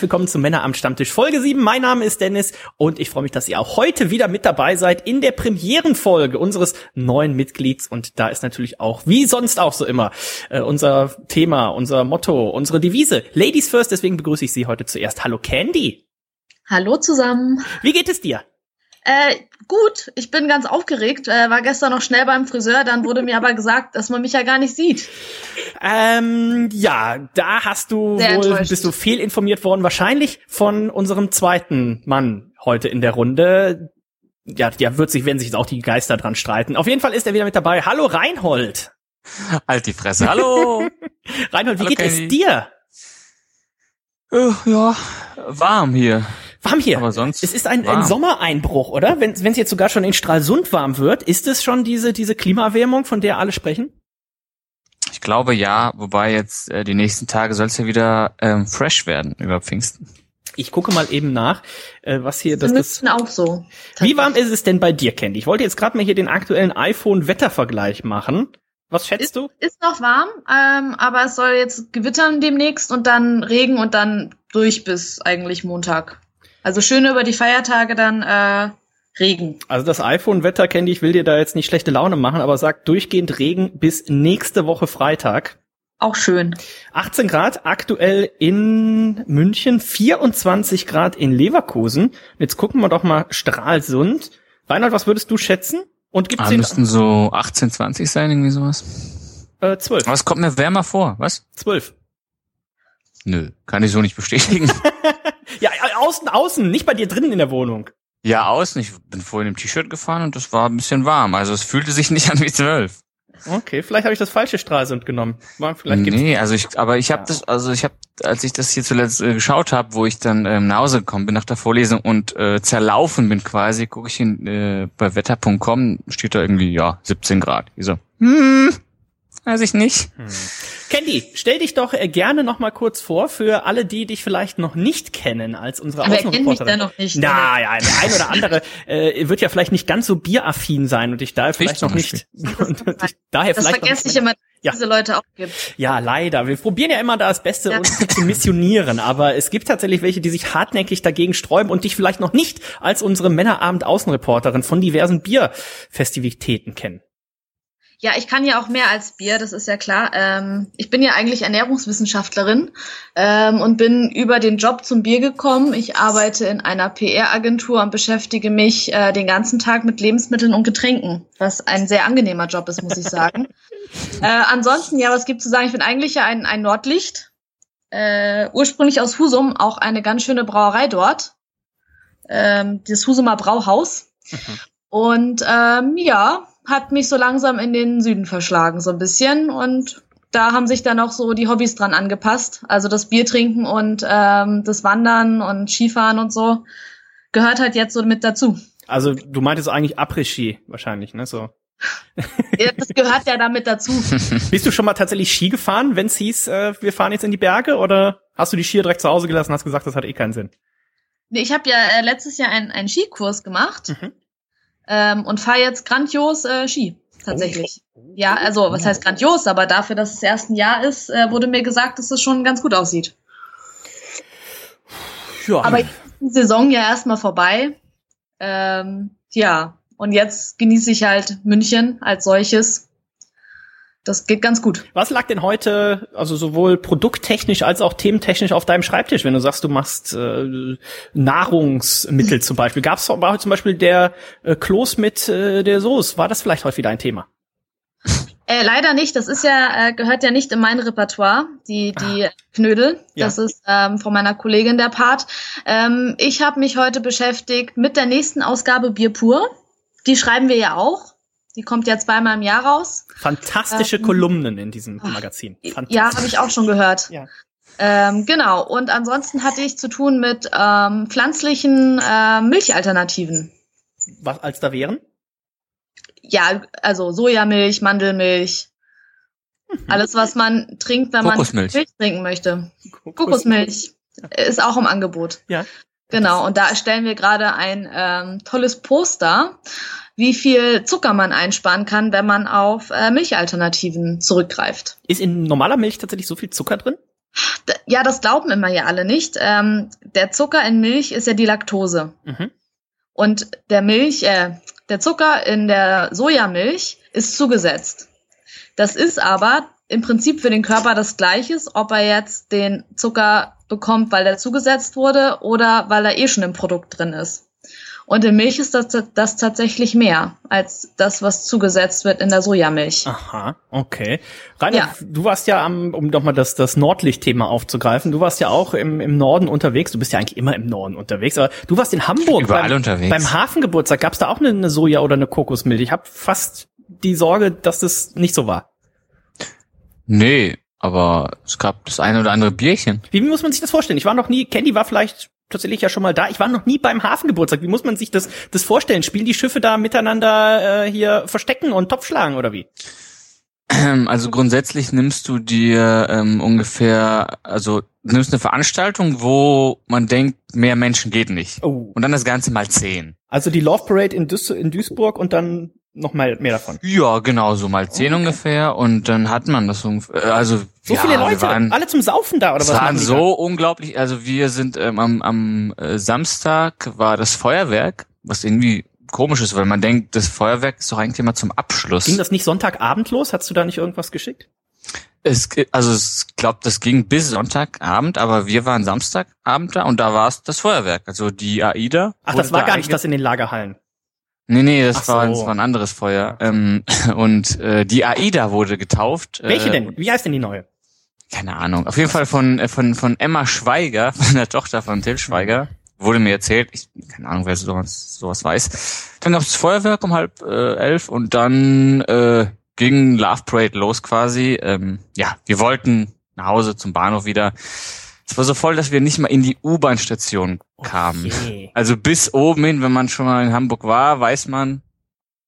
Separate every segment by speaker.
Speaker 1: herzlich willkommen zum Männer am Stammtisch Folge 7. Mein Name ist Dennis und ich freue mich, dass ihr auch heute wieder mit dabei seid in der Premierenfolge unseres neuen Mitglieds. Und da ist natürlich auch, wie sonst auch so immer, äh, unser Thema, unser Motto, unsere Devise. Ladies first, deswegen begrüße ich Sie heute zuerst. Hallo Candy.
Speaker 2: Hallo zusammen.
Speaker 1: Wie geht es dir?
Speaker 2: Äh, gut, ich bin ganz aufgeregt. Äh, war gestern noch schnell beim Friseur, dann wurde mir aber gesagt, dass man mich ja gar nicht sieht.
Speaker 1: Ähm, ja, da hast du
Speaker 2: Sehr
Speaker 1: wohl, bist du fehlinformiert worden, wahrscheinlich von unserem zweiten Mann heute in der Runde. Ja, ja, wird sich, werden sich jetzt auch die Geister dran streiten. Auf jeden Fall ist er wieder mit dabei. Hallo Reinhold.
Speaker 3: Halt die Fresse. Hallo.
Speaker 1: Reinhold, wie
Speaker 3: Hallo,
Speaker 1: geht es
Speaker 3: Kenny.
Speaker 1: dir?
Speaker 3: Äh, ja, warm hier.
Speaker 1: Warm hier.
Speaker 3: Aber sonst
Speaker 1: es ist ein, ein. Sommereinbruch, oder? Wenn es jetzt sogar schon in Stralsund warm wird, ist es schon diese, diese Klimaerwärmung, von der alle sprechen?
Speaker 3: Ich glaube ja, wobei jetzt äh, die nächsten Tage soll es ja wieder ähm, fresh werden über Pfingsten.
Speaker 1: Ich gucke mal eben nach, äh, was hier
Speaker 2: Das
Speaker 1: das,
Speaker 2: ist auch so.
Speaker 1: Wie warm ist es denn bei dir, Candy? Ich wollte jetzt gerade mal hier den aktuellen iPhone-Wettervergleich machen. Was schätzt du?
Speaker 2: Ist noch warm, ähm, aber es soll jetzt gewittern demnächst und dann Regen und dann durch bis eigentlich Montag. Also schön über die Feiertage dann äh, Regen.
Speaker 1: Also das iPhone-Wetter, Candy, ich will dir da jetzt nicht schlechte Laune machen, aber sagt durchgehend Regen bis nächste Woche Freitag.
Speaker 2: Auch schön.
Speaker 1: 18 Grad aktuell in München, 24 Grad in Leverkusen. Und Jetzt gucken wir doch mal Stralsund. Reinhard, was würdest du schätzen? Und gibt's
Speaker 3: Ah, müssten so 18, 20 sein, irgendwie sowas.
Speaker 1: äh, 12?
Speaker 3: Aber es kommt mir wärmer vor, was?
Speaker 1: 12.
Speaker 3: Nö, kann ich so nicht bestätigen.
Speaker 1: Ja, außen, außen, nicht bei dir drinnen in der Wohnung.
Speaker 3: ja, außen. Ich bin vorhin im T-Shirt gefahren und das war ein bisschen warm. Also es fühlte sich nicht an wie 12.
Speaker 1: Okay, vielleicht habe ich das falsche Stralsund genommen. Vielleicht gibt's
Speaker 3: nee, also ich, aber ich habe
Speaker 1: Ja.
Speaker 3: das, also ich habe, als ich das hier zuletzt äh, geschaut habe, wo ich dann ähm, nach Hause gekommen bin nach der Vorlesung und äh, zerlaufen bin quasi, gucke ich in, äh, bei wetter.com, steht da irgendwie, ja, 17 Grad. Ich so, hm, weiß ich nicht.
Speaker 1: Candy, stell dich doch äh, gerne noch mal kurz vor für alle, die dich vielleicht noch nicht kennen als unsere
Speaker 2: Aber er kennt mich
Speaker 1: Außenreporterin.
Speaker 2: da noch nicht.
Speaker 1: Na ja, der ein oder andere äh, wird ja vielleicht nicht ganz so bieraffin sein und dich daher vielleicht noch nicht und, und dich daher
Speaker 2: Das
Speaker 1: vielleicht noch
Speaker 2: vergesse
Speaker 1: nicht
Speaker 2: ich immer, dass
Speaker 1: Ja.
Speaker 2: es diese Leute auch gibt.
Speaker 1: Ja, leider. Wir probieren ja immer da das Beste
Speaker 2: Ja.
Speaker 1: uns zu missionieren, aber es gibt tatsächlich welche, die sich hartnäckig dagegen sträuben und dich vielleicht noch nicht als unsere Männerabend-Außenreporterin von diversen Bierfestivitäten kennen.
Speaker 2: Ja, ich kann ja auch mehr als Bier, das ist ja klar. Ähm, ich bin ja eigentlich Ernährungswissenschaftlerin ähm, und bin über den Job zum Bier gekommen. Ich arbeite in einer PR-Agentur und beschäftige mich äh, den ganzen Tag mit Lebensmitteln und Getränken, was ein sehr angenehmer Job ist, muss ich sagen. äh, ansonsten, ja, was gibt zu sagen? Ich bin eigentlich ja ein, ein Nordlicht, äh, ursprünglich aus Husum, auch eine ganz schöne Brauerei dort, ähm, das Husumer Brauhaus. Und ähm, ja, hat mich so langsam in den Süden verschlagen, so ein bisschen. Und da haben sich dann auch so die Hobbys dran angepasst. Also das Bier trinken und ähm, das Wandern und Skifahren und so gehört halt jetzt so mit dazu.
Speaker 1: Also du meintest eigentlich Après-Ski wahrscheinlich, ne? So.
Speaker 2: Ja, Das gehört ja damit dazu.
Speaker 1: Bist du schon mal tatsächlich Ski gefahren, wenn es hieß, äh, wir fahren jetzt in die Berge? Oder hast du die Skier direkt zu Hause gelassen und hast gesagt, das hat eh keinen Sinn?
Speaker 2: Nee, Ich habe ja äh, letztes Jahr einen, einen Skikurs gemacht
Speaker 1: Mhm.
Speaker 2: Ähm, und fahre jetzt grandios äh, Ski. Tatsächlich. Ja, also was heißt grandios, aber dafür, dass es erst ein Jahr ist, äh, wurde mir gesagt, dass es schon ganz gut aussieht.
Speaker 1: Ja.
Speaker 2: Aber jetzt ist die Saison ja erstmal vorbei. Ähm, ja, und jetzt genieße ich halt München als solches. Das geht ganz gut.
Speaker 1: Was lag denn heute, also sowohl produkttechnisch als auch thementechnisch auf deinem Schreibtisch, wenn du sagst, du machst äh, Nahrungsmittel zum Beispiel? Gab's war heute zum Beispiel der äh, Kloß mit äh, der Soße? War das vielleicht heute wieder ein Thema?
Speaker 2: Äh, leider nicht. Das ist ja äh, gehört ja nicht in mein Repertoire. Die die Knödel.
Speaker 1: Ja.
Speaker 2: Das ist ähm, von meiner Kollegin der Part. Ähm, ich habe mich heute beschäftigt mit der nächsten Ausgabe Bier pur. Die schreiben wir ja auch. Die kommt ja zweimal im Jahr raus.
Speaker 1: Fantastische
Speaker 2: Ähm,
Speaker 1: Kolumnen in diesem Magazin. Fantastisch.
Speaker 2: Ja, habe ich auch schon gehört.
Speaker 1: Ja.
Speaker 2: Ähm, genau. Und ansonsten hatte ich zu tun mit ähm, pflanzlichen äh, Milchalternativen.
Speaker 1: Was als da wären?
Speaker 2: Ja, also Sojamilch, Mandelmilch. Alles, was man trinkt, wenn
Speaker 3: Kokosmilch.
Speaker 2: man Milch trinken möchte. Kokosmilch ist auch im Angebot.
Speaker 1: Ja.
Speaker 2: Genau, und da erstellen wir gerade ein ähm, tolles Poster, wie viel Zucker man einsparen kann, wenn man auf äh, Milchalternativen zurückgreift.
Speaker 1: Ist in normaler Milch tatsächlich so viel Zucker drin?
Speaker 2: Ja, das glauben immer ja alle nicht. Ähm, der Zucker in Milch ist ja die Laktose. Mhm. Und der Milch, äh, der Zucker in der Sojamilch ist zugesetzt. Das ist aber im Prinzip für den Körper das Gleiche, ob er jetzt den Zucker bekommt, weil er zugesetzt wurde oder weil er eh schon im Produkt drin ist. Und in Milch ist das, das tatsächlich mehr als das, was zugesetzt wird in der Sojamilch.
Speaker 1: Aha, okay. Rainer, ja. du warst ja am, um doch mal das, das Nordlicht-Thema aufzugreifen, du warst ja auch im, im Norden unterwegs. Du bist ja eigentlich immer im Norden unterwegs, aber du warst in Hamburg.
Speaker 3: Überall
Speaker 1: beim,
Speaker 3: unterwegs.
Speaker 1: Beim Hafengeburtstag gab es da auch eine, eine Soja oder eine Kokosmilch. Ich habe fast die Sorge, dass das nicht so war.
Speaker 3: Nee, aber es gab das eine oder andere Bierchen.
Speaker 1: Wie muss man sich das vorstellen? Ich war noch nie, Candy war vielleicht tatsächlich ja schon mal da. Ich war noch nie beim Hafengeburtstag. Wie muss man sich das, das vorstellen? Spielen die Schiffe da miteinander äh, hier verstecken und Topf schlagen oder wie?
Speaker 3: Also grundsätzlich nimmst du dir ähm, ungefähr, also nimmst eine Veranstaltung, wo man denkt, mehr Menschen geht nicht. Oh. Und dann das Ganze mal zehn.
Speaker 1: Also die Love Parade in, Duis in Duisburg und dann noch mal mehr davon.
Speaker 3: Ja, genau, so mal zehn okay. ungefähr und dann hat man das ungefähr, äh, also
Speaker 1: so ja, viele Leute, waren, alle zum Saufen da oder was?
Speaker 3: waren so unglaublich, also wir sind ähm, am, am äh, Samstag war das Feuerwerk, was irgendwie komisch ist, weil man denkt, das Feuerwerk ist doch eigentlich immer zum Abschluss.
Speaker 1: Ging das nicht Sonntagabend los? Hast du da nicht irgendwas geschickt?
Speaker 3: Es, also ich glaube, das ging bis Sonntagabend, aber wir waren Samstagabend da und da war es das Feuerwerk, also die AIDA.
Speaker 1: Ach, das war da gar nicht das in den Lagerhallen.
Speaker 3: Nee, nee, das, war, das war ein anderes Feuer. Ähm, und äh, die AIDA wurde getauft.
Speaker 1: Welche äh, denn? Wie heißt denn die neue?
Speaker 3: Keine Ahnung. Auf jeden Fall von, äh, von, von Emma Schweiger, von der Tochter von Till Schweiger. Wurde mir erzählt. Ich, keine Ahnung, wer sowas, sowas weiß. Dann gab's das Feuerwerk um halb äh, elf und dann äh, ging Love Parade los quasi. Ähm, ja, wir wollten nach Hause zum Bahnhof wieder. Es war so voll, dass wir nicht mal in die U-Bahn-Station kamen. Okay. Also bis oben hin, wenn man schon mal in Hamburg war, weiß man,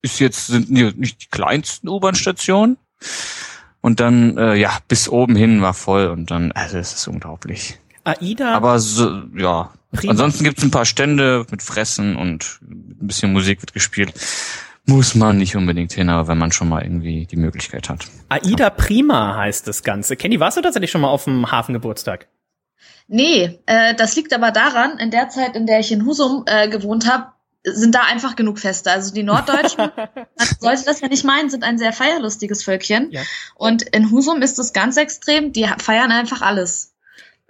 Speaker 3: ist jetzt sind nicht die kleinsten U-Bahn-Stationen. Und dann, äh, ja, bis oben hin war voll und dann, also es ist unglaublich.
Speaker 1: AIDA.
Speaker 3: Aber so, ja. Prima. Ansonsten gibt's ein paar Stände mit Fressen und ein bisschen Musik wird gespielt. Muss man nicht unbedingt hin, aber wenn man schon mal irgendwie die Möglichkeit hat.
Speaker 1: AIDA Prima heißt das Ganze. Kenny, warst du tatsächlich schon mal auf dem Hafengeburtstag?
Speaker 2: Nee, äh, das liegt aber daran, in der Zeit, in der ich in Husum äh, gewohnt habe, sind da einfach genug Feste. Also die Norddeutschen, man sollte das ja nicht meinen, sind ein sehr feierlustiges Völkchen. Ja. Und in Husum ist es ganz extrem, die feiern einfach alles.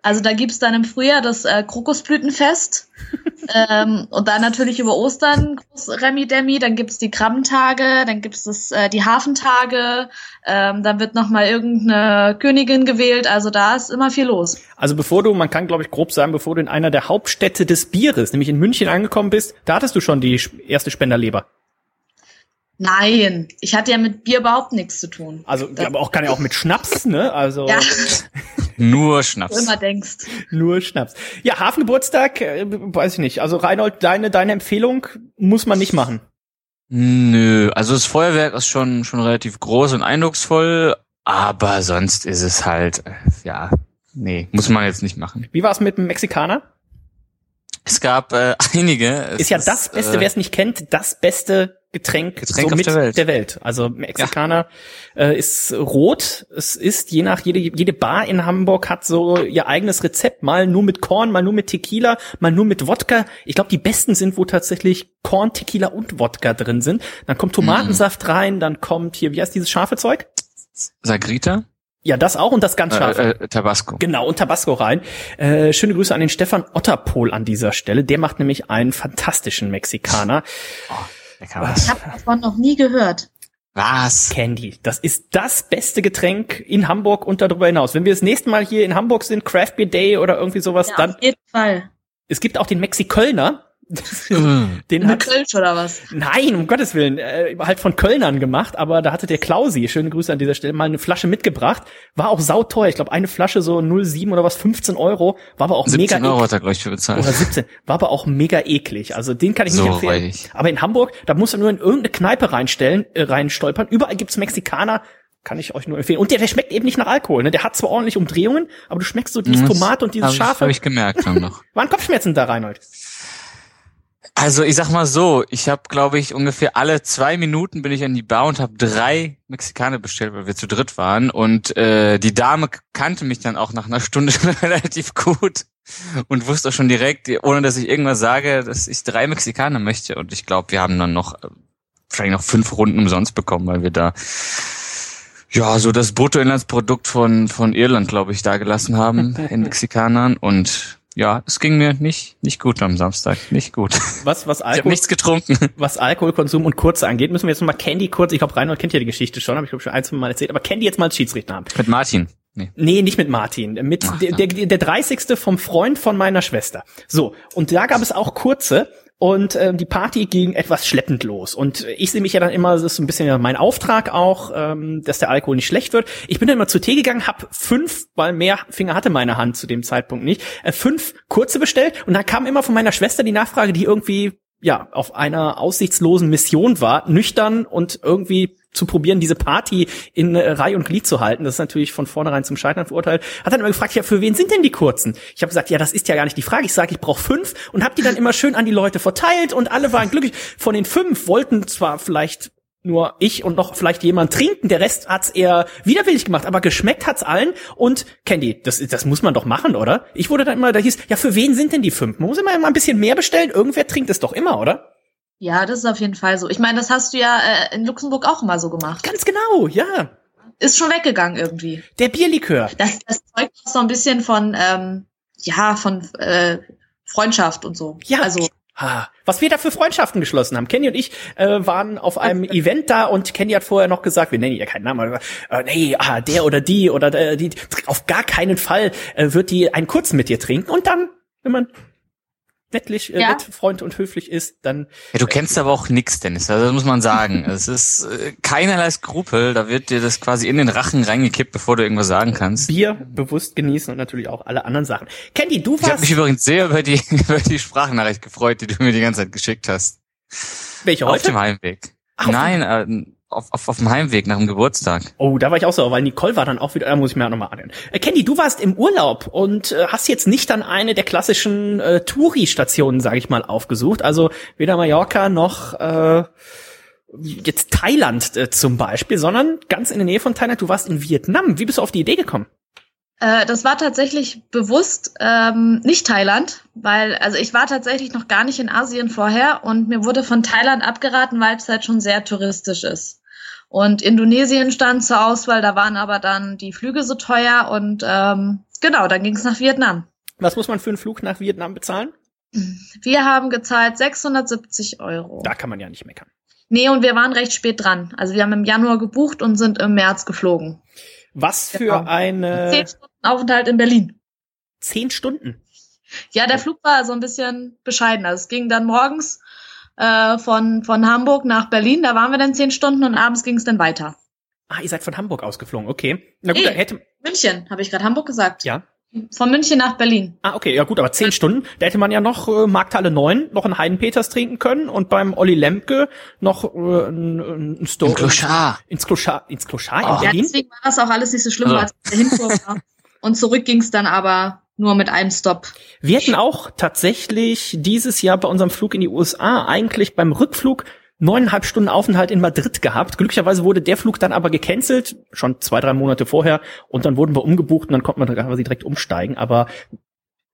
Speaker 2: Also da gibt's dann im Frühjahr das äh, Krokusblütenfest ähm, und dann natürlich über Ostern Remi Demi, dann gibt's die Krabbentage, dann gibt's das, äh, die Hafentage, ähm, dann wird nochmal irgendeine Königin gewählt, also da ist immer viel los.
Speaker 1: Also bevor du, man kann glaube ich grob sagen, bevor du in einer der Hauptstädte des Bieres, nämlich in München angekommen bist, da hattest du schon die erste Spenderleber.
Speaker 2: Nein, ich hatte ja mit Bier überhaupt nichts zu tun.
Speaker 1: Also, das aber auch kann ja auch mit Schnaps, ne? Also
Speaker 3: ja. nur Schnaps.
Speaker 2: Du immer denkst.
Speaker 1: Nur Schnaps. Ja, Hafengeburtstag, äh, weiß ich nicht. Also Reinhold, deine deine Empfehlung muss man nicht machen.
Speaker 3: Nö, also das Feuerwerk ist schon schon relativ groß und eindrucksvoll, aber sonst ist es halt äh, ja, nee, muss man jetzt nicht machen.
Speaker 1: Wie war es mit dem Mexikaner?
Speaker 3: Es gab äh, einige.
Speaker 1: Es ist ja das Beste, äh, wer es nicht kennt, das beste Getränk,
Speaker 3: Getränk
Speaker 1: so mit
Speaker 3: der Welt.
Speaker 1: der Welt. Also Mexikaner ja. äh, ist rot. Es ist je nach jede jede Bar in Hamburg hat so ihr eigenes Rezept. Mal nur mit Korn, mal nur mit Tequila, mal nur mit Wodka. Ich glaube, die besten sind, wo tatsächlich Korn, Tequila und Wodka drin sind. Dann kommt Tomatensaft mm. rein, dann kommt hier, wie heißt dieses scharfe Zeug?
Speaker 3: Sagrita.
Speaker 1: Ja, das auch und das ganz scharf.
Speaker 3: Äh, äh, Tabasco.
Speaker 1: Genau, und Tabasco rein. Äh, schöne Grüße an den Stefan Otterpohl an dieser Stelle. Der macht nämlich einen fantastischen Mexikaner.
Speaker 2: Oh. Ich habe davon noch nie gehört.
Speaker 1: Was? Candy. Das ist das beste Getränk in Hamburg und darüber hinaus. Wenn wir das nächste Mal hier in Hamburg sind, Craft Beer Day oder irgendwie sowas, ja, dann.
Speaker 2: Auf jeden Fall.
Speaker 1: Es gibt auch den Mexikölner.
Speaker 2: den hat, Kölsch oder was?
Speaker 1: Nein, um Gottes Willen, äh, halt von Kölnern gemacht, aber da hatte der Klausi, schöne Grüße an dieser Stelle, mal eine Flasche mitgebracht. War auch sauteuer. Ich glaube, eine Flasche so 0,7 oder was, 15 Euro. War aber auch
Speaker 3: 17
Speaker 1: mega
Speaker 3: Euro hat er gleich für bezahlt.
Speaker 1: Oder 17. War aber auch mega eklig. Also den kann ich
Speaker 3: so
Speaker 1: nicht empfehlen. Reich. Aber in Hamburg, da musst du nur in irgendeine Kneipe reinstellen, äh, reinstolpern. Überall gibt's Mexikaner. Kann ich euch nur empfehlen. Und der, der schmeckt eben nicht nach Alkohol. Ne? Der hat zwar ordentlich Umdrehungen, aber du schmeckst so dieses Tomate und dieses
Speaker 3: hab
Speaker 1: Scharfe.
Speaker 3: Habe ich gemerkt dann noch.
Speaker 1: Waren Kopfschmerzen da, Reinhold?
Speaker 3: Also ich sag mal so, ich habe, glaube ich, ungefähr alle zwei Minuten bin ich an die Bar und habe drei Mexikaner bestellt, weil wir zu dritt waren. Und äh, die Dame kannte mich dann auch nach einer Stunde relativ gut und wusste auch schon direkt, ohne dass ich irgendwas sage, dass ich drei Mexikaner möchte. Und ich glaube, wir haben dann noch äh, wahrscheinlich noch fünf Runden umsonst bekommen, weil wir da ja so das Bruttoinlandsprodukt von von Irland, glaube ich, da gelassen haben in Mexikanern und ja, es ging mir nicht nicht gut am Samstag, nicht gut.
Speaker 1: Was was
Speaker 3: Alkohol, ich habe nichts getrunken.
Speaker 1: Was Alkoholkonsum und Kurze angeht, müssen wir jetzt mal Candy kurz, ich glaube Reinhold kennt ja die Geschichte schon, habe ich glaube schon ein, zwei Mal erzählt, aber Candy jetzt mal als Schiedsrichter haben.
Speaker 3: Mit Martin.
Speaker 1: Nee. nee, nicht mit Martin. Mit Ach, der, der, der 30. vom Freund von meiner Schwester. So, und da gab es auch kurze und ähm, die Party ging etwas schleppend los. Und ich sehe mich ja dann immer, das ist so ein bisschen mein Auftrag auch, ähm, dass der Alkohol nicht schlecht wird. Ich bin dann immer zu Tee gegangen, habe fünf, weil mehr Finger hatte meine Hand zu dem Zeitpunkt nicht, äh, fünf kurze bestellt und dann kam immer von meiner Schwester die Nachfrage, die irgendwie ja auf einer aussichtslosen Mission war, nüchtern und irgendwie zu probieren, diese Party in äh, Reihe und Glied zu halten. Das ist natürlich von vornherein zum Scheitern verurteilt. Hat dann immer gefragt, ja, für wen sind denn die kurzen? Ich habe gesagt, ja, das ist ja gar nicht die Frage. Ich sage, ich brauche fünf und habe die dann immer schön an die Leute verteilt und alle waren glücklich. Von den fünf wollten zwar vielleicht nur ich und noch vielleicht jemand trinken. Der Rest hat's eher widerwillig gemacht, aber geschmeckt hat's allen. Und Candy, das, das muss man doch machen, oder? Ich wurde dann immer, da hieß, ja, für wen sind denn die fünf? Man muss immer ein bisschen mehr bestellen. Irgendwer trinkt es doch immer, oder?
Speaker 2: Ja, das ist auf jeden Fall so. Ich meine, das hast du ja äh, in Luxemburg auch immer so gemacht.
Speaker 1: Ganz genau, ja.
Speaker 2: Ist schon weggegangen irgendwie.
Speaker 1: Der Bierlikör.
Speaker 2: Das, das zeugt so ein bisschen von, ähm, ja, von äh, Freundschaft und so.
Speaker 1: Ja, also Ha, was wir da für Freundschaften geschlossen haben. Kenny und ich äh, waren auf einem Event da und Kenny hat vorher noch gesagt, wir nennen ja keinen Namen, aber äh, nee, ah, der oder die oder äh, die, auf gar keinen Fall äh, wird die einen kurzen mit dir trinken und dann, wenn man nettlich, äh, ja. nett, freund und höflich ist, dann.
Speaker 3: Ja, du kennst aber auch nix, Dennis. Also das muss man sagen. es ist äh, keinerlei Skrupel. Da wird dir das quasi in den Rachen reingekippt, bevor du irgendwas sagen kannst.
Speaker 1: Bier bewusst genießen und natürlich auch alle anderen Sachen. Candy, du warst.
Speaker 3: Ich habe mich übrigens sehr über die über die Sprachnachricht gefreut, die du mir die ganze Zeit geschickt hast.
Speaker 1: Welche heute?
Speaker 3: Auf dem Heimweg. Ach, Nein, äh, auf, auf, auf dem Heimweg nach dem Geburtstag.
Speaker 1: Oh, da war ich auch so, weil Nicole war dann auch wieder, da muss ich mir auch nochmal anhören. Äh, Candy, du warst im Urlaub und äh, hast jetzt nicht dann eine der klassischen äh, Touri-Stationen, sage ich mal, aufgesucht. Also weder Mallorca noch äh, jetzt Thailand äh, zum Beispiel, sondern ganz in der Nähe von Thailand. Du warst in Vietnam. Wie bist du auf die Idee gekommen?
Speaker 2: Äh, das war tatsächlich bewusst ähm, nicht Thailand, weil also ich war tatsächlich noch gar nicht in Asien vorher und mir wurde von Thailand abgeraten, weil es halt schon sehr touristisch ist. Und Indonesien stand zur Auswahl, da waren aber dann die Flüge so teuer und ähm, genau, dann ging es nach Vietnam.
Speaker 1: Was muss man für einen Flug nach Vietnam bezahlen?
Speaker 2: Wir haben gezahlt 670 Euro.
Speaker 1: Da kann man ja nicht meckern.
Speaker 2: Nee, und wir waren recht spät dran. Also wir haben im Januar gebucht und sind im März geflogen.
Speaker 1: Was für genau. eine...
Speaker 2: Zehn Stunden Aufenthalt in Berlin.
Speaker 1: Zehn Stunden?
Speaker 2: Ja, der Flug war so ein bisschen bescheiden. Also es ging dann morgens äh, von, von Hamburg nach Berlin. Da waren wir dann zehn Stunden und abends ging es dann weiter.
Speaker 1: Ah, ihr seid von Hamburg ausgeflogen, okay. Na gut,
Speaker 2: nee, hätte. München, habe ich gerade Hamburg gesagt.
Speaker 1: Ja.
Speaker 2: Von München nach Berlin.
Speaker 1: Ah, okay, ja gut, aber zehn Stunden, da hätte man ja noch äh, Markthalle 9 noch einen Heidenpeters trinken können und beim Olli Lemke noch äh, ein, ein Store.
Speaker 3: In Kloschar.
Speaker 1: Ins Kloschar, ins Kloschar
Speaker 2: oh. in Berlin. Ja, deswegen war das auch alles nicht so schlimm, also. als der hinfuhr war. Und zurück ging es dann aber nur mit einem Stopp.
Speaker 1: Wir hatten auch tatsächlich dieses Jahr bei unserem Flug in die USA eigentlich beim Rückflug neuneinhalb Stunden Aufenthalt in Madrid gehabt. Glücklicherweise wurde der Flug dann aber gecancelt, schon zwei, drei Monate vorher, und dann wurden wir umgebucht und dann konnte man quasi direkt umsteigen. Aber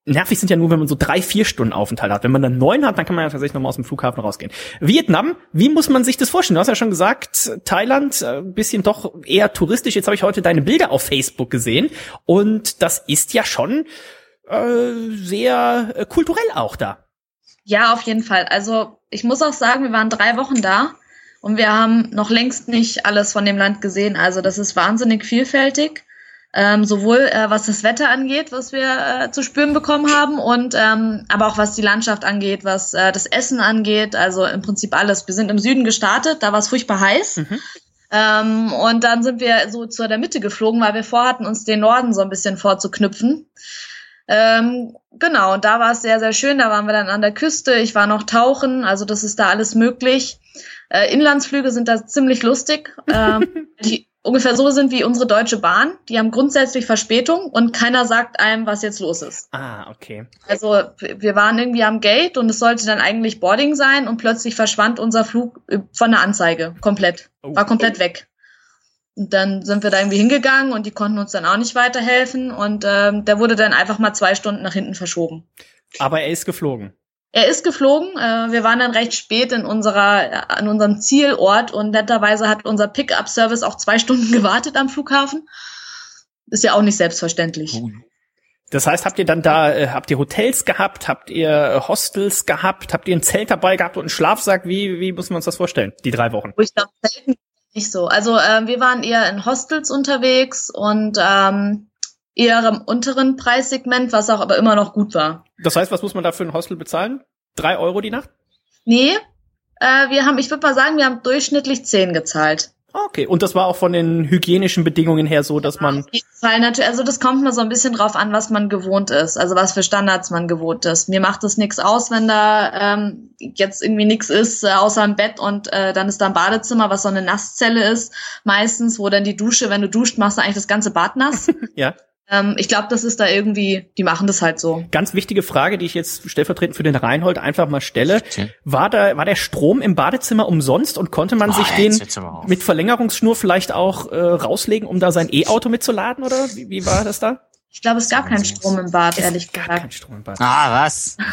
Speaker 1: nervig sind ja nur, wenn man so drei, vier Stunden Aufenthalt hat. Wenn man dann neun hat, dann kann man ja tatsächlich nochmal aus dem Flughafen rausgehen. Vietnam, wie muss man sich das vorstellen? Du hast ja schon gesagt, Thailand, ein äh, bisschen doch eher touristisch. Jetzt habe ich heute deine Bilder auf Facebook gesehen. Und das ist ja schon äh, sehr äh, kulturell auch da.
Speaker 2: Ja, auf jeden Fall. Also ich muss auch sagen, wir waren drei Wochen da und wir haben noch längst nicht alles von dem Land gesehen. Also das ist wahnsinnig vielfältig ähm, sowohl äh, was das Wetter angeht, was wir äh, zu spüren bekommen haben, und ähm, aber auch was die Landschaft angeht, was äh, das Essen angeht, also im Prinzip alles. Wir sind im Süden gestartet, da war es furchtbar heiß. Mhm. Ähm, und dann sind wir so zu der Mitte geflogen, weil wir vorhatten, uns den Norden so ein bisschen vorzuknüpfen. Ähm, genau, und da war es sehr, sehr schön. Da waren wir dann an der Küste. Ich war noch tauchen, also das ist da alles möglich. Äh, Inlandsflüge sind da ziemlich lustig. Ähm, die ungefähr so sind wie unsere Deutsche Bahn. Die haben grundsätzlich Verspätung und keiner sagt einem, was jetzt los ist.
Speaker 1: Ah, okay.
Speaker 2: Also wir waren irgendwie am Gate und es sollte dann eigentlich Boarding sein und plötzlich verschwand unser Flug äh, von der Anzeige komplett.
Speaker 1: Oh.
Speaker 2: War komplett weg. Und dann sind wir da irgendwie hingegangen und die konnten uns dann auch nicht weiterhelfen und ähm, der wurde dann einfach mal zwei Stunden nach hinten verschoben.
Speaker 1: Aber er ist geflogen.
Speaker 2: Er ist geflogen. Äh, wir waren dann recht spät in unserer, äh, an unserem Zielort und netterweise hat unser Pickup-Service auch zwei Stunden gewartet am Flughafen. Ist ja auch nicht selbstverständlich.
Speaker 3: Uh,
Speaker 1: Das heißt, habt ihr dann da, äh, habt ihr Hotels gehabt, habt ihr äh, Hostels gehabt, habt ihr ein Zelt dabei gehabt und einen Schlafsack? Wie, wie muss man uns das vorstellen? Die drei Wochen.
Speaker 2: Wo ich glaube, selten nicht so. Also ähm, wir waren eher in Hostels unterwegs und ähm, eher im unteren Preissegment, was auch aber immer noch gut war.
Speaker 1: Das heißt, was muss man da für ein Hostel bezahlen? Drei Euro die Nacht?
Speaker 2: Nee, äh, wir haben, ich würde mal sagen, wir haben durchschnittlich zehn gezahlt.
Speaker 1: Ah, Okay, und das war auch von den hygienischen Bedingungen her so, dass man.
Speaker 2: Auf jeden Fall natürlich, also das kommt mal so ein bisschen drauf an, was man gewohnt ist, also was für Standards man gewohnt ist. Mir macht es nichts aus, wenn da ähm, jetzt irgendwie nichts ist, äh, außer ein Bett und äh, dann ist da ein Badezimmer, was so eine Nasszelle ist, meistens, wo dann die Dusche, wenn du duscht, machst du eigentlich das ganze Bad nass.
Speaker 1: Ja.
Speaker 2: Ähm, ich glaube, das ist da irgendwie, die machen das halt so.
Speaker 1: Ganz wichtige Frage, die ich jetzt stellvertretend für den Reinhold einfach mal stelle. War da, war der Strom im Badezimmer umsonst und konnte man
Speaker 3: Boah,
Speaker 1: sich den mit Verlängerungsschnur vielleicht auch äh, rauslegen, um da sein E-Auto mitzuladen oder wie, wie war das da?
Speaker 2: Ich glaube, es gab keinen Strom im Bad, ehrlich
Speaker 1: Gar
Speaker 2: gesagt.
Speaker 1: kein Strom im Bad.
Speaker 3: Ah, was?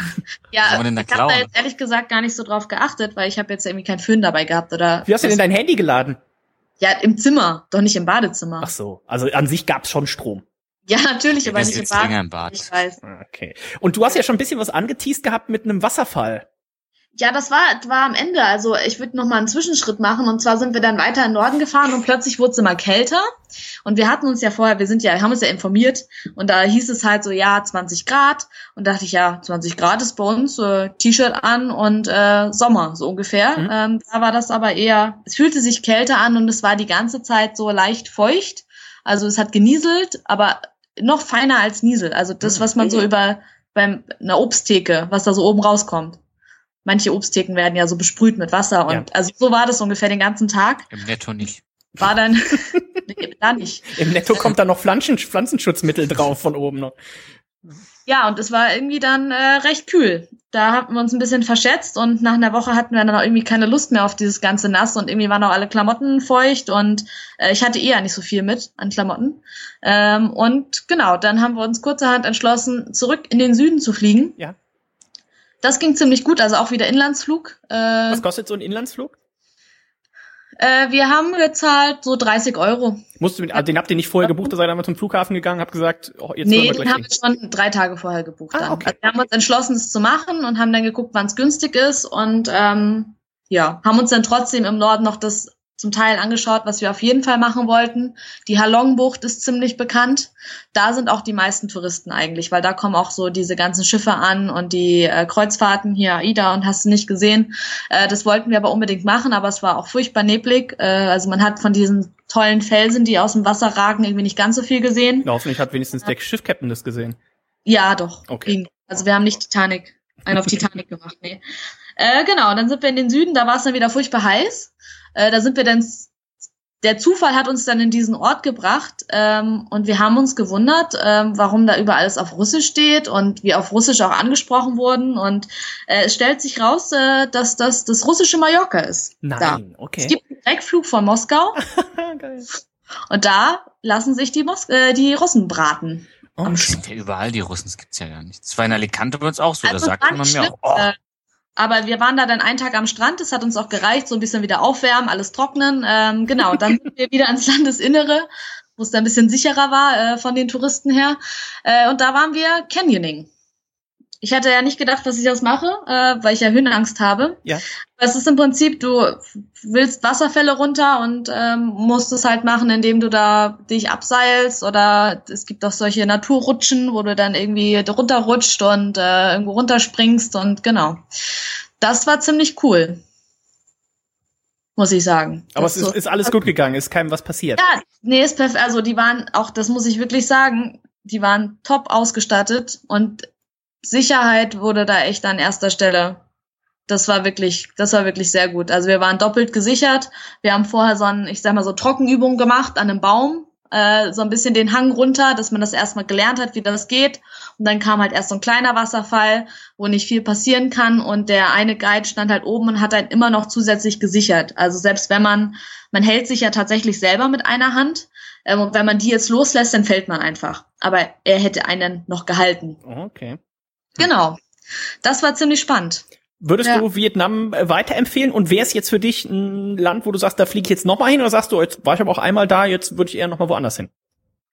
Speaker 2: Ja, ich habe da jetzt ehrlich gesagt gar nicht so drauf geachtet, weil ich habe jetzt irgendwie keinen Föhn dabei gehabt oder.
Speaker 1: Wie hast du denn dein Handy geladen?
Speaker 2: Ja, im Zimmer, doch nicht im Badezimmer.
Speaker 1: Ach so, also an sich gab's schon Strom.
Speaker 2: Ja, natürlich, aber nicht
Speaker 3: ist
Speaker 2: im
Speaker 3: jetzt
Speaker 2: Bad.
Speaker 3: länger im Bad.
Speaker 2: Ich weiß.
Speaker 1: Ah, Okay. Und du hast ja schon ein bisschen was angeteased gehabt mit einem Wasserfall.
Speaker 2: Ja, das war, war am Ende. Also ich würde noch mal einen Zwischenschritt machen. Und zwar sind wir dann weiter in den Norden gefahren und plötzlich wurde es immer kälter. Und wir hatten uns ja vorher, wir sind ja, haben uns ja informiert. Und da hieß es halt so, ja, 20 Grad. Und dachte ich, ja, 20 Grad ist bei uns, äh, T-Shirt an und äh, Sommer, so ungefähr.
Speaker 1: Mhm.
Speaker 2: Ähm, da war das aber eher, es fühlte sich kälter an und es war die ganze Zeit so leicht feucht. Also es hat genieselt, aber noch feiner als Niesel. Also das,
Speaker 1: Mhm.
Speaker 2: was man so über beim einer Obsttheke, was da so oben rauskommt. Manche Obsttheken werden ja so besprüht mit Wasser und
Speaker 1: Ja.
Speaker 2: also so war das ungefähr den ganzen Tag.
Speaker 3: Im Netto nicht.
Speaker 2: War dann nee, da nicht.
Speaker 1: Im Netto kommt da noch Pflanzen, Pflanzenschutzmittel drauf von oben noch.
Speaker 2: Ja, und es war irgendwie dann äh, recht kühl. Da hatten wir uns ein bisschen verschätzt und nach einer Woche hatten wir dann auch irgendwie keine Lust mehr auf dieses ganze Nass und irgendwie waren auch alle Klamotten feucht und äh, ich hatte eher nicht so viel mit an Klamotten. Ähm, und genau, dann haben wir uns kurzerhand entschlossen, zurück in den Süden zu fliegen.
Speaker 1: Ja.
Speaker 2: Das ging ziemlich gut, also auch wieder Inlandsflug. Äh,
Speaker 1: Was kostet so ein Inlandsflug?
Speaker 2: Äh, wir haben gezahlt so 30 Euro.
Speaker 1: Musst du, also den habt ihr nicht vorher gebucht, da seid ihr einmal zum Flughafen gegangen, habt gesagt, oh, jetzt
Speaker 2: Nee,
Speaker 1: wir
Speaker 2: den
Speaker 1: gleich
Speaker 2: haben wir schon drei Tage vorher gebucht.
Speaker 1: Ah,
Speaker 2: dann.
Speaker 1: okay.
Speaker 2: Also wir haben uns entschlossen, es zu machen und haben dann geguckt, wann es günstig ist und ähm, ja, haben uns dann trotzdem im Norden noch das zum Teil angeschaut, was wir auf jeden Fall machen wollten. Die Halongbucht ist ziemlich bekannt. Da sind auch die meisten Touristen eigentlich, weil da kommen auch so diese ganzen Schiffe an und die äh, Kreuzfahrten hier, AIDA und hast du nicht gesehen. Äh, das wollten wir aber unbedingt machen, aber es war auch furchtbar neblig. Äh, also man hat von diesen tollen Felsen, die aus dem Wasser ragen, irgendwie nicht ganz so viel gesehen.
Speaker 1: Na, hoffentlich hat wenigstens der Schiffkapitän das gesehen.
Speaker 2: Ja, doch.
Speaker 1: Okay.
Speaker 2: Also wir haben nicht Titanic, einen auf Titanic gemacht, nee. Äh, genau, dann sind wir in den Süden, da war es dann wieder furchtbar heiß. Äh, da sind wir dann, der Zufall hat uns dann in diesen Ort gebracht ähm, und wir haben uns gewundert, ähm, warum da überall alles auf Russisch steht und wir auf Russisch auch angesprochen wurden. Und äh, es stellt sich raus, äh, dass das das russische Mallorca ist. Da.
Speaker 1: Nein,
Speaker 2: Es
Speaker 1: okay.
Speaker 2: gibt einen Direktflug von Moskau
Speaker 1: Geil.
Speaker 2: und da lassen sich die, Mos äh, die Russen braten.
Speaker 1: Oh,
Speaker 3: Das sind ja überall die Russen, das gibt's ja gar nicht. Das war in Alicante bei uns auch so, da
Speaker 2: Also,
Speaker 3: sagt
Speaker 2: war
Speaker 3: man mir auch, oh,
Speaker 2: äh, aber wir waren da dann einen Tag am Strand, das hat uns auch gereicht, so ein bisschen wieder aufwärmen, alles trocknen. Ähm, genau, dann sind wir wieder ans Landesinnere, wo es da ein bisschen sicherer war äh, von den Touristen her. Äh, und da waren wir Canyoning. Ich hatte ja nicht gedacht, dass ich das mache, äh, weil ich ja Höhenangst habe.
Speaker 1: Ja.
Speaker 2: Aber es ist im Prinzip, du willst Wasserfälle runter und ähm, musst es halt machen, indem du da dich abseilst oder es gibt auch solche Naturrutschen, wo du dann irgendwie runterrutscht und äh, irgendwo runterspringst und genau. Das war ziemlich cool. Muss ich sagen.
Speaker 1: Aber
Speaker 2: Das
Speaker 1: es ist,
Speaker 2: so-
Speaker 1: ist alles gut gegangen, ist keinem was passiert.
Speaker 2: ja, nee, ist perfekt. Also die waren auch, das muss ich wirklich sagen, die waren top ausgestattet und Sicherheit wurde da echt an erster Stelle das war wirklich, das war wirklich sehr gut. Also wir waren doppelt gesichert. Wir haben vorher so ein, ich sag mal so Trockenübung gemacht an einem Baum, äh, so ein bisschen den Hang runter, dass man das erstmal gelernt hat, wie das geht. Und dann kam halt erst so ein kleiner Wasserfall, wo nicht viel passieren kann. Und der eine Guide stand halt oben und hat halt immer noch zusätzlich gesichert. Also selbst wenn man, man hält sich ja tatsächlich selber mit einer Hand. Ähm, und wenn man die jetzt loslässt, dann fällt man einfach. Aber er hätte einen noch gehalten.
Speaker 1: Okay.
Speaker 2: Genau. Das war ziemlich spannend.
Speaker 1: Würdest ja. du Vietnam äh, weiterempfehlen? Und wäre es jetzt für dich ein Land, wo du sagst, da fliege ich jetzt nochmal hin? Oder sagst du, jetzt war ich aber auch einmal da, jetzt würde ich eher nochmal woanders hin?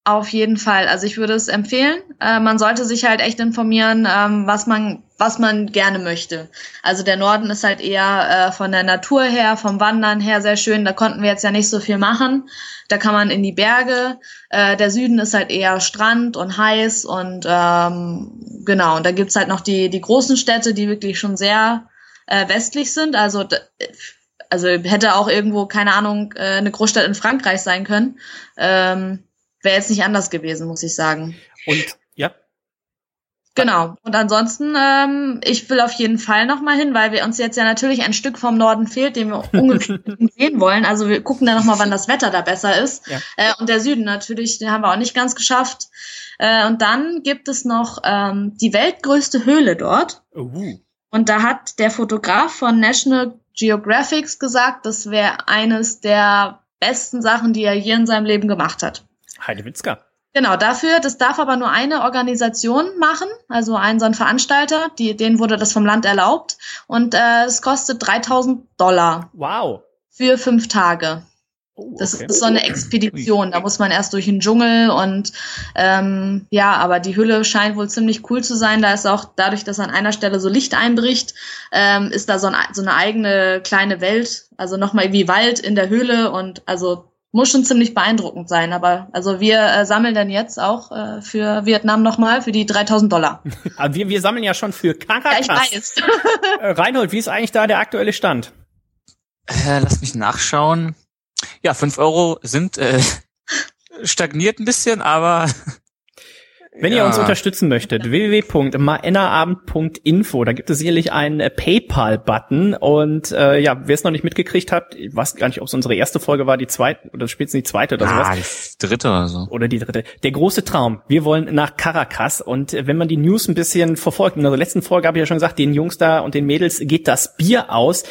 Speaker 2: Auf jeden Fall. Also ich würde es empfehlen. Äh, man sollte sich halt echt informieren, ähm, was man was man gerne möchte. Also der Norden ist halt eher äh, von der Natur her, vom Wandern her sehr schön. Da konnten wir jetzt ja nicht so viel machen. Da kann man in die Berge. Äh, der Süden ist halt eher Strand und heiß und ähm, genau. Und da gibt's halt noch die die großen Städte, die wirklich schon sehr äh, westlich sind. Also also hätte auch irgendwo keine Ahnung äh, eine Großstadt in Frankreich sein können. Ähm, wäre jetzt nicht anders gewesen, muss ich sagen.
Speaker 1: Und ja.
Speaker 2: Genau. Und ansonsten, ähm, ich will auf jeden Fall nochmal hin, weil wir uns jetzt ja natürlich ein Stück vom Norden fehlt, den wir ungefähr sehen wollen. Also wir gucken dann nochmal, wann das Wetter da besser ist. Ja. Äh, und der Süden natürlich, den haben wir auch nicht ganz geschafft. Äh, und dann gibt es noch ähm, die weltgrößte Höhle dort. Uh. Und da hat der Fotograf von National Geographic gesagt, das wäre eines der besten Sachen, die er je in seinem Leben gemacht hat.
Speaker 1: Heidewitzka.
Speaker 2: Genau, dafür, das darf aber nur eine Organisation machen, also ein so ein Veranstalter, die, denen wurde das vom Land erlaubt und äh, es kostet 3000 Dollar.
Speaker 1: Wow.
Speaker 2: Für fünf Tage. Oh, okay. Das ist so eine Expedition. Da muss man erst durch den Dschungel und ähm, ja, aber die Hülle scheint wohl ziemlich cool zu sein. Da ist auch dadurch, dass an einer Stelle so Licht einbricht, ähm, ist da so, ein, so eine eigene kleine Welt, also nochmal wie Wald in der Höhle und also muss schon ziemlich beeindruckend sein. Aber also wir äh, sammeln dann jetzt auch äh, für Vietnam nochmal für die 3000 Dollar.
Speaker 1: Aber wir, wir sammeln ja schon für Caracas. Ja, ich weiß. äh, Reinhold, wie ist eigentlich da der aktuelle Stand?
Speaker 3: Äh, lass mich nachschauen. Ja, fünf Euro sind äh, stagniert ein bisschen, aber
Speaker 1: wenn ja. ihr uns unterstützen möchtet, www.maennerabend.info, da gibt es sicherlich einen äh, PayPal-Button und äh, ja, wer es noch nicht mitgekriegt hat, ich weiß gar nicht, ob es unsere erste Folge war, die zweite oder spätestens die zweite oder ah,
Speaker 3: sowas. Die dritte oder so.
Speaker 1: Oder die dritte. Der große Traum. Wir wollen nach Caracas und äh, wenn man die News ein bisschen verfolgt, in der letzten Folge habe ich ja schon gesagt, den Jungs da und den Mädels geht das Bier aus.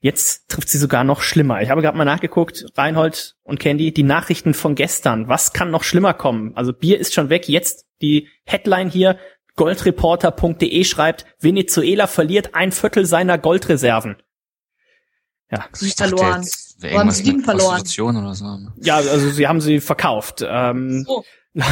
Speaker 1: Jetzt trifft sie sogar noch schlimmer. Ich habe gerade mal nachgeguckt, Reinhold und Candy, die Nachrichten von gestern. Was kann noch schlimmer kommen? Also Bier ist schon weg. Jetzt die Headline hier, goldreporter.de schreibt, Venezuela verliert ein Viertel seiner Goldreserven.
Speaker 2: Ja. Ich verloren. Haben sie verloren?
Speaker 3: Oder so.
Speaker 1: Ja, also sie haben sie verkauft. Ähm, so.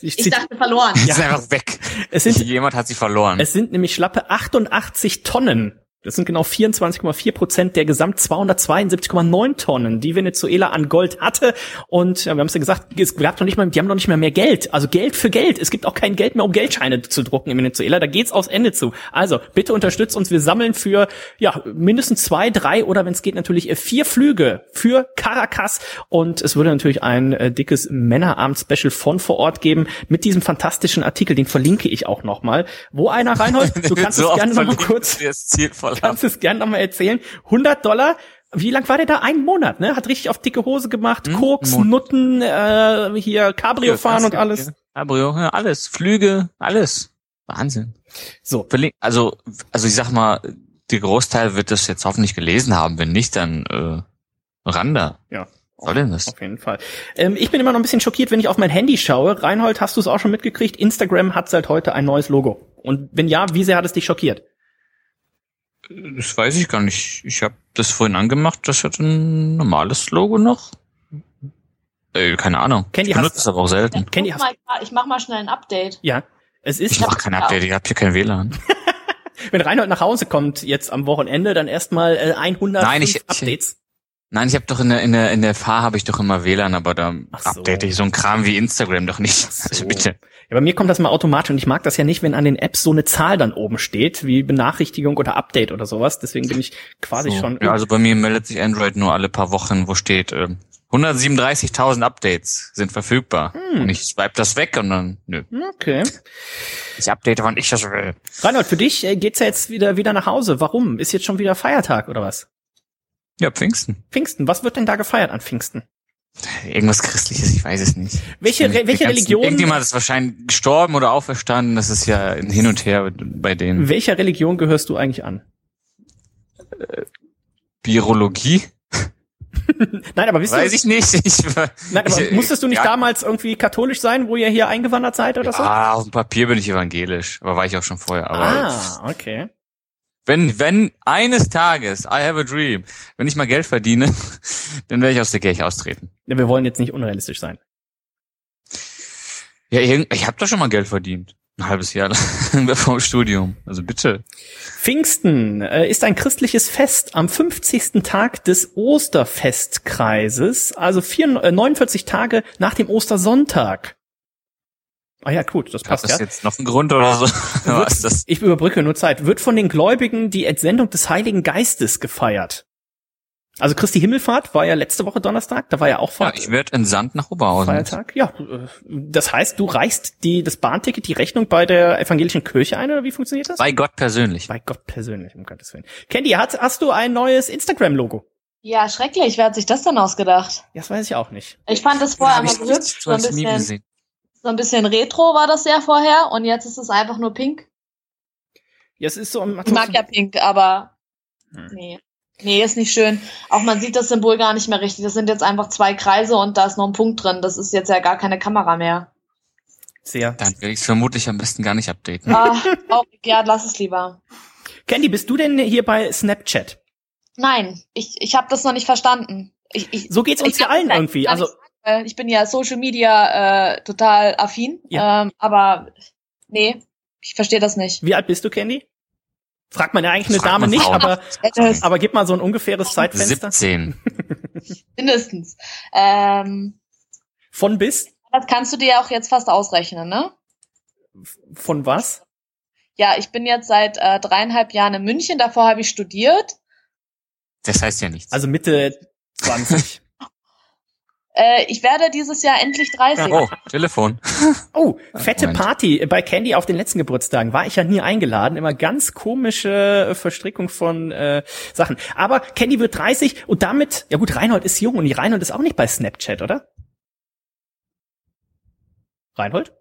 Speaker 2: ich, ich dachte verloren.
Speaker 3: Ja. Ist einfach weg. Es sind, Jemand hat sie verloren.
Speaker 1: Es sind nämlich schlappe 88 Tonnen das sind genau 24,4 Prozent der gesamt 272,9 Tonnen, die Venezuela an Gold hatte. Und ja, wir haben es ja gesagt, es gab noch nicht mal, die haben noch nicht mehr mehr Geld. Also Geld für Geld. Es gibt auch kein Geld mehr, um Geldscheine zu drucken in Venezuela. Da geht's aufs Ende zu. Also bitte unterstützt uns. Wir sammeln für ja mindestens zwei, drei oder wenn es geht natürlich äh, vier Flüge für Caracas. Und es würde natürlich ein äh, dickes Männerabend-Special von vor Ort geben mit diesem fantastischen Artikel. Den verlinke ich auch nochmal. Wo einer reinholt, du kannst so es gerne noch mal kurz. Dollar. Kannst du es gerne nochmal erzählen? 100 Dollar? Wie lang war der da? Ein Monat, ne? Hat richtig auf dicke Hose gemacht, hm? Koks, Mon Nutten, äh, hier Cabrio fahren und alles.
Speaker 3: Cabrio, ja, alles. Flüge, alles. Wahnsinn. So. Also, also ich sag mal, der Großteil wird das jetzt hoffentlich gelesen haben. Wenn nicht, dann äh, Randa.
Speaker 1: Ja. Soll denn das? Auf jeden Fall. Ähm, ich bin immer noch ein bisschen schockiert, wenn ich auf mein Handy schaue. Reinhold, hast du es auch schon mitgekriegt? Instagram hat seit heute ein neues Logo. Und wenn ja, wie sehr hat es dich schockiert?
Speaker 3: Das weiß ich gar nicht. Ich habe das vorhin angemacht. Das hat ein normales Logo noch. Äh, keine Ahnung.
Speaker 1: Candy
Speaker 3: ich benutze es aber auch selten. Ja,
Speaker 2: Candy mal, ich mach mal schnell ein Update.
Speaker 1: Ja, es ist.
Speaker 3: Ich mach kein Update. Ich habe hier kein WLAN.
Speaker 1: Wenn Reinhold nach Hause kommt jetzt am Wochenende, dann erstmal äh, 100
Speaker 3: Nein, ich, Updates. Ich, nein, ich habe doch in der in der in der Fahr habe ich doch immer WLAN, aber da so. update ich so ein Kram wie Instagram doch nicht. So. Also bitte.
Speaker 1: Ja, bei mir kommt das mal automatisch und ich mag das ja nicht, wenn an den Apps so eine Zahl dann oben steht, wie Benachrichtigung oder Update oder sowas. Deswegen bin ich quasi so. schon.
Speaker 3: Ja, also bei mir meldet sich Android nur alle paar Wochen, wo steht äh, 137.000 Updates sind verfügbar. Hm. Und ich swipe das weg und dann, nö.
Speaker 1: Okay.
Speaker 3: Ich update, wann ich das will.
Speaker 1: Reinhold, für dich äh, geht's ja jetzt wieder, wieder nach Hause. Warum? Ist jetzt schon wieder Feiertag oder was?
Speaker 3: Ja, Pfingsten.
Speaker 1: Pfingsten. Was wird denn da gefeiert an Pfingsten?
Speaker 3: Irgendwas Christliches, ich weiß es nicht.
Speaker 1: Welche, welche ganzen, Religion?
Speaker 3: Irgendjemand ist wahrscheinlich gestorben oder auferstanden. Das ist ja ein Hin und Her bei denen.
Speaker 1: Welcher Religion gehörst du eigentlich an?
Speaker 3: Virologie?
Speaker 1: Nein, aber wisst
Speaker 3: Weiß ich nicht. Ich,
Speaker 1: Nein, aber ich, musstest du nicht ja. damals irgendwie katholisch sein, wo ihr hier eingewandert seid oder
Speaker 3: ja,
Speaker 1: so?
Speaker 3: Ah, auf dem Papier bin ich evangelisch, aber war ich auch schon vorher. Aber
Speaker 1: ah, okay.
Speaker 3: Wenn, wenn eines Tages, I have a dream, wenn ich mal Geld verdiene, dann werde ich aus der Kirche austreten.
Speaker 1: Ja, wir wollen jetzt nicht unrealistisch sein.
Speaker 3: Ja, ich habe doch schon mal Geld verdient. Ein halbes Jahr lang vor dem Studium. Also bitte.
Speaker 1: Pfingsten äh, ist ein christliches Fest am 50. Tag des Osterfestkreises, also vier, äh, 49 Tage nach dem Ostersonntag. Ah ja, gut, das passt
Speaker 3: Hat das
Speaker 1: ja.
Speaker 3: jetzt noch ein Grund oder so?
Speaker 1: Was das? Ich überbrücke nur Zeit. Wird von den Gläubigen die Entsendung des Heiligen Geistes gefeiert. Also Christi Himmelfahrt war ja letzte Woche Donnerstag, da war ja auch
Speaker 3: Feiertag. Ja, ich werde entsandt nach Oberhausen.
Speaker 1: Feiertag, ja. Das heißt, du reichst die, das Bahnticket, die Rechnung bei der evangelischen Kirche ein, oder wie funktioniert das?
Speaker 3: Bei Gott persönlich.
Speaker 1: Bei Gott persönlich, um Gottes Willen. Candy, hast, hast du ein neues Instagram-Logo?
Speaker 2: Ja, schrecklich. Wer hat sich das denn ausgedacht?
Speaker 1: Das weiß ich auch nicht.
Speaker 2: Ich fand das vorher ja, mal hübsch. So ein, bisschen, so ein bisschen retro war das ja vorher und jetzt ist es einfach nur pink.
Speaker 1: Ja, es ist so.
Speaker 2: Ich mag ja pink, aber hm. nee. Nee, ist nicht schön. Auch man sieht das Symbol gar nicht mehr richtig. Das sind jetzt einfach zwei Kreise und da ist noch ein Punkt drin. Das ist jetzt ja gar keine Kamera mehr.
Speaker 1: Sehr.
Speaker 3: Dann will ich es vermutlich am besten gar nicht updaten.
Speaker 2: Ah, oh, ja, lass es lieber.
Speaker 1: Candy, bist du denn hier bei Snapchat?
Speaker 2: Nein, ich, ich habe das noch nicht verstanden. Ich, ich,
Speaker 1: so geht's uns ja allen irgendwie. Also
Speaker 2: ich bin ja Social Media äh, total affin, ja. ähm, aber nee, ich verstehe das nicht.
Speaker 1: Wie alt bist du, Candy? Fragt man ja eigentlich eine Dame nicht, aber, aber gib mal so ein ungefähres Zeitfenster.
Speaker 3: 17.
Speaker 2: Mindestens. Ähm,
Speaker 1: Von bis?
Speaker 2: Das kannst du dir ja auch jetzt fast ausrechnen, ne?
Speaker 1: Von was?
Speaker 2: Ja, ich bin jetzt seit äh, dreieinhalb Jahren in München, davor habe ich studiert.
Speaker 3: Das heißt ja nichts.
Speaker 1: Also Mitte 20.
Speaker 2: Äh, ich werde dieses Jahr endlich 30.
Speaker 3: Oh, Telefon.
Speaker 1: Oh, fette Party bei Candy auf den letzten Geburtstagen. War ich ja nie eingeladen. Immer ganz komische Verstrickung von äh, Sachen. Aber Candy wird 30 und damit, ja gut, Reinhold ist jung und die Reinhold ist auch nicht bei Snapchat, oder? Reinhold?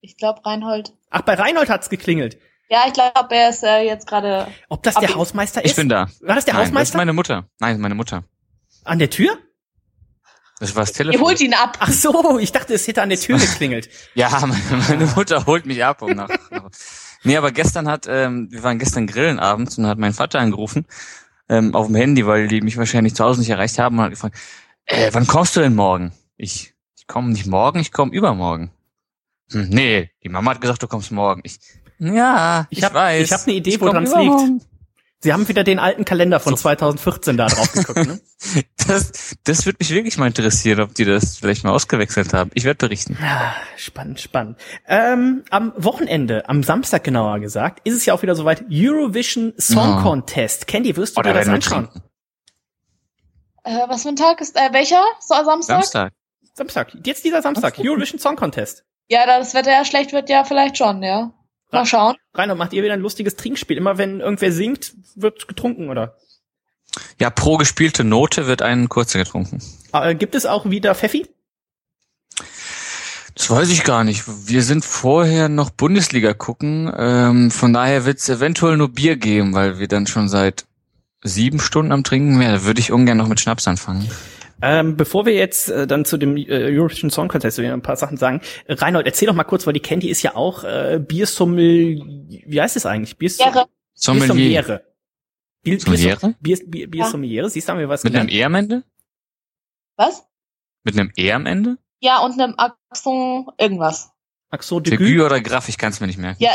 Speaker 2: Ich glaube Reinhold.
Speaker 1: Ach, bei Reinhold hat's geklingelt.
Speaker 2: Ja, ich glaube, er ist äh, jetzt gerade.
Speaker 1: Ob das der Hausmeister ist?
Speaker 3: Ich bin da.
Speaker 1: War das der
Speaker 3: Nein,
Speaker 1: Hausmeister?
Speaker 3: Das ist meine Mutter. Nein, meine Mutter.
Speaker 1: An der Tür?
Speaker 3: Das war das Telefon.
Speaker 2: Ihr holt ihn ab.
Speaker 1: Ach so, ich dachte, es hätte an der Tür geklingelt.
Speaker 3: ja, meine, meine, Mutter holt mich ab. Um nach, nach. Nee, aber gestern hat, ähm, wir waren gestern grillen abends und hat mein Vater angerufen ähm, auf dem Handy, weil die mich wahrscheinlich zu Hause nicht erreicht haben und hat gefragt, äh, wann kommst du denn morgen? Ich, ich komme nicht morgen, ich komme übermorgen. Hm, nee, die Mama hat gesagt, du kommst morgen. Ich, ja, ich, ich hab, weiß.
Speaker 1: Ich habe eine Idee, woran es liegt. Sie haben wieder den alten Kalender von so. 2014 da drauf geguckt, ne?
Speaker 3: das, das würde mich wirklich mal interessieren, ob die das vielleicht mal ausgewechselt haben. Ich werde berichten.
Speaker 1: Ja, spannend, spannend. Ähm, am Wochenende, am Samstag genauer gesagt, ist es ja auch wieder soweit Eurovision Song oh. Contest. Candy, wirst du oh, dir das anschauen?
Speaker 2: Äh, was für ein Tag ist, äh, welcher? So, Samstag?
Speaker 3: Samstag.
Speaker 1: Samstag. Jetzt dieser Samstag. Eurovision Song Contest.
Speaker 2: Ja, da das Wetter ja schlecht wird, ja vielleicht schon, ja. Mal schauen.
Speaker 1: Rainer, macht ihr wieder ein lustiges Trinkspiel? Immer wenn irgendwer singt, wird getrunken, oder?
Speaker 3: Ja, pro gespielte Note wird ein kurzer getrunken.
Speaker 1: Äh, gibt es auch wieder Pfeffi?
Speaker 3: Das weiß ich gar nicht. Wir sind vorher noch Bundesliga gucken. Ähm, von daher wird es eventuell nur Bier geben, weil wir dann schon seit sieben Stunden am Trinken wären. Da würde ich ungern noch mit Schnaps anfangen.
Speaker 1: Ähm, bevor wir jetzt äh, dann zu dem äh, Eurovision Song Contest ein paar Sachen sagen, äh, Reinhold, erzähl doch mal kurz, weil die Candy ist ja auch äh, Biersommel, wie heißt es eigentlich?
Speaker 2: Biersommeliere.
Speaker 1: Sommeliere.
Speaker 3: Bier, Sommeliere?
Speaker 1: Bier, Bier, Sommeliere. Siehst du, haben wir was
Speaker 3: Mit gelernt? einem E am Ende?
Speaker 2: Was?
Speaker 3: Mit einem E am Ende?
Speaker 2: Ja, und einem Accent irgendwas.
Speaker 1: Accent de
Speaker 3: Gue oder Graf, ich kann es mir nicht merken.
Speaker 2: Ja,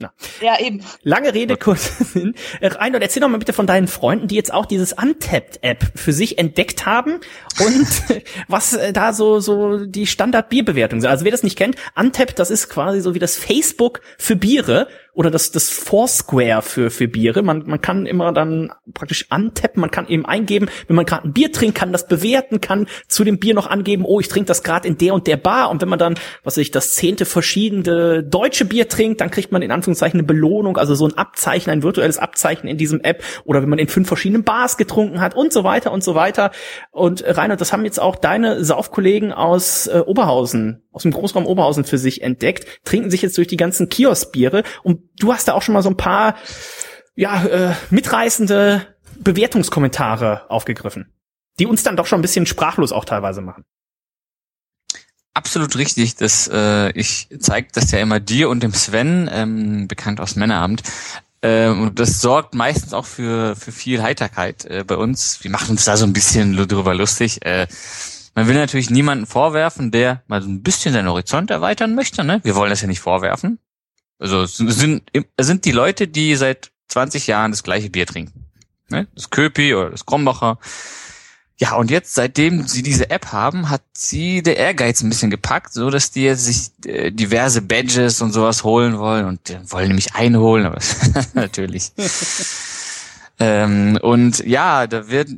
Speaker 2: na. Ja, eben.
Speaker 1: Lange Rede, kurzer Sinn. Äh, Reinhold, erzähl doch mal bitte von deinen Freunden, die jetzt auch dieses Untapped-App für sich entdeckt haben und was äh, da so, so die Standard-Bierbewertung sind. Also wer das nicht kennt, Untapped, das ist quasi so wie das Facebook für Biere oder das, das Foursquare für, für Biere. Man, man kann immer dann praktisch antappen, man kann eben eingeben, wenn man gerade ein Bier trinkt, kann das bewerten, kann zu dem Bier noch angeben, oh, ich trinke das gerade in der und der Bar. Und wenn man dann, was weiß ich, das zehnte verschiedene deutsche Bier trinkt, dann kriegt man in Anführungszeichen eine Belohnung, also so ein Abzeichen, ein virtuelles Abzeichen in diesem App. Oder wenn man in fünf verschiedenen Bars getrunken hat und so weiter und so weiter. Und äh, Reinhard, das haben jetzt auch deine Saufkollegen aus äh, Oberhausen, aus dem Großraum Oberhausen für sich entdeckt, trinken sich jetzt durch die ganzen Kioskbiere. Und du hast da auch schon mal so ein paar ja, äh, mitreißende Bewertungskommentare aufgegriffen, die uns dann doch schon ein bisschen sprachlos auch teilweise machen.
Speaker 3: Absolut richtig. Das äh, ich zeige das ja immer dir und dem Sven, ähm, bekannt aus Männerabend. Ähm, und das sorgt meistens auch für für viel Heiterkeit äh, bei uns. Wir machen uns da so ein bisschen drüber lustig. Äh, man will natürlich niemanden vorwerfen, der mal so ein bisschen seinen Horizont erweitern möchte. Ne? Wir wollen das ja nicht vorwerfen. Also es sind, es sind die Leute, die seit 20 Jahren das gleiche Bier trinken. Ne? Das Köpi oder das Krombacher. Ja, und jetzt, seitdem sie diese App haben, hat sie der Ehrgeiz ein bisschen gepackt, so dass die jetzt sich äh, diverse Badges und sowas holen wollen und äh, wollen nämlich einholen, aber natürlich. ähm, und ja, da wird,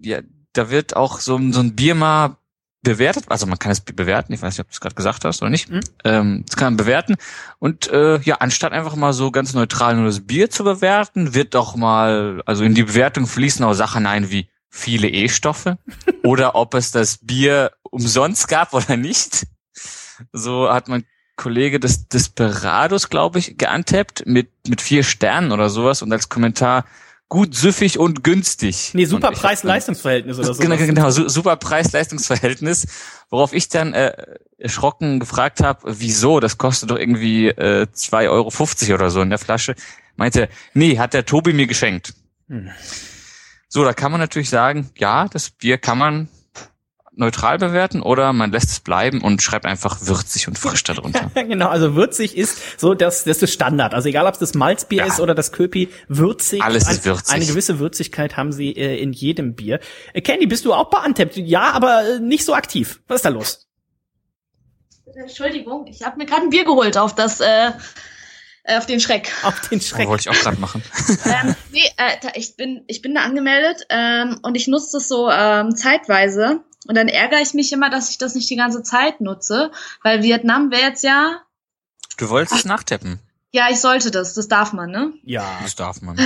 Speaker 3: ja, da wird auch so, so ein Bier mal bewertet, also man kann es bewerten, ich weiß nicht, ob du es gerade gesagt hast oder nicht, mhm. ähm, das kann man bewerten und äh, ja, anstatt einfach mal so ganz neutral nur das Bier zu bewerten, wird doch mal, also in die Bewertung fließen auch Sachen ein wie viele E-Stoffe oder ob es das Bier umsonst gab oder nicht. So hat mein Kollege des Desperados, glaube ich, geantappt mit, mit vier Sternen oder sowas und als Kommentar, gut süffig und günstig.
Speaker 1: Nee, super Preis-Leistungsverhältnis oder so.
Speaker 3: Genau, genau, super Preis-Leistungsverhältnis, worauf ich dann äh, erschrocken gefragt habe, wieso, das kostet doch irgendwie äh, 2,50 Euro oder so in der Flasche. Meinte, nee, hat der Tobi mir geschenkt. Hm. So, da kann man natürlich sagen, ja, das Bier kann man neutral bewerten oder man lässt es bleiben und schreibt einfach würzig und frisch darunter.
Speaker 1: genau, also würzig ist so das, das ist Standard. Also egal, ob es das Malzbier ja. ist oder das Köpi, würzig.
Speaker 3: Alles ist würzig.
Speaker 1: Eine gewisse Würzigkeit haben sie äh, in jedem Bier. Äh, Candy, bist du auch bei Antep? Ja, aber äh, nicht so aktiv. Was ist da los?
Speaker 2: Entschuldigung, ich habe mir gerade ein Bier geholt auf das äh, äh, auf den Schreck.
Speaker 1: Auf den Schreck.
Speaker 3: Oh, wollte ich auch gerade machen.
Speaker 2: ähm, nee, äh, ich bin ich bin da angemeldet ähm, und ich nutze das so ähm, zeitweise und dann ärgere ich mich immer, dass ich das nicht die ganze Zeit nutze, weil Vietnam wäre jetzt ja.
Speaker 3: Du wolltest es nachtippen.
Speaker 2: Ja, ich sollte das. Das darf man, ne?
Speaker 1: Ja,
Speaker 3: das darf man.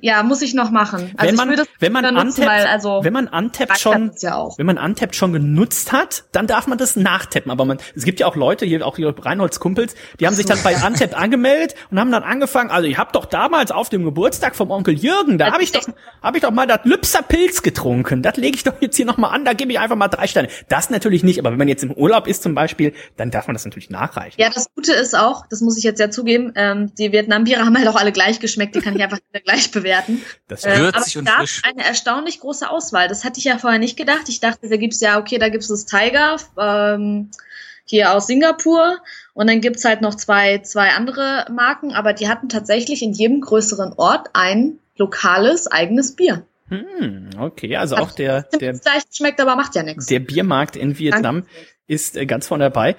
Speaker 2: Ja, muss ich noch machen.
Speaker 1: Also wenn man,
Speaker 2: ich
Speaker 1: das wenn man nutzen, weil, also wenn man untappt schon,
Speaker 2: ja
Speaker 1: wenn man untappt schon genutzt hat, dann darf man das nachtappen. Aber man, es gibt ja auch Leute, hier auch hier Reinholds Kumpels, die haben sich dann bei untappt angemeldet und haben dann angefangen. Also ich habe doch damals auf dem Geburtstag vom Onkel Jürgen, da habe ich doch, habe ich doch mal das Lübser Pilz getrunken. Das lege ich doch jetzt hier noch mal an. Da gebe ich einfach mal drei Sterne. Das natürlich nicht. Aber wenn man jetzt im Urlaub ist zum Beispiel, dann darf man das natürlich nachreichen.
Speaker 2: Ja, das Gute ist auch, das muss ich jetzt ja zugeben, ähm, die Vietnam Biere haben halt auch alle gleich geschmeckt, die kann ich einfach gleich bewerten.
Speaker 3: Das äh, würzig und frisch.
Speaker 2: eine erstaunlich große Auswahl. Das hatte ich ja vorher nicht gedacht. Ich dachte, da gibt's ja, okay, da gibt's das Tiger ähm, hier aus Singapur und dann gibt's halt noch zwei, zwei andere Marken, aber die hatten tatsächlich in jedem größeren Ort ein lokales eigenes Bier.
Speaker 1: Hm, okay, also auch der, der
Speaker 2: schmeckt, aber macht ja nichts.
Speaker 1: Der Biermarkt in Vietnam Danke. ist äh, ganz vorne dabei.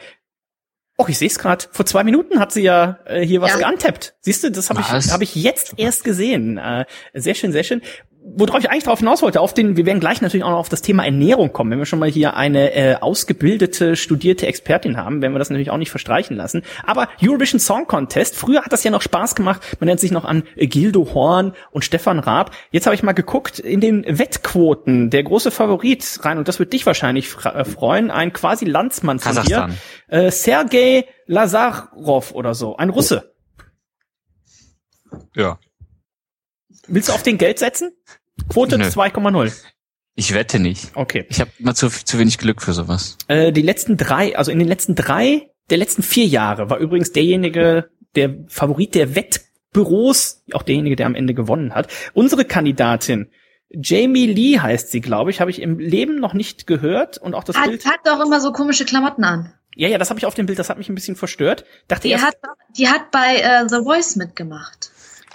Speaker 1: Och, ich sehe es gerade. Vor zwei Minuten hat sie ja äh, hier was ja. geantappt. Siehst du, das habe ich, hab ich jetzt erst gesehen. Äh, sehr schön, sehr schön worauf ich eigentlich darauf hinaus wollte, auf den, wir werden gleich natürlich auch noch auf das Thema Ernährung kommen. Wenn wir schon mal hier eine äh, ausgebildete, studierte Expertin haben, werden wir das natürlich auch nicht verstreichen lassen. Aber Eurovision Song Contest, früher hat das ja noch Spaß gemacht. Man nennt sich noch an Gildo Horn und Stefan Raab. Jetzt habe ich mal geguckt in den Wettquoten. Der große Favorit rein, und das wird dich wahrscheinlich äh, freuen, ein quasi Landsmann von dir, äh, Sergei Lazarov oder so, ein Russe.
Speaker 3: Ja.
Speaker 1: Willst du auf den Geld setzen? Quote 2,0.
Speaker 3: Ich wette nicht.
Speaker 1: Okay.
Speaker 3: Ich habe mal zu, zu wenig Glück für sowas.
Speaker 1: Äh, die letzten drei, also in den letzten drei der letzten vier Jahre war übrigens derjenige, der Favorit der Wettbüros, auch derjenige, der am Ende gewonnen hat. Unsere Kandidatin, Jamie Lee heißt sie, glaube ich, habe ich im Leben noch nicht gehört und auch das
Speaker 2: ah,
Speaker 1: Bild.
Speaker 2: Die hat doch immer so komische Klamotten an.
Speaker 1: Ja, ja, das habe ich auf dem Bild, das hat mich ein bisschen verstört. Dachte
Speaker 2: die
Speaker 1: erst,
Speaker 2: hat, die hat bei uh, The Voice mitgemacht.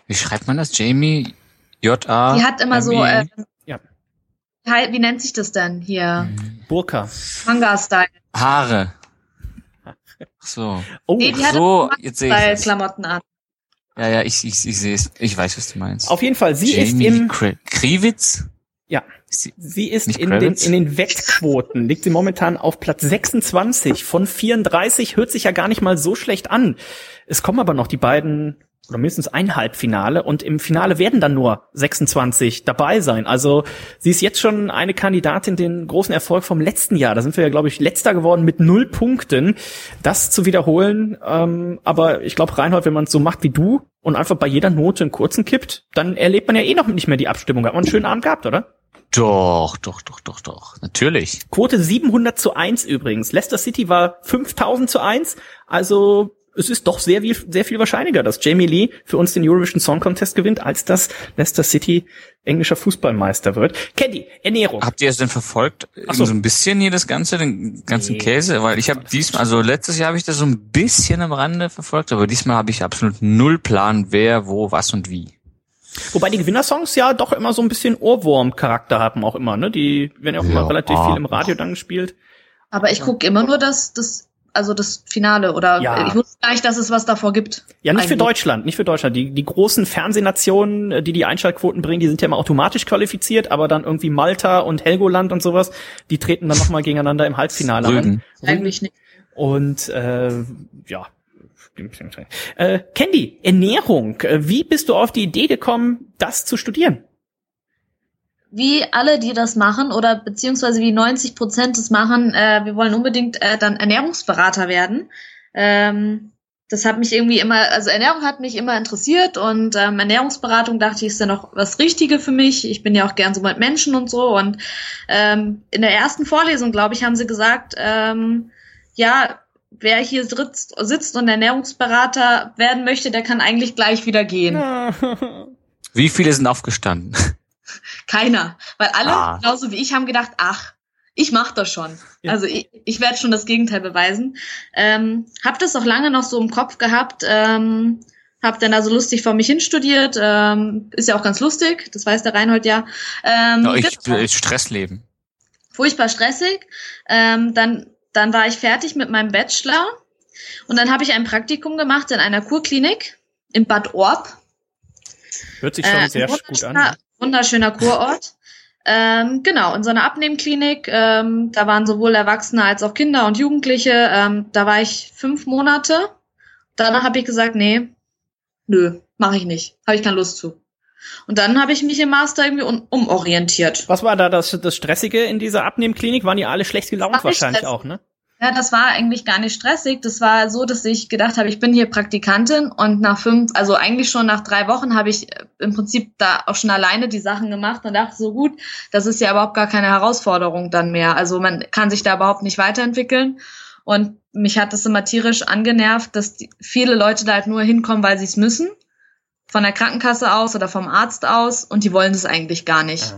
Speaker 3: Wie schreibt man das? Jamie J-A.
Speaker 2: Die hat immer so, äh,
Speaker 1: ja.
Speaker 2: wie nennt sich das denn hier?
Speaker 1: Burka.
Speaker 2: Manga-Style.
Speaker 3: Haare. Ach so.
Speaker 2: Oh, nee, die
Speaker 3: so,
Speaker 2: jetzt sehe ich Klamotten an.
Speaker 3: Ja, ja, ich, ich, ich sehe es. Ich weiß, was du meinst.
Speaker 1: Auf jeden Fall, sie
Speaker 3: Jamie
Speaker 1: ist im
Speaker 3: Kri- Kriwitz?
Speaker 1: Ja.
Speaker 3: Sie-
Speaker 1: ist in den, in den Wettquoten, liegt sie momentan auf Platz 26 von 34, hört sich ja gar nicht mal so schlecht an. Es kommen aber noch die beiden, oder mindestens ein Halbfinale und im Finale werden dann nur 26 dabei sein. Also sie ist jetzt schon eine Kandidatin, den großen Erfolg vom letzten Jahr. Da sind wir ja, glaube ich, letzter geworden mit null Punkten. Das zu wiederholen, ähm, aber ich glaube, Reinhold, wenn man es so macht wie du und einfach bei jeder Note einen kurzen kippt, dann erlebt man ja eh noch nicht mehr die Abstimmung. Hat man einen schönen Abend gehabt, oder?
Speaker 3: Doch, doch, doch, doch, doch. Natürlich.
Speaker 1: Quote 700 zu 1 übrigens. Leicester City war 5000 zu 1. Also es ist doch sehr, viel- sehr viel wahrscheinlicher, dass Jamie Lee für uns den Eurovision Song Contest gewinnt, als dass Leicester City englischer Fußballmeister wird. Candy, Ernährung.
Speaker 3: Habt ihr es denn verfolgt?
Speaker 1: Ach so.
Speaker 3: So ein bisschen hier das Ganze, den ganzen
Speaker 1: Nee.
Speaker 3: Käse? Weil ich habe diesmal, also letztes Jahr habe ich das so ein bisschen am Rande verfolgt, aber diesmal habe ich absolut null Plan, wer, wo, was und wie.
Speaker 1: Wobei die Gewinnersongs ja doch immer so ein bisschen Ohrwurm-Charakter haben auch immer, ne? Die werden ja auch immer
Speaker 3: Ja.
Speaker 1: relativ viel im Radio dann gespielt.
Speaker 2: Aber ich gucke immer nur das, das, also das Finale oder
Speaker 1: Ja.
Speaker 2: ich wusste gar nicht, dass es was davor gibt.
Speaker 1: Ja, nicht für
Speaker 2: Eigentlich.
Speaker 1: Deutschland, nicht für Deutschland. Die, die großen Fernsehnationen, äh, die die Einschaltquoten bringen, die sind ja immer automatisch qualifiziert, aber dann irgendwie Malta und Helgoland und sowas, die treten dann nochmal gegeneinander im Halbfinale an.
Speaker 3: Rügen.
Speaker 2: Eigentlich nicht.
Speaker 1: Und äh, ja. Äh, Candy, Ernährung. Äh, Wie bist du auf die Idee gekommen, das zu studieren?
Speaker 2: Wie alle, die das machen oder beziehungsweise wie 90 Prozent das machen, äh, wir wollen unbedingt äh, dann Ernährungsberater werden. Ähm, das hat mich irgendwie immer, also Ernährung hat mich immer interessiert und ähm, Ernährungsberatung dachte ich ist ja noch was Richtige für mich. Ich bin ja auch gern so mit Menschen und so und ähm, in der ersten Vorlesung, glaube ich, haben sie gesagt, ähm, ja, wer hier sitzt, sitzt und Ernährungsberater werden möchte, der kann eigentlich gleich wieder gehen.
Speaker 3: Wie viele sind aufgestanden?
Speaker 2: Keiner. Weil alle,
Speaker 3: Ah.
Speaker 2: genauso wie ich, haben gedacht, ach, ich mach das schon.
Speaker 1: Ja.
Speaker 2: Also ich, ich werde schon das Gegenteil beweisen. Ähm, hab das auch lange noch so im Kopf gehabt. Ähm, hab dann da so lustig vor mich hin studiert. Ähm, ist ja auch ganz lustig, das weiß der Reinhold ja. Ähm,
Speaker 3: Ja, ich, ich Stressleben.
Speaker 2: furchtbar stressig. Ähm, dann, dann war ich fertig mit meinem Bachelor und dann habe ich ein Praktikum gemacht in einer Kurklinik in Bad Orb.
Speaker 1: Hört sich schon
Speaker 2: Äh,
Speaker 1: sehr gut an.
Speaker 2: Wunderschöner- Kurort. Ähm, genau, in so einer Abnehmklinik. Ähm, da waren sowohl Erwachsene als auch Kinder und Jugendliche. Ähm, da war ich fünf Monate. Danach habe ich gesagt, nee, nö, mache ich nicht. Habe ich keine Lust zu. Und dann habe ich mich im Master irgendwie um, umorientiert.
Speaker 1: Was war da das, das Stressige in dieser Abnehmklinik? Waren die alle schlecht gelaunt wahrscheinlich
Speaker 2: stressig.
Speaker 1: auch, ne?
Speaker 2: Ja, das war eigentlich gar nicht stressig. Das war so, dass ich gedacht habe, ich bin hier Praktikantin und nach fünf, also eigentlich schon nach drei Wochen habe ich äh, im Prinzip da auch schon alleine die Sachen gemacht und dachte so gut, das ist ja überhaupt gar keine Herausforderung dann mehr. Also man kann sich da überhaupt nicht weiterentwickeln. Und mich hat das immer tierisch angenervt, dass die, viele Leute da halt nur hinkommen, weil sie es müssen. Von der Krankenkasse aus oder vom Arzt aus und die wollen das eigentlich gar nicht.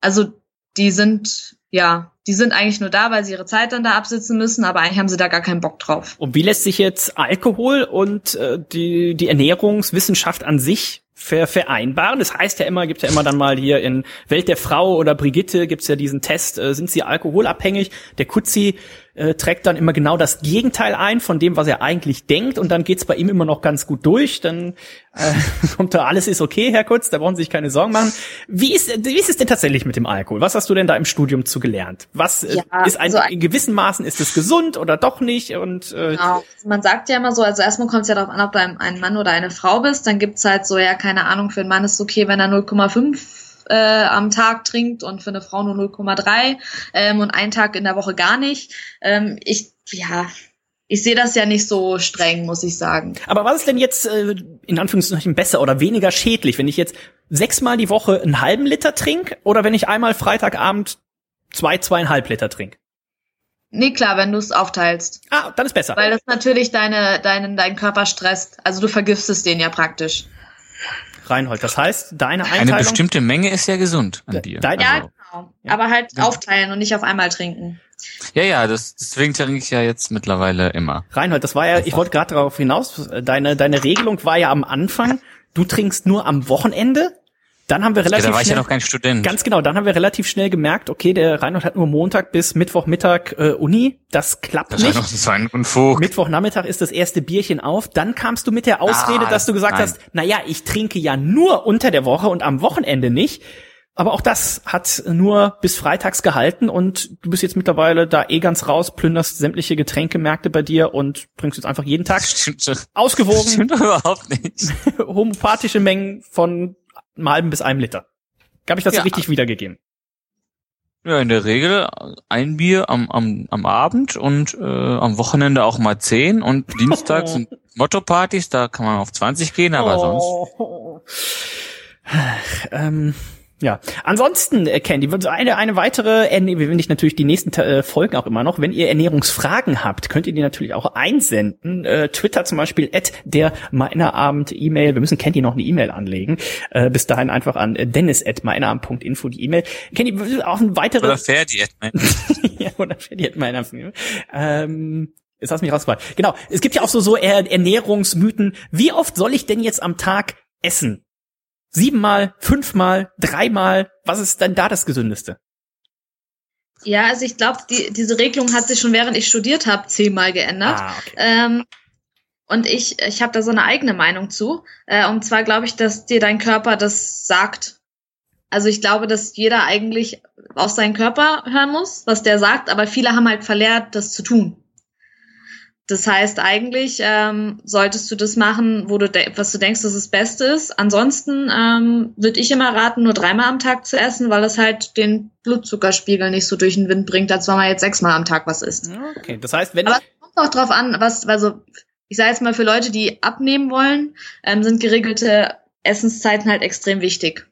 Speaker 2: Also die sind, ja, die sind eigentlich nur da, weil sie ihre Zeit dann da absitzen müssen, aber eigentlich haben sie da gar keinen Bock drauf.
Speaker 1: Und wie lässt sich jetzt Alkohol und äh, die, die Ernährungswissenschaft an sich ver vereinbaren? Das heißt ja immer, gibt ja immer dann mal hier in Welt der Frau oder Brigitte gibt's ja diesen Test, äh, sind sie alkoholabhängig? Der Kutzi äh, trägt dann immer genau das Gegenteil ein von dem, was er eigentlich denkt und dann geht's bei ihm immer noch ganz gut durch. Dann äh, kommt da, alles ist okay, Herr Kutz, da brauchen Sie sich keine Sorgen machen. Wie ist, wie ist es denn tatsächlich mit dem Alkohol? Was hast du denn da im Studium zu gelernt? Was äh,
Speaker 2: Ja,
Speaker 1: ist ein,
Speaker 2: also
Speaker 1: in gewissen Maßen, ist es gesund oder doch nicht? Und äh,
Speaker 2: Genau. Man sagt ja immer so, also erstmal kommt es ja darauf an, ob du ein, ein Mann oder eine Frau bist. Dann gibt's halt so, ja, keine Ahnung, für einen Mann ist es okay, wenn er 0,5 äh, am Tag trinkt und für eine Frau nur 0,3 ähm, und einen Tag in der Woche gar nicht. Ähm, ich, ja, ich sehe das ja nicht so streng, muss ich sagen.
Speaker 1: Aber was ist denn jetzt äh, in Anführungszeichen besser oder weniger schädlich, wenn ich jetzt sechsmal die Woche einen halben Liter trinke oder wenn ich einmal Freitagabend zwei, zweieinhalb Liter trinke?
Speaker 2: Nee, klar, wenn du es aufteilst.
Speaker 1: Ah, dann ist besser.
Speaker 2: Weil das natürlich deine, deinen, deinen Körper stresst. Also du vergiftest den ja praktisch.
Speaker 1: Reinhold, das heißt, deine
Speaker 3: Eine
Speaker 1: Einteilung...
Speaker 3: bestimmte Menge ist ja gesund an Bier.
Speaker 1: Dein-
Speaker 2: Ja,
Speaker 3: Also,
Speaker 2: genau.
Speaker 1: Ja.
Speaker 2: Aber halt
Speaker 3: Ja.
Speaker 2: aufteilen und nicht auf einmal trinken.
Speaker 3: ja, ja, das, deswegen trinke ich ja jetzt mittlerweile immer.
Speaker 1: Reinhold, das war ja, ich wollte gerade darauf hinaus, deine, deine Regelung war ja am Anfang, du trinkst nur am Wochenende Dann haben wir relativ
Speaker 3: ja, da war
Speaker 1: schnell,
Speaker 3: ich ja noch kein Student.
Speaker 1: Ganz genau, dann haben wir relativ schnell gemerkt, okay, der Reinhold hat nur Montag bis Mittwochmittag äh, Uni. Das klappt
Speaker 3: das
Speaker 1: nicht.
Speaker 3: Noch ein Unfug.
Speaker 1: Mittwochnachmittag ist das erste Bierchen auf. Dann kamst du mit der Ausrede,
Speaker 3: Ah,
Speaker 1: dass du gesagt
Speaker 3: nein.
Speaker 1: hast, na ja, ich trinke ja nur unter der Woche und am Wochenende nicht. Aber auch das hat nur bis freitags gehalten und du bist jetzt mittlerweile da eh ganz raus, plünderst sämtliche Getränkemärkte bei dir und trinkst jetzt einfach jeden Tag
Speaker 3: Das stimmt,
Speaker 1: ausgewogen
Speaker 3: stimmt überhaupt nicht.
Speaker 1: homopathische Mengen von einem halben bis einem Liter. Habe ich das
Speaker 3: Ja.
Speaker 1: richtig wiedergegeben?
Speaker 3: Ja, in der Regel ein Bier am, am, am Abend und äh, am Wochenende auch mal zehn und dienstags sind Motto-Partys, da kann man auf 20 gehen, aber sonst.
Speaker 1: Oh. Ähm, ja, ansonsten, äh, Candy, eine, eine weitere, wir will ich natürlich die nächsten äh, Folgen auch immer noch, wenn ihr Ernährungsfragen habt, könnt ihr die natürlich auch einsenden. Äh, Twitter zum Beispiel, at der Meinerabend E-Mail, wir müssen Candy noch eine E-Mail anlegen, äh, bis dahin einfach an äh, dennis at meinerabend.info die E-Mail. Candy, auch ein
Speaker 3: Oder
Speaker 1: weiteres,
Speaker 3: Ferdi, ne?
Speaker 1: ja, oder Ferdi at meinerabend. Ähm, Jetzt hast du mich rausgefallen. Genau. Es gibt ja auch so, so Er- Ernährungsmythen. Wie oft soll ich denn jetzt am Tag essen? Siebenmal, fünfmal, dreimal? Was ist denn da das Gesündeste?
Speaker 2: Ja, also ich glaube, die, diese Regelung hat sich schon während ich studiert habe zehnmal geändert.
Speaker 1: Ah, okay.
Speaker 2: Ähm, und ich, ich habe da so eine eigene Meinung zu. Äh, und zwar glaube ich, dass dir dein Körper das sagt. Also ich glaube, dass jeder eigentlich auf seinen Körper hören muss, was der sagt, aber viele haben halt verlehrt, das zu tun. Das heißt, eigentlich ähm, solltest du das machen, wo du was du denkst, dass das Beste ist. Ansonsten ähm, würde ich immer raten, nur dreimal am Tag zu essen, weil es halt den Blutzuckerspiegel nicht so durch den Wind bringt, als wenn man jetzt sechsmal am Tag was isst.
Speaker 1: Okay, das heißt, wenn
Speaker 2: Aber es kommt auch drauf an, was, also ich sage jetzt mal für Leute, die abnehmen wollen, ähm, sind geregelte Essenszeiten halt extrem wichtig.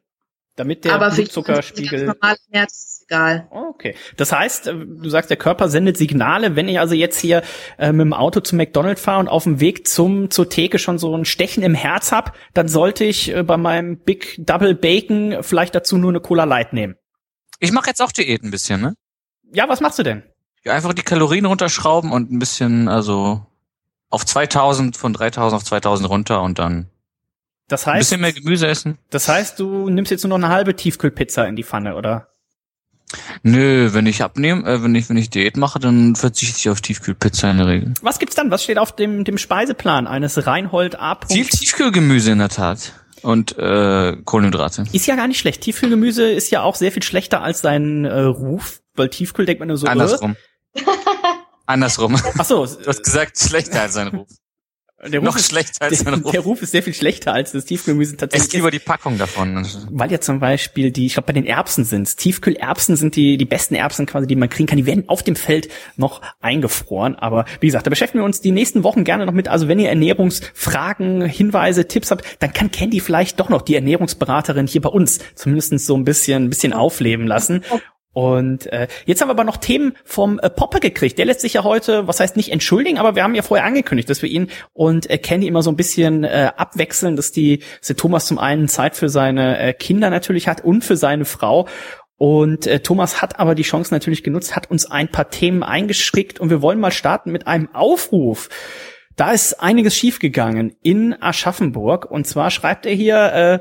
Speaker 1: damit der
Speaker 2: Aber für
Speaker 1: Blutzuckerspiegel
Speaker 2: ganz normal ernährt, ist es egal.
Speaker 1: Okay. Das heißt, äh, du sagst, der Körper sendet Signale. Wenn ich also jetzt hier äh, mit dem Auto zu McDonald's fahre und auf dem Weg zum zur Theke schon so ein Stechen im Herz hab, dann sollte ich äh, bei meinem Big Double Bacon vielleicht dazu nur eine Cola Light nehmen.
Speaker 3: Ich mache jetzt auch Diät ein bisschen, ne?
Speaker 1: Ja, was machst du denn?
Speaker 3: Ja, einfach die Kalorien runterschrauben und ein bisschen, also auf 2000, von 3000 auf 2000 runter und dann
Speaker 1: Das
Speaker 3: ein
Speaker 1: heißt,
Speaker 3: bisschen mehr Gemüse essen.
Speaker 1: das heißt, du nimmst jetzt nur noch eine halbe Tiefkühlpizza in die Pfanne, oder?
Speaker 3: Nö, wenn ich abnehme, äh, wenn ich wenn ich Diät mache, dann verzichte ich auf Tiefkühlpizza in der Regel.
Speaker 1: Was gibt's dann? Was steht auf dem dem Speiseplan eines Reinhold A.
Speaker 3: Viel Tiefkühlgemüse in der Tat und äh, Kohlenhydrate.
Speaker 1: Ist ja gar nicht schlecht. Tiefkühlgemüse ist ja auch sehr viel schlechter als sein äh, Ruf, weil Tiefkühl denkt man nur so. Äh,
Speaker 3: Andersrum. Andersrum.
Speaker 1: ach so,
Speaker 3: Du hast gesagt, schlechter als sein Ruf.
Speaker 1: Der Ruf
Speaker 3: Noch
Speaker 1: ist,
Speaker 3: schlechter als
Speaker 1: der,
Speaker 3: Ruf.
Speaker 1: der Ruf ist sehr viel schlechter als das Tiefkühlgemüse
Speaker 3: Esst
Speaker 1: tatsächlich.
Speaker 3: lieber
Speaker 1: Ist,
Speaker 3: die Packung davon.
Speaker 1: weil ja zum Beispiel die, ich glaube bei den Erbsen sind's. Tiefkühlerbsen sind die die besten Erbsen quasi, die man kriegen kann. Die werden auf dem Feld noch eingefroren. Aber wie gesagt, da beschäftigen wir uns die nächsten Wochen gerne noch mit. Also wenn ihr Ernährungsfragen, Hinweise, Tipps habt, dann kann Candy vielleicht doch noch die Ernährungsberaterin hier bei uns zumindest so ein bisschen, ein bisschen aufleben lassen. Und äh, jetzt haben wir aber noch Themen vom äh, Poppe gekriegt. Der lässt sich ja heute, was heißt nicht entschuldigen, aber wir haben ja vorher angekündigt, dass wir ihn und äh, Candy immer so ein bisschen äh, abwechseln, dass die dass der Thomas zum einen Zeit für seine äh, Kinder natürlich hat und für seine Frau. Und äh, Thomas hat aber die Chance natürlich genutzt, hat uns ein paar Themen eingeschickt und wir wollen mal starten mit einem Aufruf. Da ist einiges schiefgegangen in Aschaffenburg. Und zwar schreibt er hier, äh,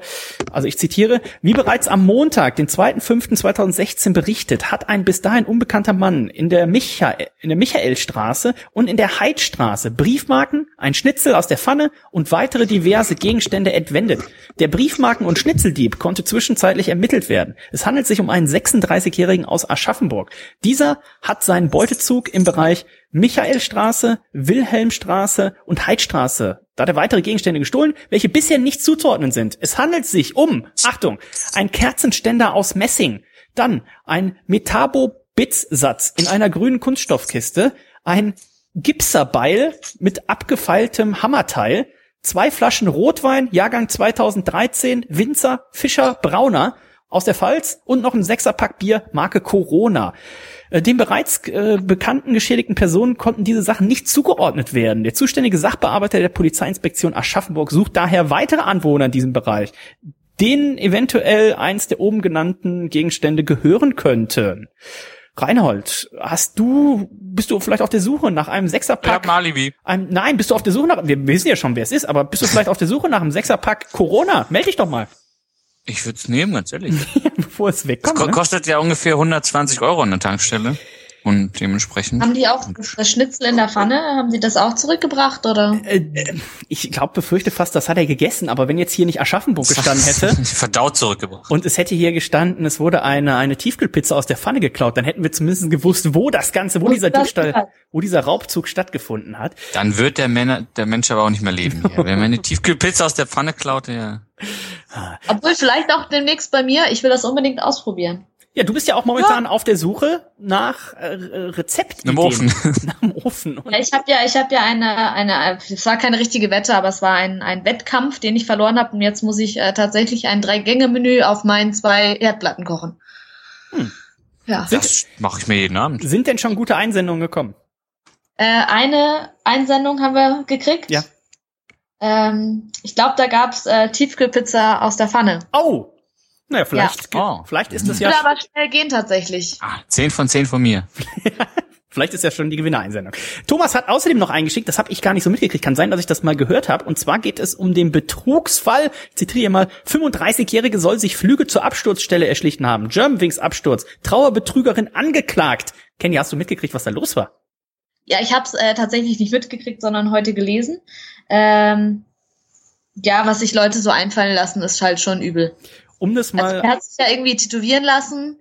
Speaker 1: also ich zitiere, wie bereits am Montag, den 2.5.2016 berichtet, hat ein bis dahin unbekannter Mann in der, Micha in der Michaelstraße und in der Heidstraße Briefmarken, ein Schnitzel aus der Pfanne und weitere diverse Gegenstände entwendet. Der Briefmarken- und Schnitzeldieb konnte zwischenzeitlich ermittelt werden. Es handelt sich um einen 36-Jährigen aus Aschaffenburg. Dieser hat seinen Beutezug im Bereich Michaelstraße, Wilhelmstraße und Heidstraße. Da hat er weitere Gegenstände gestohlen, welche bisher nicht zuzuordnen sind. Es handelt sich um, Achtung, ein Kerzenständer aus Messing, dann ein Metabo-Bits-Satz in einer grünen Kunststoffkiste, ein Gipserbeil mit abgefeiltem Hammerteil, zwei Flaschen Rotwein, Jahrgang 2013, Winzer, Fischer, Brauner aus der Pfalz und noch ein Sechserpack Bier Marke Corona. Äh, Den bereits äh, bekannten geschädigten Personen konnten diese Sachen nicht zugeordnet werden. Der zuständige Sachbearbeiter der Polizeiinspektion Aschaffenburg sucht daher weitere Anwohner in diesem Bereich, denen eventuell eins der oben genannten Gegenstände gehören könnten. Reinhold, hast du, bist du vielleicht auf der Suche nach einem
Speaker 3: Ich hab
Speaker 1: Sechserpack?
Speaker 3: ein Alibi.
Speaker 1: Einem, nein, bist du auf der Suche nach, wir wissen ja schon, wer es ist, aber bist du vielleicht auf der Suche nach einem Sechserpack Corona? Meld dich doch mal.
Speaker 3: Ich würde es nehmen, ganz ehrlich.
Speaker 1: Bevor es
Speaker 3: Das
Speaker 1: wegkommt.
Speaker 3: ko
Speaker 1: ne?
Speaker 3: kostet ja ungefähr 120 Euro an der Tankstelle. Und dementsprechend.
Speaker 2: Haben die auch das, Schnitzel in der Pfanne? Haben die das auch zurückgebracht oder?
Speaker 1: Äh, ich glaube, befürchte fast, das hat er gegessen. Aber wenn jetzt hier nicht Aschaffenburg gestanden hätte
Speaker 3: Verdaut zurückgebracht.
Speaker 1: und es hätte hier gestanden, es wurde eine, eine Tiefkühlpizza aus der Pfanne geklaut, dann hätten wir zumindest gewusst, wo das Ganze, wo
Speaker 2: Wo
Speaker 1: dieser Diebstahl, wo dieser Raubzug stattgefunden hat.
Speaker 3: Dann wird der, Männer, der Mensch aber auch nicht mehr leben hier. Wenn man eine Tiefkühlpizza aus der Pfanne klaut, ja.
Speaker 2: Obwohl vielleicht auch demnächst bei mir. Ich will das unbedingt ausprobieren.
Speaker 1: Ja, du bist ja auch momentan auf der Suche nach äh, Rezeptideen.
Speaker 3: Im Ofen.
Speaker 1: Nach dem Ofen.
Speaker 2: Ja, ich habe ja, ich habe ja eine, eine, es war keine richtige Wette, aber es war ein, ein Wettkampf, den ich verloren habe. Und jetzt muss ich äh, tatsächlich ein Drei-Gänge-Menü auf meinen zwei Erdplatten kochen.
Speaker 1: Hm.
Speaker 2: Ja.
Speaker 3: Das mache ich mir jeden Abend.
Speaker 1: sind denn schon gute Einsendungen gekommen?
Speaker 2: Äh, eine Einsendung haben wir gekriegt.
Speaker 1: Ja.
Speaker 2: Ähm, ich glaube, da gab's äh, Tiefkühlpizza aus der Pfanne.
Speaker 1: Oh! Naja, vielleicht,
Speaker 3: Ja. Oh.
Speaker 1: vielleicht ist das
Speaker 2: Würde
Speaker 1: ja,
Speaker 2: aber schnell gehen tatsächlich.
Speaker 3: Ah, 10 von 10 von mir.
Speaker 1: vielleicht ist ja schon die Gewinnereinsendung. Thomas hat außerdem noch eingeschickt, das habe ich gar nicht so mitgekriegt, kann sein, dass ich das mal gehört habe. Und zwar geht es um den Betrugsfall, ich zitiere mal, 35-Jährige soll sich Flüge zur Absturzstelle erschlichen haben. Germanwings Absturz, Trauerbetrügerin angeklagt. Kenny, hast du mitgekriegt, was da los war?
Speaker 2: Ja, ich habe es äh, tatsächlich nicht mitgekriegt, sondern heute gelesen. Ähm, ja, was sich Leute so einfallen lassen, ist halt schon übel.
Speaker 1: Um das
Speaker 2: Also
Speaker 1: mal
Speaker 2: er hat sich ja irgendwie tätowieren lassen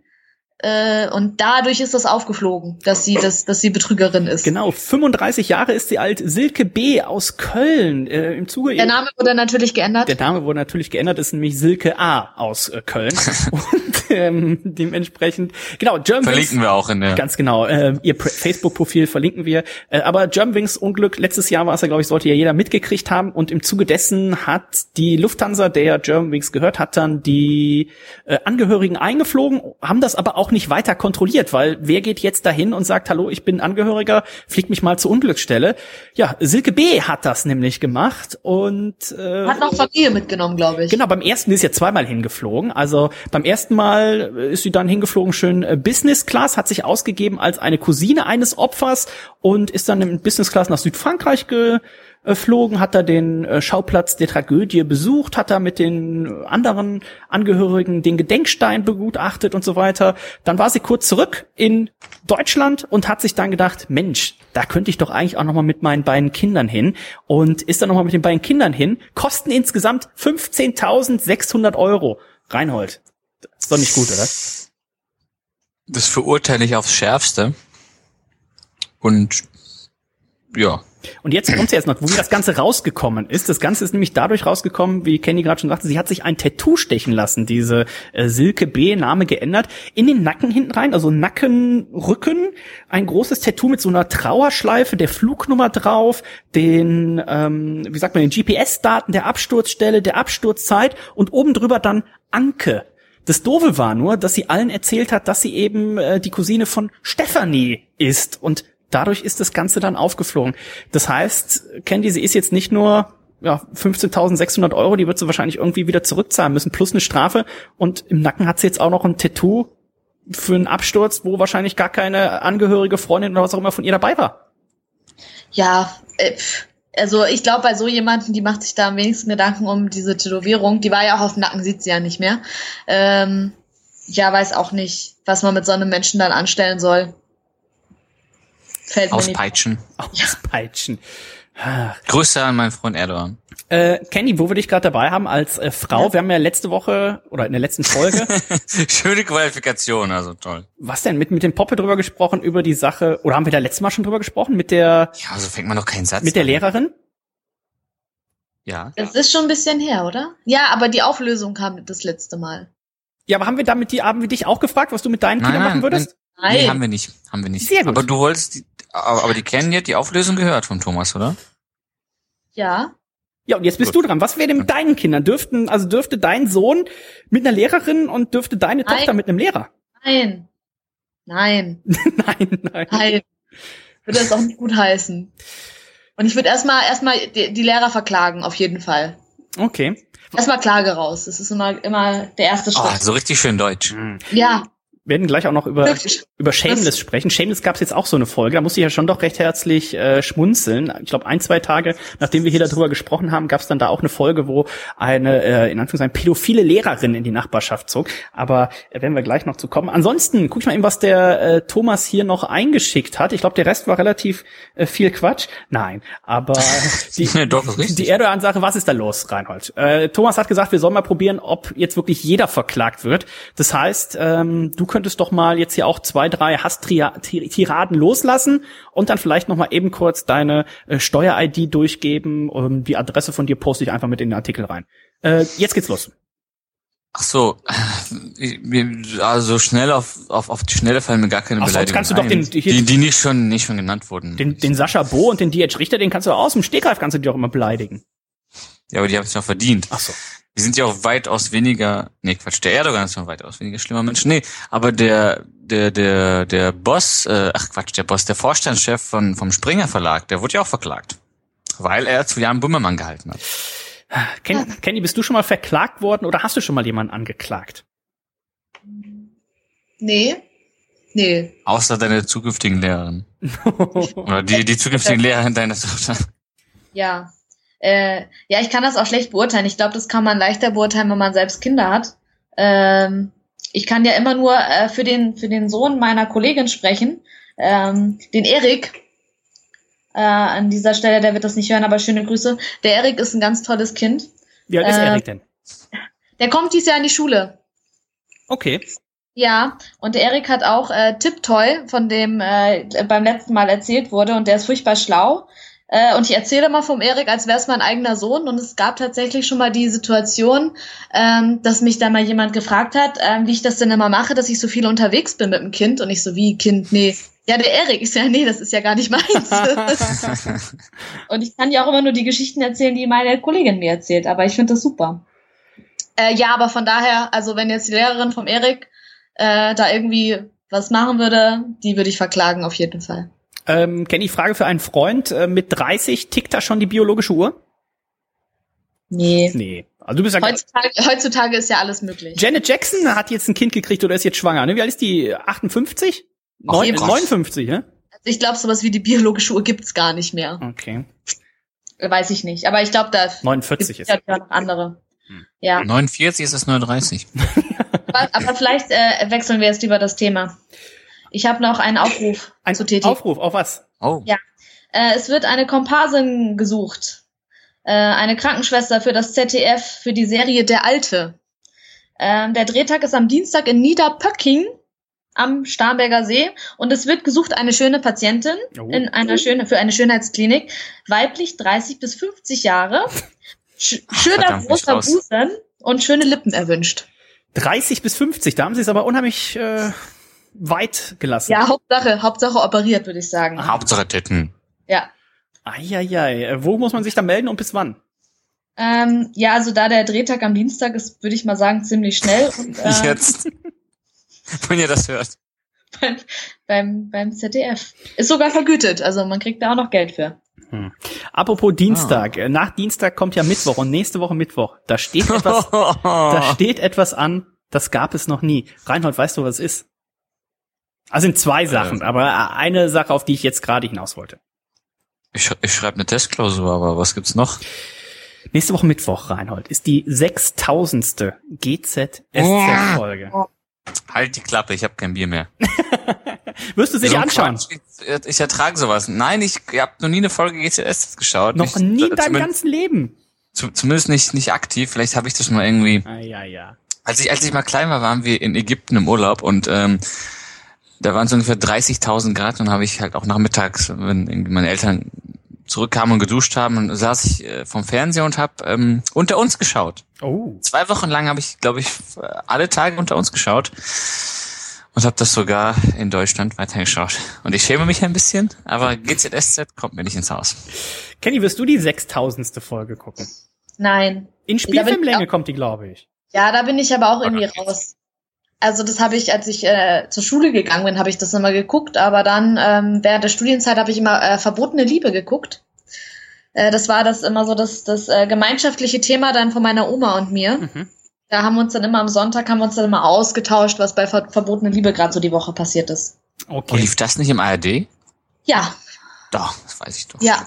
Speaker 2: äh, und dadurch ist das aufgeflogen, dass sie das, dass sie Betrügerin ist.
Speaker 1: Genau, 35 Jahre ist sie alt. Silke B. aus Köln. Äh, Im Zuge
Speaker 2: Der Name wurde natürlich geändert.
Speaker 1: Der Name wurde natürlich geändert, ist nämlich Silke A. aus äh, Köln. Und ähm, dementsprechend, genau, Germanwings.
Speaker 3: Verlinken wir auch in der.
Speaker 1: Ganz genau. Äh, ihr Pr- Facebook-Profil verlinken wir. Äh, aber Germanwings Unglück, letztes Jahr war es ja, glaube ich, sollte ja jeder mitgekriegt haben. Und im Zuge dessen hat die Lufthansa, der ja Germanwings gehört, hat dann die äh, Angehörigen eingeflogen, haben das aber auch nicht weiter kontrolliert, weil wer geht jetzt dahin und sagt, hallo, ich bin Angehöriger, fliegt mich mal zur Unglücksstelle. Ja, Silke B. hat das nämlich gemacht und äh,
Speaker 2: Hat noch Familie mitgenommen, glaube ich.
Speaker 1: Genau, beim ersten ist ja zweimal hingeflogen. Also beim ersten Mal äh, ist sie dann hingeflogen, schön äh, Business Class, hat sich ausgegeben als eine Cousine eines Opfers und ist dann in Business Class nach Südfrankreich geflogen, hat da den äh, Schauplatz der Tragödie besucht, hat da mit den anderen Angehörigen den Gedenkstein begutachtet und so weiter. Dann war sie kurz zurück in Deutschland und hat sich dann gedacht, Mensch, da könnte ich doch eigentlich auch noch mal mit meinen beiden Kindern hin und ist dann noch mal mit den beiden Kindern hin. Kosten insgesamt 15.600 Euro. Reinhold, ist doch nicht gut, oder?
Speaker 3: Das verurteile ich aufs Schärfste. Und ja.
Speaker 1: Und jetzt kommt jetzt noch, wo das Ganze rausgekommen ist. Das Ganze ist nämlich dadurch rausgekommen, wie Kenny gerade schon sagte, sie hat sich ein Tattoo stechen lassen, diese äh, Silke B, Name geändert, in den Nacken hinten rein, also Nacken, Rücken, ein großes Tattoo mit so einer Trauerschleife, der Flugnummer drauf, den, ähm, wie sagt man, den GPS-Daten der Absturzstelle, der Absturzzeit und oben drüber dann Anke. Das Doofe war nur, dass sie allen erzählt hat, dass sie eben äh, die Cousine von Stephanie ist und dadurch ist das Ganze dann aufgeflogen. Das heißt, Candy, sie ist jetzt nicht nur ja, 15.600 Euro, die wird sie wahrscheinlich irgendwie wieder zurückzahlen müssen, plus eine Strafe. Und im Nacken hat sie jetzt auch noch ein Tattoo für einen Absturz, wo wahrscheinlich gar keine angehörige Freundin oder was auch immer von ihr dabei war.
Speaker 2: Ja, äh, also ich glaube, bei so jemanden, die macht sich da am wenigsten Gedanken um diese Tätowierung. Die war ja auch auf dem Nacken, sieht sie ja nicht mehr. Ähm, ja, weiß auch nicht, was man mit so einem Menschen dann anstellen soll. Fällt mir nicht.
Speaker 3: Auspeitschen.
Speaker 1: Auspeitschen. Ah.
Speaker 3: Grüße an meinen Freund Erdogan.
Speaker 1: Äh, Kenny, wo wir dich gerade dabei haben als äh, Frau, wir haben ja letzte Woche oder in der letzten Folge,
Speaker 3: Schöne Qualifikation, also toll.
Speaker 1: was denn, mit, mit dem Poppe drüber gesprochen, über die Sache, oder haben wir da letztes Mal schon drüber gesprochen, mit der,
Speaker 3: Ja, so fängt man doch keinen Satz
Speaker 1: mit der
Speaker 3: an.
Speaker 1: Lehrerin?
Speaker 3: Ja.
Speaker 2: Das ist schon ein bisschen her, oder? Ja, aber die Auflösung kam das letzte Mal.
Speaker 1: Ja, aber haben wir damit die, haben wir dich auch gefragt, was du mit deinen
Speaker 3: Nein,
Speaker 1: Kindern machen
Speaker 3: nein,
Speaker 1: würdest?
Speaker 2: Nein.
Speaker 3: Nee, haben wir nicht. Haben wir nicht.
Speaker 1: Sehr gut.
Speaker 3: Aber du wolltest die, aber, aber die kennen ja die Auflösung gehört von Thomas, oder?
Speaker 2: Ja.
Speaker 1: Ja, und jetzt bist
Speaker 3: Gut.
Speaker 1: du dran. Was wäre denn mit deinen Kindern? Dürften, also dürfte dein Sohn mit einer Lehrerin und dürfte deine
Speaker 2: Nein.
Speaker 1: Tochter mit einem Lehrer?
Speaker 2: Nein. Nein.
Speaker 1: nein, nein.
Speaker 2: Nein. Würde das auch nicht gut heißen. Und ich würde erstmal erstmal die, die Lehrer verklagen, auf jeden Fall.
Speaker 1: Okay.
Speaker 2: Erstmal Klage raus. Das ist immer, immer der erste
Speaker 3: Oh,
Speaker 2: Schritt.
Speaker 3: so richtig schön deutsch.
Speaker 1: Hm.
Speaker 2: Ja.
Speaker 1: Werden gleich auch noch über, über Shameless sprechen. Shameless gab es jetzt auch so eine Folge. Da musste ich ja schon doch recht herzlich äh, schmunzeln. Ich glaube, ein, zwei Tage, nachdem wir hier darüber gesprochen haben, gab es dann da auch eine Folge, wo eine, äh, in Anführungszeichen, pädophile Lehrerin in die Nachbarschaft zog. Aber äh, werden wir gleich noch zu kommen. Ansonsten, guck ich mal eben, was der äh, Thomas hier noch eingeschickt hat. Ich glaube, der Rest war relativ äh, viel Quatsch. Nein, aber die,
Speaker 3: Doch,
Speaker 1: die Erdogan-Sache, was ist da los, Reinhold? Äh, Thomas hat gesagt, wir sollen mal probieren, ob jetzt wirklich jeder verklagt wird. Das heißt, ähm, du könntest doch mal jetzt hier auch zwei, drei Hasstiraden loslassen und dann vielleicht noch mal eben kurz deine äh, Steuer-ID durchgeben. und die Adresse von dir poste ich einfach mit in den Artikel rein. Äh, jetzt geht's los.
Speaker 3: Ach so, also schnell auf, auf, auf die Schnelle fallen mir gar keine
Speaker 1: Ach,
Speaker 3: Beleidigungen
Speaker 1: kannst du doch den,
Speaker 3: die, die nicht schon, nicht schon genannt wurden.
Speaker 1: Den, den Sascha Bo und den DH Richter, den kannst du aus dem Stegreif kannst du dir auch immer beleidigen.
Speaker 3: Ja, aber die haben es ja verdient.
Speaker 1: Ach so.
Speaker 3: Die sind ja auch weitaus weniger, nee, Quatsch, der Erdogan ist noch weitaus weniger schlimmer Mensch. Nee, aber der, der, der, der Boss, äh, ach Quatsch, der Boss, der Vorstandschef von, vom Springer Verlag, der wurde ja auch verklagt. Weil er zu Jan Bummermann gehalten hat.
Speaker 1: Ken, Kenny, bist du schon mal verklagt worden oder hast du schon mal jemanden angeklagt?
Speaker 2: Nee. Nee.
Speaker 3: Außer deine zukünftigen Lehrerin. oder die, die zukünftigen Lehrerin deiner Tochter.
Speaker 2: Ja. Äh, ja, ich kann das auch schlecht beurteilen. Ich glaube, das kann man leichter beurteilen, wenn man selbst Kinder hat. Ähm, ich kann ja immer nur äh, für den für den Sohn meiner Kollegin sprechen, ähm, den Erik. Äh, an dieser Stelle, der wird das nicht hören, aber schöne Grüße. Der Erik ist ein ganz tolles Kind.
Speaker 1: Wie alt ist
Speaker 2: Äh,
Speaker 1: Erik denn?
Speaker 2: Der kommt dieses Jahr in die Schule.
Speaker 1: Okay.
Speaker 2: Ja, und der Erik hat auch äh, Tiptoy, von dem äh, beim letzten Mal erzählt wurde, und der ist furchtbar schlau. Äh, und ich erzähle mal vom Erik, als wäre es mein eigener Sohn. Und es gab tatsächlich schon mal die Situation, ähm, dass mich da mal jemand gefragt hat, ähm, wie ich das denn immer mache, dass ich so viel unterwegs bin mit dem Kind. Und ich so, wie, Kind, nee. Ja, der Erik ist ja, nee, das ist ja gar nicht meins. und ich kann ja auch immer nur die Geschichten erzählen, die meine Kollegin mir erzählt. Aber ich finde das super. Äh, ja, aber von daher, also wenn jetzt die Lehrerin vom Erik äh, da irgendwie was machen würde, die würde ich verklagen auf jeden Fall.
Speaker 1: Ähm, Kenny, Frage für einen Freund. Äh, mit 30 tickt da schon die biologische Uhr?
Speaker 2: Nee.
Speaker 1: Nee. Also du bist ja
Speaker 2: Heutzutage, heutzutage ist ja alles möglich.
Speaker 1: Janet Jackson hat jetzt ein Kind gekriegt oder ist jetzt schwanger. Ne? Wie alt ist die? 58?
Speaker 3: Ach,
Speaker 1: Neun,
Speaker 3: Gott.
Speaker 1: 59, ne?
Speaker 2: Also ich glaube, sowas wie die biologische Uhr gibt's gar nicht mehr.
Speaker 1: Okay.
Speaker 2: Weiß ich nicht. Aber ich glaube, da
Speaker 1: 49
Speaker 2: gibt's
Speaker 1: ist.
Speaker 2: ja noch andere.
Speaker 3: Hm.
Speaker 2: Ja,
Speaker 3: 49 ist es 39.
Speaker 2: aber, aber vielleicht äh, wechseln wir jetzt lieber das Thema. Ich habe noch einen Aufruf
Speaker 1: Ein
Speaker 2: zu tätigen.
Speaker 1: Aufruf, auf was?
Speaker 3: Oh.
Speaker 2: Ja. Äh, es wird eine Komparsin gesucht. Äh, eine Krankenschwester für das ZDF für die Serie Der Alte. Ähm, der Drehtag ist am Dienstag in Niederpöcking am Starnberger See und es wird gesucht eine schöne Patientin
Speaker 1: Oh.
Speaker 2: in einer schöne für eine Schönheitsklinik, weiblich 30 bis 50 Jahre, sch schöner großer. Busen und schöne Lippen erwünscht.
Speaker 1: 30 bis 50, da haben sie es aber unheimlich äh, weit gelassen.
Speaker 2: Ja, Hauptsache, Hauptsache operiert, würde ich sagen.
Speaker 3: Hauptsache Titten.
Speaker 2: Ja.
Speaker 1: Eieiei. Äh, Wo muss man sich da melden und bis wann?
Speaker 2: Ähm, ja, also da der Drehtag am Dienstag ist, würde ich mal sagen, ziemlich schnell. Und, äh,
Speaker 3: Jetzt. Wenn ihr das hört.
Speaker 2: beim, beim, beim ZDF. Ist sogar vergütet, also man kriegt da auch noch Geld für.
Speaker 1: Apropos
Speaker 3: Ah.
Speaker 1: Dienstag. Äh, Nach Dienstag kommt ja Mittwoch und nächste Woche Mittwoch. Da steht etwas, da steht etwas an, das gab es noch nie. Reinhold, weißt du, was es ist? Also sind zwei Sachen, aber eine Sache, auf die ich jetzt gerade hinaus wollte.
Speaker 3: Ich, ich schreibe eine Testklausur, aber was gibt's noch?
Speaker 1: Nächste Woche Mittwoch, Reinhold, ist die 6000. GZSZ-Folge.
Speaker 3: Halt die Klappe, ich habe kein Bier mehr.
Speaker 1: Wirst du sie
Speaker 3: So
Speaker 1: dir anschauen?
Speaker 3: Quatsch, Ich ertrage sowas. Nein, ich habe noch nie eine Folge GCS geschaut.
Speaker 1: Noch
Speaker 3: Nicht-
Speaker 1: nie in deinem
Speaker 3: zumindest-
Speaker 1: ganzen Leben.
Speaker 3: zu- Zumindest nicht, nicht aktiv. Vielleicht habe ich das mal irgendwie.
Speaker 1: Ah, ja, ja.
Speaker 3: Als ich, als ich mal klein war, waren wir in Ägypten im Urlaub und ähm, da waren es ungefähr 30.000 Grad und habe ich halt auch nachmittags, wenn irgendwie meine Eltern zurückkamen und geduscht haben, dann saß ich äh, vom Fernseher und habe ähm, unter uns geschaut.
Speaker 1: Oh.
Speaker 3: Zwei Wochen lang habe ich, glaube ich, alle Tage unter uns geschaut und habe das sogar in Deutschland weitergeschaut. Und ich schäme mich ein bisschen, aber GZSZ kommt mir nicht ins Haus.
Speaker 1: Kenny, wirst du die 6000. Folge gucken?
Speaker 2: Nein.
Speaker 1: In Spielfilmlänge kommt die, glaube ich.
Speaker 2: Ja, da bin ich aber auch irgendwie raus. Also das habe ich, als ich äh, zur Schule gegangen bin, habe ich das immer geguckt, aber dann ähm, während der Studienzeit habe ich immer äh, verbotene Liebe geguckt. Äh, das war das immer so das, das äh, gemeinschaftliche Thema dann von meiner Oma und mir.
Speaker 1: Mhm.
Speaker 2: Da haben wir uns dann immer am Sonntag haben wir uns dann immer ausgetauscht, was bei Ver verbotene Liebe gerade so die Woche passiert ist.
Speaker 3: Okay. Und lief das nicht im ARD?
Speaker 2: Ja.
Speaker 3: Doch, das weiß ich doch.
Speaker 2: Ja.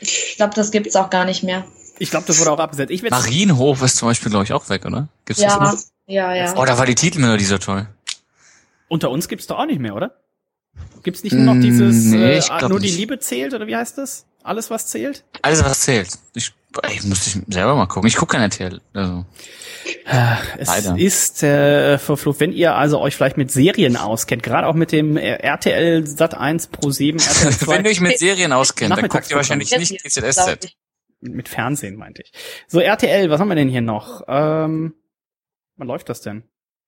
Speaker 2: Ich glaube, das gibt's auch gar nicht mehr.
Speaker 1: Ich glaube, das wurde auch abgesetzt. Ich
Speaker 3: Marienhof ist zum Beispiel, glaube ich, auch weg, oder?
Speaker 2: Gibt's ja, das noch? Ja, ja.
Speaker 3: Oh, da war die Titelmelodie so toll.
Speaker 1: Unter uns gibt's doch auch nicht mehr, oder? Gibt's nicht nur noch dieses
Speaker 3: nee,
Speaker 1: äh, nur nicht. die Liebe zählt oder wie heißt das? Alles was zählt?
Speaker 3: Alles was zählt. Ich, ich müsste ich selber mal gucken. Ich gucke kein RTL. Also.
Speaker 1: Es Leider. ist äh, verflucht, wenn ihr also euch vielleicht mit Serien auskennt, gerade auch mit dem RTL Sat 1 Pro 7, RTL 2.
Speaker 3: wenn ihr euch mit Serien auskennt, dann guckt ihr wahrscheinlich nicht GZSZ.
Speaker 1: Mit Fernsehen meinte ich. So RTL, was haben wir denn hier noch? Ähm, wann läuft das denn?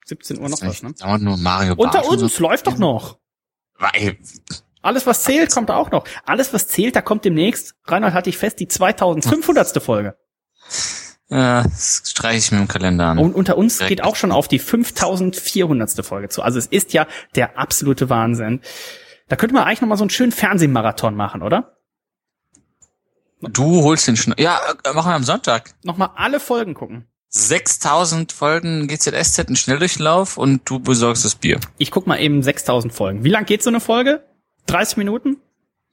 Speaker 1: 17 Uhr noch was, ne?
Speaker 3: Dauert nur Mario
Speaker 1: Unter Bart uns so. läuft doch noch.
Speaker 3: Weil
Speaker 1: alles, was zählt, kommt auch noch. Alles, was zählt, da kommt demnächst, Reinhold hatte ich fest, die 2500. Folge.
Speaker 3: Ja, das streiche ich mir im Kalender an.
Speaker 1: Und unter uns Direkt. geht auch schon auf die 5400. Folge zu. Also es ist ja der absolute Wahnsinn. Da könnte man eigentlich noch mal so einen schönen Fernsehmarathon machen, oder?
Speaker 3: Du holst den schon. Ja, äh, machen wir am Sonntag.
Speaker 1: Nochmal alle Folgen gucken.
Speaker 3: 6000 Folgen GZSZ, ein Schnelldurchlauf und du besorgst das Bier.
Speaker 1: Ich guck mal eben 6000 Folgen. Wie lang geht so eine Folge? 30 Minuten?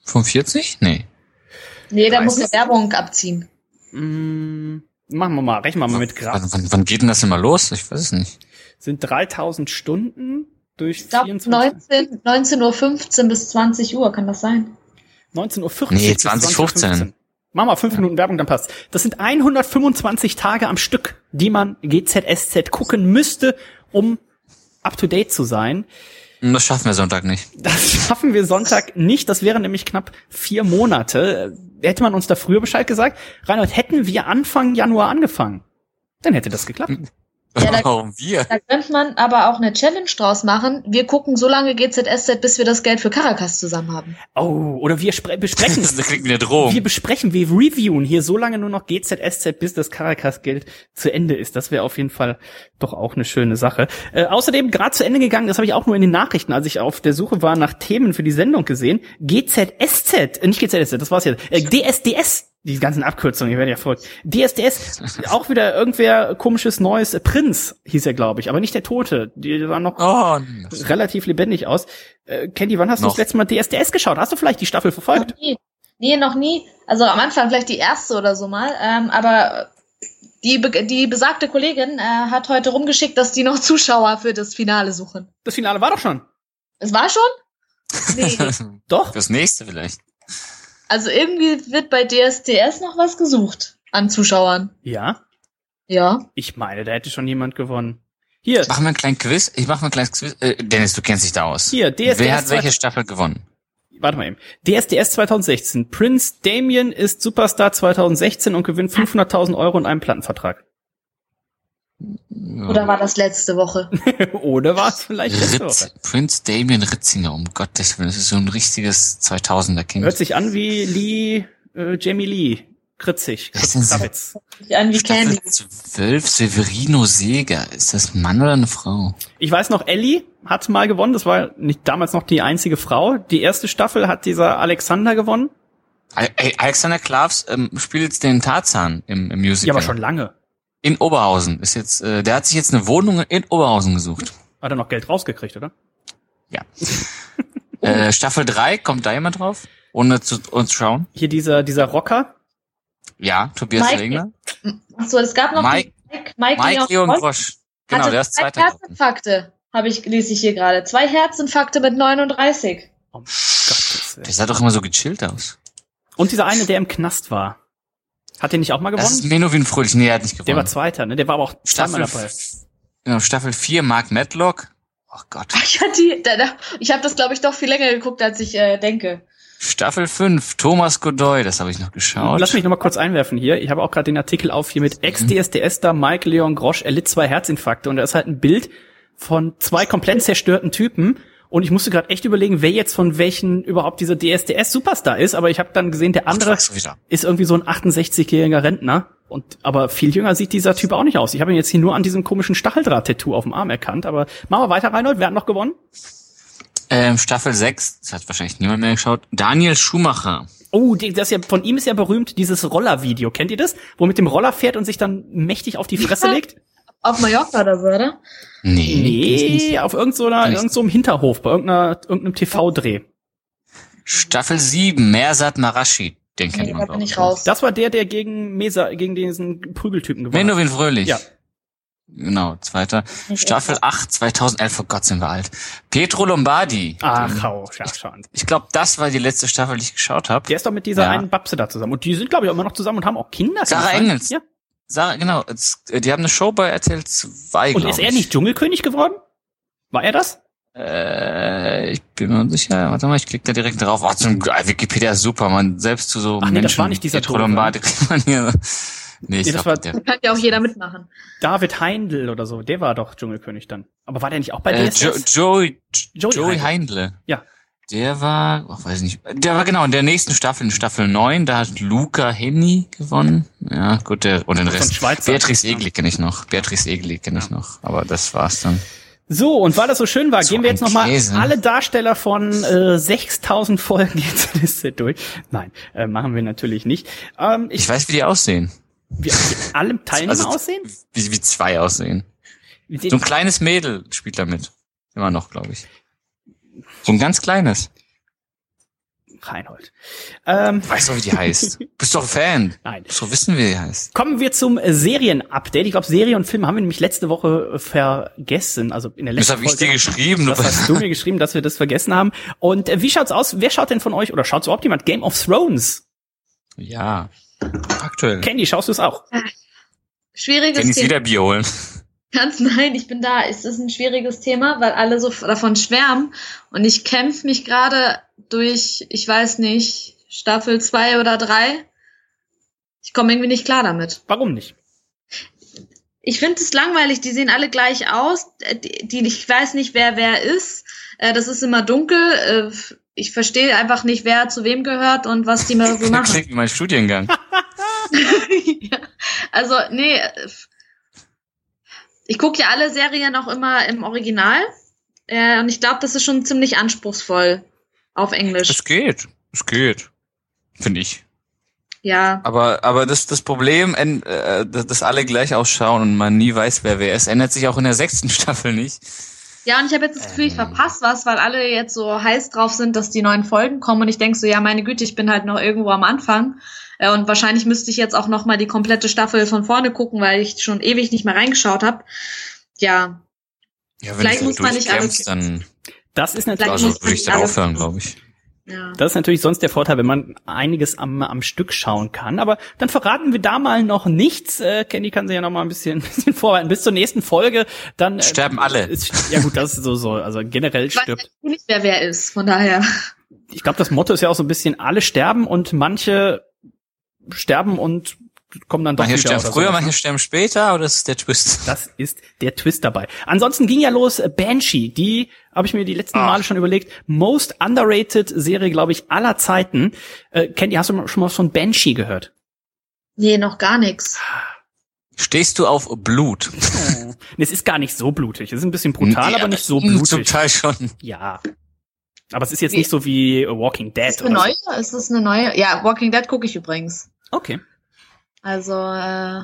Speaker 3: 45? Nee.
Speaker 2: Nee, da muss eine Werbung abziehen.
Speaker 1: Mm, machen wir mal, rechnen wir mal mit
Speaker 3: Grad. Wann, wann, wann geht denn das immer los? Ich weiß es nicht.
Speaker 1: Sind 3000 Stunden durch
Speaker 2: ich glaub, 24? 19, 19.15 Uhr bis 20 Uhr, kann das sein?
Speaker 1: 19.40 Uhr.
Speaker 3: Nee, 2015.
Speaker 1: Mach mal fünf. Minuten Werbung, dann passt. Das sind 125 Tage am Stück, die man GZSZ gucken müsste, um up to date zu sein.
Speaker 3: Das schaffen wir Sonntag nicht.
Speaker 1: Das schaffen wir Sonntag nicht. Das wären nämlich knapp vier Monate. Hätte man uns da früher Bescheid gesagt, Reinhold, hätten wir Anfang Januar angefangen, dann hätte das geklappt.
Speaker 2: Ja, da, Warum wir? Da könnte man aber auch eine Challenge draus machen. Wir gucken so lange GZSZ, bis wir das Geld für Caracas zusammen haben.
Speaker 1: Oh, oder wir besprechen.
Speaker 3: das klingt wie eine Drohung.
Speaker 1: Wir besprechen, wir reviewen hier so lange nur noch GZSZ, bis das Caracas-Geld zu Ende ist. Das wäre auf jeden Fall doch auch eine schöne Sache. Äh, außerdem gerade zu Ende gegangen, das habe ich auch nur in den Nachrichten, als ich auf der Suche war nach Themen für die Sendung gesehen. GZSZ, äh, nicht GZSZ, das war's jetzt. Äh, DSDS die ganzen Abkürzungen, ich werde ja verrückt. DSDS, auch wieder irgendwer komisches neues. Prinz hieß er, glaube ich, aber nicht der Tote. Die sah noch oh, relativ lebendig aus. Äh, Candy, wann hast noch. du das letzte Mal DSDS geschaut? Hast du vielleicht die Staffel verfolgt?
Speaker 2: Noch nie. Nee, noch nie. Also am Anfang vielleicht die erste oder so mal. Ähm, aber die, die besagte Kollegin äh, hat heute rumgeschickt, dass die noch Zuschauer für das Finale suchen.
Speaker 1: Das Finale war doch schon.
Speaker 2: Es war schon?
Speaker 1: Nee. doch.
Speaker 3: Fürs nächste vielleicht.
Speaker 2: Also irgendwie wird bei DSDS noch was gesucht an Zuschauern.
Speaker 1: Ja?
Speaker 2: Ja.
Speaker 1: Ich meine, da hätte schon jemand gewonnen. Hier.
Speaker 3: Machen wir einen kleinen Quiz. Ich mache mal ein kleines Quiz. Äh, Dennis, du kennst dich da aus.
Speaker 1: Hier, DSDS.
Speaker 3: Wer hat welche Staffel gewonnen?
Speaker 1: Warte mal eben. DSDS 2016. Prince Damien ist Superstar 2016 und gewinnt 500.000 Euro in einem Plattenvertrag.
Speaker 2: Oder war das letzte Woche?
Speaker 1: Oder war es vielleicht letzte Ritz, Woche?
Speaker 3: Prince Damien Ritzinger, um Gottes Willen. Das ist so ein richtiges 2000er-Kind.
Speaker 1: Hört sich an wie Lee, äh, Jamie Lee. Kritzig.
Speaker 3: Kravitz. An wie Candy. 12 Severino Seger. Ist das ein Mann oder eine Frau?
Speaker 1: Ich weiß noch, Ellie hat mal gewonnen. Das war nicht damals noch die einzige Frau. Die erste Staffel hat dieser Alexander gewonnen.
Speaker 3: Alexander Klavs ähm, spielt jetzt den Tarzan im, im Musical.
Speaker 1: Ja, aber schon lange.
Speaker 3: In Oberhausen ist jetzt, äh, der hat sich jetzt eine Wohnung in Oberhausen gesucht.
Speaker 1: Hat er noch Geld rausgekriegt, oder?
Speaker 3: Ja. äh, Staffel 3, kommt da jemand drauf? Ohne zu uns schauen.
Speaker 1: Hier dieser, dieser Rocker.
Speaker 3: Ja, Tobias Mike,
Speaker 2: Regner. Achso, es gab noch
Speaker 3: Mike, Mike, Mike, Mike Leon, Leon Grosch.
Speaker 2: Genau, der ist zweiter. Herzinfarkte, habe ich, lese ich hier gerade. Zwei Herzinfarkte mit 39.
Speaker 1: Oh Gott.
Speaker 3: Der sah doch immer so gechillt aus.
Speaker 1: Und dieser eine, der im Knast war. Hat der nicht auch mal gewonnen? Das
Speaker 3: ist Menowin Fröhlich. Nee, er hat nicht gewonnen.
Speaker 1: Der war Zweiter, ne? Der war aber auch
Speaker 3: Staffel, dabei. Genau, Staffel 4, Mark Matlock. Oh Gott.
Speaker 2: Ich, die, da, da, ich habe das, glaube ich, doch viel länger geguckt, als ich äh, denke.
Speaker 3: Staffel 5, Thomas Godoy, das habe ich noch geschaut.
Speaker 1: Lass mich noch mal kurz einwerfen hier. Ich habe auch gerade den Artikel auf hier mit Ex-DSDS da Mike Leon Grosch, er litt zwei Herzinfarkte und da ist halt ein Bild von zwei komplett zerstörten Typen und ich musste gerade echt überlegen, wer jetzt von welchen überhaupt dieser DSDS-Superstar ist. Aber ich habe dann gesehen, der andere ist irgendwie so ein 68-jähriger Rentner. Und aber viel jünger sieht dieser Typ auch nicht aus. Ich habe ihn jetzt hier nur an diesem komischen Stacheldraht-Tattoo auf dem Arm erkannt. Aber machen wir weiter, Reinhold. Wer hat noch gewonnen?
Speaker 3: Ähm, Staffel 6, das hat wahrscheinlich niemand mehr geschaut. Daniel Schumacher.
Speaker 1: Oh, das ja, von ihm ist ja berühmt dieses Roller-Video. Kennt ihr das? Wo mit dem Roller fährt und sich dann mächtig auf die Fresse legt?
Speaker 2: Auf Mallorca oder so, oder?
Speaker 3: Nee.
Speaker 1: Nee, auf irgendeinem so einer-
Speaker 3: Nicht.
Speaker 1: irgend so einem Hinterhof, bei irgendeiner, irgendeinem TV-Dreh.
Speaker 3: Staffel 7, Mersat Marashi. Den kennt
Speaker 2: Nee,
Speaker 3: man
Speaker 2: da bin ich raus.
Speaker 1: Das war der, der gegen Mesa, gegen diesen Prügeltypen gewonnen hat.
Speaker 3: Menowin Fröhlich.
Speaker 1: Ja.
Speaker 3: Genau, zweiter. Staffel 8, 2011, oh Gott, sind wir alt. Pietro Lombardi.
Speaker 1: Ach, hau, ja, schon.
Speaker 3: Ich glaube, das war die letzte Staffel, die ich geschaut habe.
Speaker 1: Der ist doch mit dieser
Speaker 3: Ja.
Speaker 1: einen Babse da zusammen. Und die sind, glaube ich, auch immer noch zusammen und haben auch Kinder.
Speaker 3: Sarah? Engels.
Speaker 1: Ja.
Speaker 3: Sarah, genau, es- die haben eine Show bei RTL 2,
Speaker 1: Und ist er
Speaker 3: ich.
Speaker 1: nicht Dschungelkönig geworden? War er das?
Speaker 3: Äh, ich bin mir unsicher. Warte mal, ich klicke da direkt drauf. Oh, zum, Wikipedia ist super, man. Selbst zu so
Speaker 1: Ach nee,
Speaker 3: Menschen
Speaker 1: das war nicht dieser
Speaker 3: Lombardi kriegt man hier. Nee, ich
Speaker 1: Nee, das
Speaker 3: glaub,
Speaker 1: war-
Speaker 3: der,
Speaker 2: Da kann ja auch jeder mitmachen.
Speaker 1: David Heindl oder so. Der war doch Dschungelkönig dann. Aber war der nicht auch bei
Speaker 3: äh,
Speaker 1: DSS?
Speaker 3: jo Joey,
Speaker 1: Joey
Speaker 3: Joey,
Speaker 1: Heindl.
Speaker 3: Heindle.
Speaker 1: Ja.
Speaker 3: Der war, ach, weiß ich nicht, der war genau in der nächsten Staffel, in Staffel 9, da hat Luca Henny gewonnen. Ja, gut, der, und den Rest. Beatrice Egli kenne ich noch. Beatrice Egli kenne ich noch. Aber das war's dann.
Speaker 1: So, und weil das so schön war,
Speaker 3: So
Speaker 1: gehen wir jetzt nochmal alle Darsteller von äh, 6000 Folgen jetzt Liste durch. Nein, äh, machen wir natürlich nicht. Ähm, ich,
Speaker 3: Ich weiß, wie die aussehen.
Speaker 1: wie, wie alle Teilnehmer
Speaker 3: Also,
Speaker 1: aussehen?
Speaker 3: Wie, wie zwei aussehen.
Speaker 1: Wie
Speaker 3: So ein kleines Mädel spielt da mit. Immer noch, glaube ich. So ein ganz kleines.
Speaker 1: Reinhold. Ähm,
Speaker 3: Weißt du, wie die heißt? Bist doch Fan.
Speaker 1: nein.
Speaker 3: Doch wissen, wie die heißt.
Speaker 1: Kommen wir zum äh, Serien-Update. Ich glaube, Serie und Film haben wir nämlich letzte Woche äh, vergessen. Also in der
Speaker 3: Das
Speaker 1: letzten
Speaker 3: habe ich dir geschrieben.
Speaker 1: Das
Speaker 3: du-
Speaker 1: hast du mir geschrieben, dass wir das vergessen haben. Und äh, wie schaut's aus? Wer schaut denn von euch oder schaut's überhaupt jemand Game of Thrones?
Speaker 3: ja. Aktuell.
Speaker 1: Candy, schaust du es auch?
Speaker 2: Schwieriges Thema.
Speaker 3: wieder Bier holen.
Speaker 2: Ganz nein, ich bin da. Es ist ein schwieriges Thema, weil alle so davon schwärmen. Und ich kämpfe mich gerade durch, ich weiß nicht, Staffel zwei oder drei. Ich komme irgendwie nicht klar damit.
Speaker 1: Warum nicht?
Speaker 2: Ich finde es langweilig, die sehen alle gleich aus. Äh, Die, die, ich weiß nicht, wer wer ist. Äh, Das ist immer dunkel. Äh, Ich verstehe einfach nicht, wer zu wem gehört und was die mal so machen.
Speaker 3: Klingt wie mein Studiengang.
Speaker 2: ja. Also, nee. Ich gucke ja alle Serien auch immer im Original. Äh, und ich glaube, das ist schon ziemlich anspruchsvoll auf Englisch.
Speaker 3: Es geht. Es geht. Finde ich.
Speaker 2: ja.
Speaker 3: Aber, aber das, das Problem, äh, dass, alle gleich ausschauen und man nie weiß, wer wer ist, ändert sich auch in der sechsten Staffel nicht.
Speaker 2: Ja, und ich habe jetzt das Gefühl, ich
Speaker 3: Ähm.
Speaker 2: verpasse was, weil alle jetzt so heiß drauf sind, dass die neuen Folgen kommen. Und ich denk so, ja, meine Güte, ich bin halt noch irgendwo am Anfang. Äh, Und wahrscheinlich müsste ich jetzt auch noch mal die komplette Staffel von vorne gucken, weil ich schon ewig nicht mehr reingeschaut habe. Ja,
Speaker 3: Ja, wenn
Speaker 2: Vielleicht muss man nicht alles-
Speaker 3: dann
Speaker 1: Das ist natürlich,
Speaker 3: also würde ich dann aufhören, glaube ich.
Speaker 2: ja.
Speaker 1: das ist natürlich sonst der Vorteil, wenn man einiges am, am Stück schauen kann. Aber dann verraten wir da mal noch nichts. Äh, Candy kann sich ja noch mal ein bisschen, ein bisschen vorbereiten. Bis zur nächsten Folge, dann äh,
Speaker 3: Sterben alle.
Speaker 1: Ist, ja gut, das ist so so. Also generell
Speaker 2: Ich weiß
Speaker 1: stirbt.
Speaker 2: ja nicht, wer wer ist, von daher.
Speaker 1: Ich glaube, das Motto ist ja auch so ein bisschen: Alle sterben und manche sterben und kommen dann doch
Speaker 3: Manche
Speaker 1: wieder
Speaker 3: sterben
Speaker 1: oder
Speaker 3: früher,
Speaker 1: so.
Speaker 3: manche sterben später, aber das ist der Twist.
Speaker 1: Das ist der Twist dabei. Ansonsten ging ja los äh, Banshee. Die habe ich mir die letzten
Speaker 3: Ach.
Speaker 1: Male schon überlegt. Most underrated Serie, glaube ich, aller Zeiten. Äh, Candy, hast du schon mal von Banshee gehört?
Speaker 2: Nee, noch gar nichts.
Speaker 3: Stehst du auf Blut?
Speaker 1: Oh. Nee, es ist gar nicht so blutig. Es ist ein bisschen brutal,
Speaker 3: Ja,
Speaker 1: aber nicht so
Speaker 3: Zum
Speaker 1: blutig.
Speaker 3: Teil schon.
Speaker 1: Ja. Aber es ist jetzt
Speaker 2: Wie-
Speaker 1: nicht so wie Walking Dead.
Speaker 2: Ist das eine
Speaker 1: oder
Speaker 2: neue? Ist das eine neue? Ja, Walking Dead gucke ich übrigens.
Speaker 1: So. Okay.
Speaker 2: Also, äh,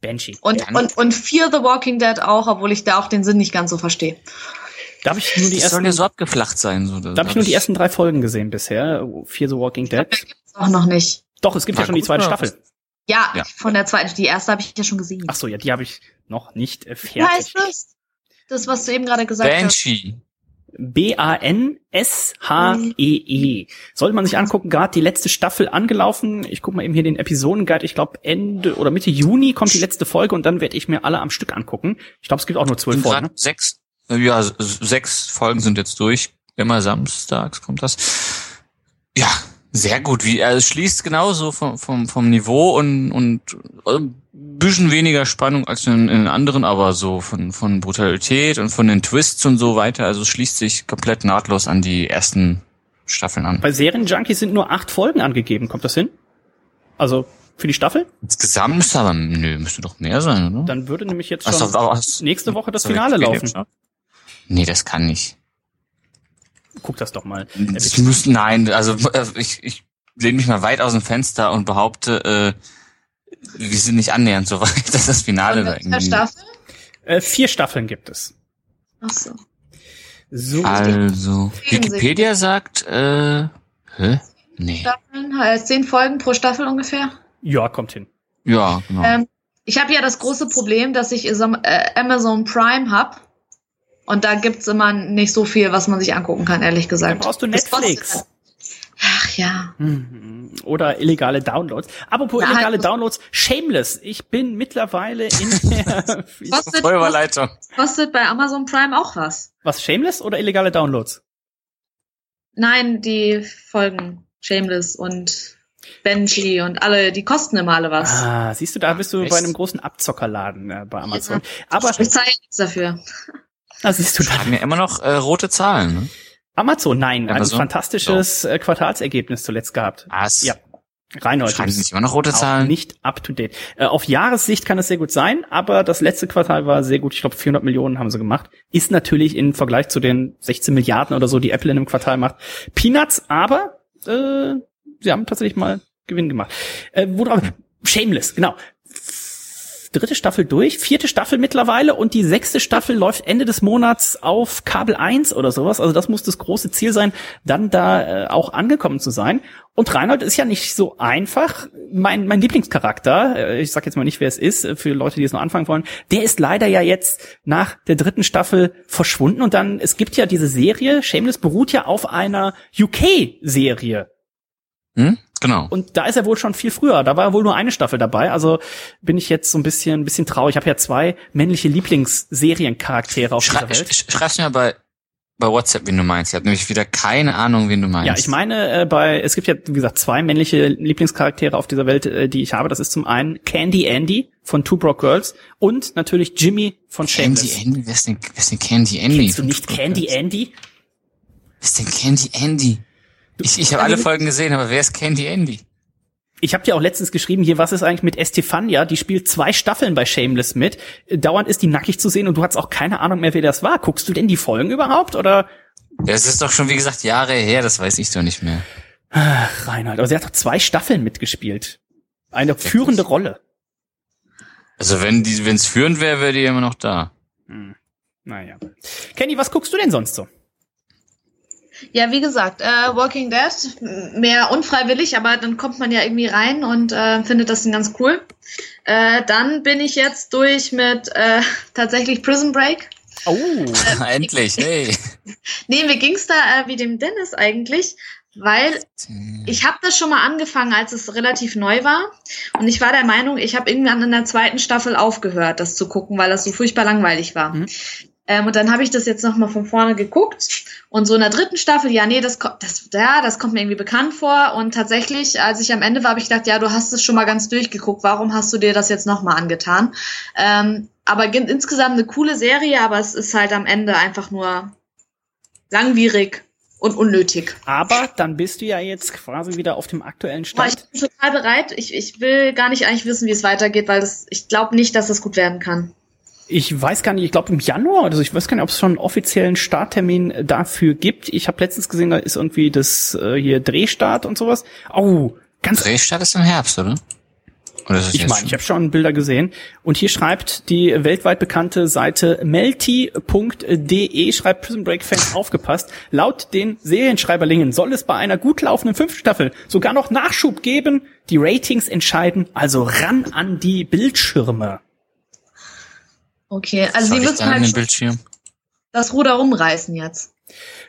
Speaker 1: Banshee.
Speaker 2: und,
Speaker 3: Dann-
Speaker 2: und, und Fear the Walking Dead auch, obwohl ich da auch den Sinn nicht ganz so verstehe.
Speaker 1: Da habe ich nur die
Speaker 3: sollen
Speaker 1: ersten,
Speaker 3: ja so abgeflacht sein. So,
Speaker 1: da habe ich nur die ersten drei Folgen gesehen bisher. Fear the Walking Dead.
Speaker 2: Auch noch nicht.
Speaker 1: Doch, es gibt
Speaker 3: War
Speaker 1: ja schon die zweite? Staffel.
Speaker 2: Ja,
Speaker 3: Ja.
Speaker 2: von der zweiten, die erste habe ich ja schon gesehen.
Speaker 1: Ach so, ja, die habe ich noch nicht äh,
Speaker 2: Wie heißt
Speaker 1: fertig.
Speaker 2: das? Das, was du eben gerade gesagt hast.
Speaker 3: Banshee.
Speaker 1: B-A-N-S-H-E-E. Sollte man sich angucken, gerade die letzte Staffel angelaufen. Ich gucke mal eben hier den Episodenguide. Ich glaube, Ende oder Mitte Juni kommt die letzte Folge und dann werde ich mir alle am Stück angucken. Ich glaube, es gibt auch nur zwölf Folgen. Ne?
Speaker 3: sechs, äh, ja, sechs Folgen sind jetzt durch. Immer samstags kommt das. Ja, sehr gut. Wie, also es schließt genauso vom, vom, vom Niveau und, und ein bisschen weniger Spannung als in, in anderen, aber so von, von Brutalität und von den Twists und so weiter. Also schließt sich komplett nahtlos an die ersten Staffeln an.
Speaker 1: Bei Serienjunkies sind nur acht Folgen angegeben. Kommt das hin? Also für die Staffel?
Speaker 3: Insgesamt müsste aber, nö, müsste doch mehr sein, oder?
Speaker 1: Dann würde nämlich jetzt schon
Speaker 3: du- hast-
Speaker 1: nächste Woche das Finale laufen.
Speaker 3: Nee, das kann nicht.
Speaker 1: Guck das doch mal.
Speaker 3: Ich muss, nein, also äh, ich, ich lehne mich mal weit aus dem Fenster und behaupte, äh, wir sind nicht annähernd so weit, dass das Finale da irgendwie.
Speaker 2: Staffel?
Speaker 1: Äh, vier Staffeln gibt es.
Speaker 2: Ach so.
Speaker 1: So.
Speaker 3: Also, Wikipedia sagt, äh, hä? Nee.
Speaker 2: Staffeln, äh, zehn Folgen pro Staffel ungefähr.
Speaker 1: Ja, kommt hin.
Speaker 3: Ja, genau.
Speaker 2: Ähm, ich habe ja das große Problem, dass ich äh, Amazon Prime hab. Und da gibt's immer nicht so viel, was man sich angucken kann, ehrlich
Speaker 1: Dann
Speaker 2: gesagt.
Speaker 1: brauchst du Netflix.
Speaker 2: Ja.
Speaker 1: Mhm. Oder illegale Downloads. Apropos
Speaker 2: Ja,
Speaker 1: illegale
Speaker 2: halt-
Speaker 1: Downloads, Shameless. Ich bin mittlerweile in der...
Speaker 2: Kostet,
Speaker 3: Feuerwehrleitung.
Speaker 2: kostet bei Amazon Prime auch was.
Speaker 1: Was, Shameless oder illegale Downloads?
Speaker 2: Nein, die Folgen Shameless und Benji und alle, die kosten immer alle was.
Speaker 1: Ah, siehst du, da bist du
Speaker 3: echt?
Speaker 1: bei einem großen Abzockerladen äh, bei Amazon. Aber,
Speaker 2: Ich zahle nichts dafür.
Speaker 1: da siehst du da.
Speaker 3: Haben ja immer noch äh, rote Zahlen, ne?
Speaker 1: Amazon, nein, ein
Speaker 3: Amazon?
Speaker 1: fantastisches äh, Quartalsergebnis zuletzt gehabt.
Speaker 3: Was?
Speaker 1: Ja. Reinhold.
Speaker 3: Schreiben Sie nicht immer noch rote Zahlen?
Speaker 1: nicht up to date. Äh, auf Jahressicht kann es sehr gut sein, aber das letzte Quartal war sehr gut. Ich glaube, 400 Millionen haben sie gemacht. Ist natürlich im Vergleich zu den 16 Milliarden oder so, die Apple in einem Quartal macht, Peanuts, aber äh, sie haben tatsächlich mal Gewinn gemacht. Äh, worauf? Shameless, genau. Dritte Staffel durch, vierte Staffel mittlerweile und die sechste Staffel läuft Ende des Monats auf Kabel 1 oder sowas. Also das muss das große Ziel sein, dann da äh, auch angekommen zu sein. Und Reinhold ist ja nicht so einfach. Mein, mein Lieblingscharakter, äh, ich sag jetzt mal nicht, wer es ist, äh, für Leute, die es noch anfangen wollen, der ist leider ja jetzt nach der dritten Staffel verschwunden. Und dann, es gibt ja diese Serie, Shameless beruht ja auf einer UK-Serie.
Speaker 3: Hm? Genau.
Speaker 1: Und da ist er wohl schon viel früher. Da war wohl nur eine Staffel dabei. Also bin ich jetzt so ein bisschen, ein bisschen traurig. Ich habe ja zwei männliche Lieblingsseriencharaktere auf
Speaker 3: Schrei
Speaker 1: dieser Welt.
Speaker 3: sch schreib's mir bei, bei WhatsApp, wen du meinst. Ich habe nämlich wieder keine Ahnung, wen du meinst.
Speaker 1: Ja, ich meine, äh, bei es gibt ja wie gesagt zwei männliche Lieblingscharaktere auf dieser Welt, äh, die ich habe. Das ist zum einen Candy Andy von Two Broke Girls und natürlich Jimmy von
Speaker 3: Candy
Speaker 1: Shameless.
Speaker 3: Andy? Wer ist denn, wer ist denn Candy Andy?
Speaker 1: Kennst du nicht Candy Andy?
Speaker 3: Wer ist denn Candy Andy? Ich, ich habe alle Folgen gesehen, aber wer ist Candy Andy?
Speaker 1: Ich habe dir auch letztens geschrieben, hier, was ist eigentlich mit Estefania? Die spielt zwei Staffeln bei Shameless mit. Dauernd ist die nackig zu sehen und du hast auch keine Ahnung mehr, wer das war. Guckst du denn die Folgen überhaupt oder?
Speaker 3: Das ist doch schon, wie gesagt, Jahre her, das weiß ich doch nicht mehr.
Speaker 1: Ach, Reinhard, aber sie hat doch zwei Staffeln mitgespielt. Eine führende Rolle.
Speaker 3: Also wenn die, wenn's führend wäre, wäre die immer noch da.
Speaker 1: Hm. Naja. Kenny, was guckst du denn sonst so?
Speaker 2: Ja, wie gesagt, äh, Walking Dead, mehr unfreiwillig, aber dann kommt man ja irgendwie rein und äh, findet das dann ganz cool. Äh, dann bin ich jetzt durch mit äh, tatsächlich Prison Break.
Speaker 1: Oh.
Speaker 3: Endlich, hey.
Speaker 2: Nee, mir ging's da äh, wie dem Dennis eigentlich, weil ich habe das schon mal angefangen, als es relativ neu war. Und ich war der Meinung, ich habe irgendwann in der zweiten Staffel aufgehört, das zu gucken, weil das so furchtbar langweilig war.
Speaker 1: Mhm.
Speaker 2: Ähm, und dann habe ich das jetzt noch mal von vorne geguckt. Und so in der dritten Staffel, ja, nee, das kommt, das, ja, das kommt mir irgendwie bekannt vor. Und tatsächlich, als ich am Ende war, habe ich gedacht, ja, du hast es schon mal ganz durchgeguckt. Warum hast du dir das jetzt noch mal angetan? Ähm, aber insgesamt eine coole Serie, aber es ist halt am Ende einfach nur langwierig und unnötig.
Speaker 1: Aber dann bist du ja jetzt quasi wieder auf dem aktuellen
Speaker 2: Aber ich
Speaker 1: Stand.
Speaker 2: bin total bereit. Ich, ich will gar nicht eigentlich wissen, wie es weitergeht, weil das, ich glaube nicht, dass das gut werden kann.
Speaker 1: Ich weiß gar nicht, ich glaube im Januar, also ich weiß gar nicht, ob es schon einen offiziellen Starttermin dafür gibt. Ich habe letztens gesehen, da ist irgendwie das äh, hier Drehstart und sowas. Oh, ganz
Speaker 3: Drehstart ist im Herbst, oder? Oder ist
Speaker 1: Ich meine, ich habe schon Bilder gesehen. Und hier schreibt die weltweit bekannte Seite melty.de, schreibt Prison Break Fans aufgepasst. Laut den Serienschreiberlingen soll es bei einer gut laufenden fünften Staffel sogar noch Nachschub geben. Die Ratings entscheiden, also ran an die Bildschirme.
Speaker 2: Okay, also sie müssen
Speaker 3: an
Speaker 2: halt das Ruder rumreißen jetzt.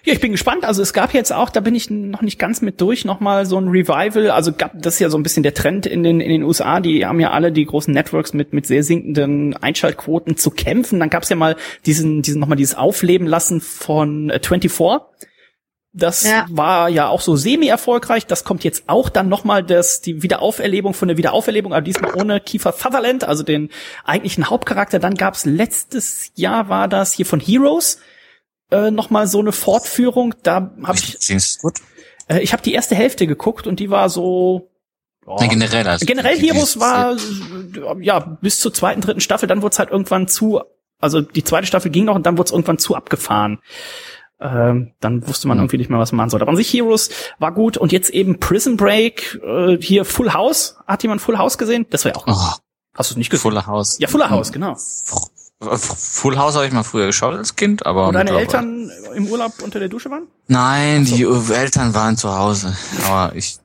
Speaker 1: Ja, ich bin gespannt. Also es gab jetzt auch, da bin ich noch nicht ganz mit durch, nochmal so ein Revival. Also gab das ist ja so ein bisschen der Trend in den in den USA. Die haben ja alle die großen Networks mit mit sehr sinkenden Einschaltquoten zu kämpfen. Dann gab es ja mal diesen diesen nochmal dieses Aufleben lassen von äh, 24. Das
Speaker 2: Ja.
Speaker 1: war ja auch so semi-erfolgreich. Das kommt jetzt auch dann nochmal das, die Wiederauferlebung von der Wiederauferlebung, aber diesmal ohne Kiefer Sutherland, also den eigentlichen Hauptcharakter. Dann gab's letztes Jahr war das hier von Heroes äh, nochmal so eine Fortführung. Da habe ich, äh, ich habe die erste Hälfte geguckt und die war so. ja,
Speaker 3: Nee, generell. Also
Speaker 1: generell Heroes war ja bis zur zweiten, dritten Staffel. Dann wurde es halt irgendwann zu, also die zweite Staffel ging noch und dann wurde es irgendwann zu abgefahren. Ähm, dann wusste man irgendwie nicht mehr, was man machen sollte. Aber an sich Heroes war gut und jetzt eben Prison Break, äh, hier Full House. Hat jemand Full House gesehen? Das war ja auch.
Speaker 3: Oh,
Speaker 1: Hast du es nicht gesehen?
Speaker 3: Fuller House.
Speaker 1: Ja, Fuller House, genau.
Speaker 3: Full House habe ich mal früher geschaut als Kind, aber.
Speaker 1: Wo deine Eltern im Urlaub unter der Dusche waren?
Speaker 3: Nein, die Eltern waren zu Hause. Aber ich,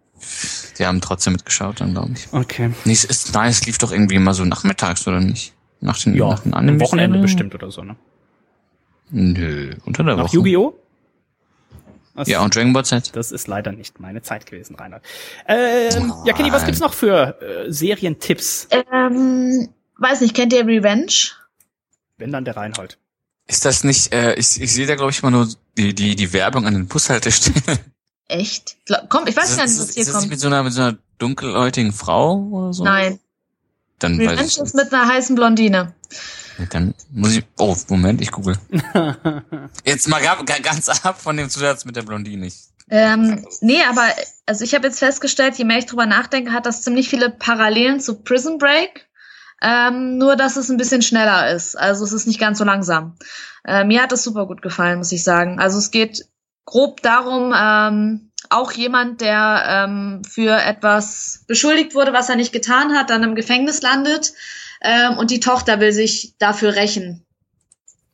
Speaker 3: die haben trotzdem mitgeschaut, dann glaube ich.
Speaker 1: Okay.
Speaker 3: Nee, es ist, nein, es lief doch irgendwie immer so nachmittags, oder nicht? Nach den,
Speaker 1: Ja,
Speaker 3: nach den
Speaker 1: Wochenende bestimmt oder so, ne?
Speaker 3: Nö, unter der
Speaker 1: Nach
Speaker 3: Woche.
Speaker 1: Yu-Gi-Oh? Das,
Speaker 3: Ja, und Dragon Ball Z.
Speaker 1: das ist leider nicht meine Zeit gewesen, Reinhard. Ähm, ja, Kenny, was gibt's noch für äh, Serientipps?
Speaker 2: Ähm, weiß nicht, kennt ihr Revenge?
Speaker 1: Wenn dann der Reinhold.
Speaker 3: Ist das nicht, äh, ich, ich sehe da glaube ich immer nur die, die, die Werbung an den Bushaltestellen.
Speaker 2: Echt? Gla- Komm, ich weiß
Speaker 3: ist,
Speaker 2: gar nicht,
Speaker 3: ist,
Speaker 2: was
Speaker 3: ist
Speaker 2: hier
Speaker 3: das nicht
Speaker 2: kommt.
Speaker 3: mit so einer, mit so einer dunkelhäutigen Frau oder so?
Speaker 2: Nein,
Speaker 3: Dann
Speaker 2: Revenge
Speaker 3: weiß ich
Speaker 2: ist mit einer heißen Blondine.
Speaker 3: Dann muss ich, oh, Moment, ich google. Jetzt mal ga- ga- ganz ab von dem Zusatz mit der Blondine. Ich,
Speaker 2: Ähm, nee, aber also ich habe jetzt festgestellt, je mehr ich drüber nachdenke, hat das ziemlich viele Parallelen zu Prison Break. Ähm, nur, dass es ein bisschen schneller ist. Also es ist nicht ganz so langsam. Äh, mir hat es super gut gefallen, muss ich sagen. Also es geht grob darum, ähm, auch jemand, der ähm, für etwas beschuldigt wurde, was er nicht getan hat, dann im Gefängnis landet ähm, und die Tochter will sich dafür rächen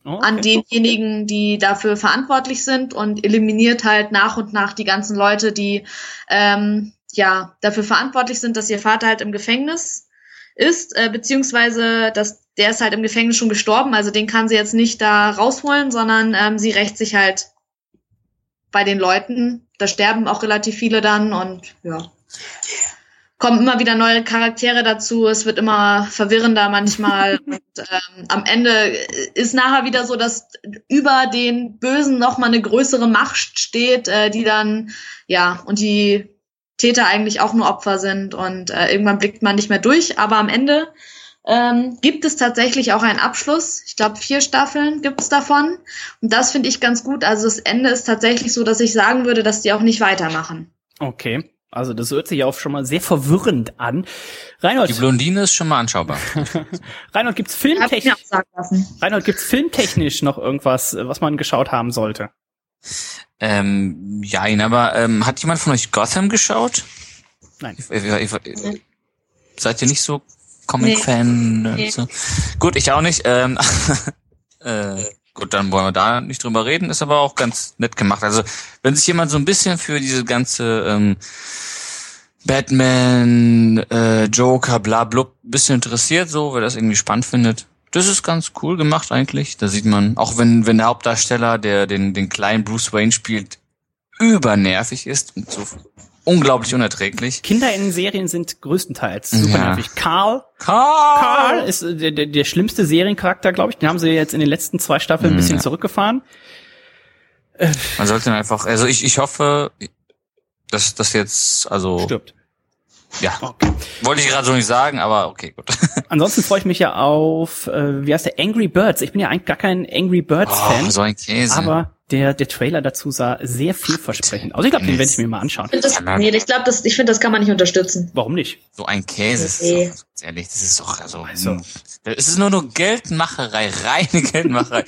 Speaker 1: Oh,
Speaker 2: an
Speaker 1: okay.
Speaker 2: denjenigen, die dafür verantwortlich sind und eliminiert halt nach und nach die ganzen Leute, die ähm, ja dafür verantwortlich sind, dass ihr Vater halt im Gefängnis ist, äh, beziehungsweise dass der ist halt im Gefängnis schon gestorben, also den kann sie jetzt nicht da rausholen, sondern ähm, sie rächt sich halt bei den Leuten. Da sterben auch relativ viele dann und ja. Kommen immer wieder neue Charaktere dazu, es wird immer verwirrender manchmal und ähm, am Ende ist nachher wieder so, dass über den Bösen noch mal eine größere Macht steht, äh, die dann ja und die Täter eigentlich auch nur Opfer sind und äh, irgendwann blickt man nicht mehr durch, aber am Ende ähm, gibt es tatsächlich auch einen Abschluss. Ich glaube, vier Staffeln gibt es davon. Und das finde ich ganz gut. Also das Ende ist tatsächlich so, dass ich sagen würde, dass die auch nicht weitermachen.
Speaker 1: Okay. Also das hört sich auch schon mal sehr verwirrend an. Reinhold,
Speaker 3: die Blondine ist schon mal anschaubar.
Speaker 1: Reinhold, gibt's filmtechnisch. Reinhold, gibt's filmtechnisch noch irgendwas, was man geschaut haben sollte?
Speaker 3: ähm, ja, aber ähm, hat jemand von euch Gotham geschaut?
Speaker 1: Nein.
Speaker 3: Ich, ich, ich, ich, seid ihr nicht so Comic-Fan? äh,
Speaker 2: Nee.
Speaker 3: So? Gut, ich auch nicht. Ähm, äh, gut, dann wollen wir da nicht drüber reden. Ist aber auch ganz nett gemacht. Also, wenn sich jemand so ein bisschen für diese ganze ähm, Batman, äh, Joker, bla blub, bisschen interessiert, so, wer das irgendwie spannend findet. Das ist ganz cool gemacht eigentlich. Da sieht man, auch wenn, wenn der Hauptdarsteller, der den, den kleinen Bruce Wayne spielt, übernervig ist und so unglaublich unerträglich.
Speaker 1: Kinder in Serien sind größtenteils super
Speaker 3: Ja.
Speaker 1: nervig. Karl,
Speaker 3: Karl!
Speaker 1: Karl ist äh, der, der, der schlimmste Seriencharakter, glaube ich. Den haben sie jetzt in den letzten zwei Staffeln ein bisschen
Speaker 3: Ja.
Speaker 1: zurückgefahren.
Speaker 3: Man sollte einfach, also ich, ich hoffe, dass das jetzt, also,
Speaker 1: Stirbt.
Speaker 3: ja,
Speaker 1: Okay.
Speaker 3: wollte ich gerade so nicht sagen, aber okay, gut.
Speaker 1: Ansonsten freue ich mich ja auf, äh, wie heißt der, Angry Birds. Ich bin ja eigentlich gar kein Angry Birds-Fan,
Speaker 3: Oh, so ein Käse.
Speaker 1: aber der, der Trailer dazu sah sehr vielversprechend aus. Ich glaube, den werde ich mir mal anschauen.
Speaker 2: Ich finde das, nee, ich glaube, das, ich finde, das kann man nicht unterstützen.
Speaker 1: Warum nicht?
Speaker 3: so ein Käse ist
Speaker 2: Nee.
Speaker 3: doch, ganz ehrlich, das ist doch, also,
Speaker 1: Also.
Speaker 3: mh, es ist nur nur Geldmacherei, reine Geldmacherei.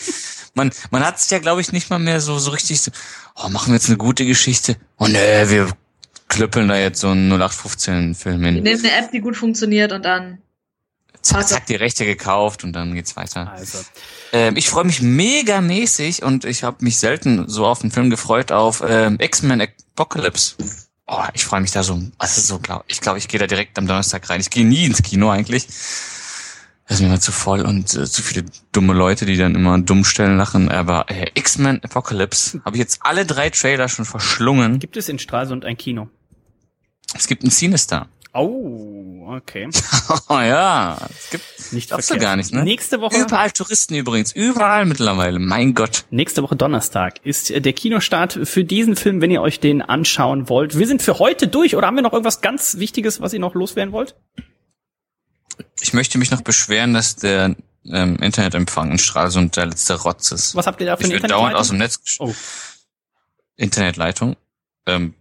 Speaker 3: man, man hat sich ja, glaube ich, nicht mal mehr so, so richtig so, oh, machen wir jetzt eine gute Geschichte. Oh nee, wir klüppeln da jetzt so einen 0815-Film
Speaker 2: Wir
Speaker 3: hin.
Speaker 2: nehmen eine App, die gut funktioniert und dann
Speaker 3: Zack, zack, die Rechte gekauft und dann geht's weiter.
Speaker 1: Also,
Speaker 3: Ähm, ich freue mich megamäßig und ich habe mich selten so auf einen Film gefreut auf ähm, X-Men Apocalypse. Oh, ich freue mich da so. Also so glaub, ich glaube, ich gehe da direkt am Donnerstag rein. Ich gehe nie ins Kino eigentlich. Das ist mir immer zu voll und äh, zu viele dumme Leute, die dann immer dumm stellen lachen. Aber äh, X-Men Apocalypse habe ich jetzt alle drei Trailer schon verschlungen.
Speaker 1: gibt es in Stralsund ein Kino?
Speaker 3: Es gibt ein Sinister.
Speaker 1: Oh, okay.
Speaker 3: Oh ja, es gibt
Speaker 1: Nicht
Speaker 3: Glaubst du gar nicht, ne?
Speaker 1: Nächste Woche,
Speaker 3: überall Touristen übrigens, überall mittlerweile. Mein Gott.
Speaker 1: nächste Woche Donnerstag ist der Kinostart für diesen Film, wenn ihr euch den anschauen wollt. Wir sind für heute durch oder haben wir noch irgendwas ganz Wichtiges, was ihr noch loswerden wollt?
Speaker 3: Ich möchte mich noch beschweren, dass der ähm, Internetempfang in Stralsund der letzte Rotz ist.
Speaker 1: Was habt ihr da für
Speaker 3: Ich
Speaker 1: eine
Speaker 3: werde dauernd aus
Speaker 1: Internetleitung?
Speaker 3: dem Netz.
Speaker 1: Oh.
Speaker 3: Internetleitung. Ähm,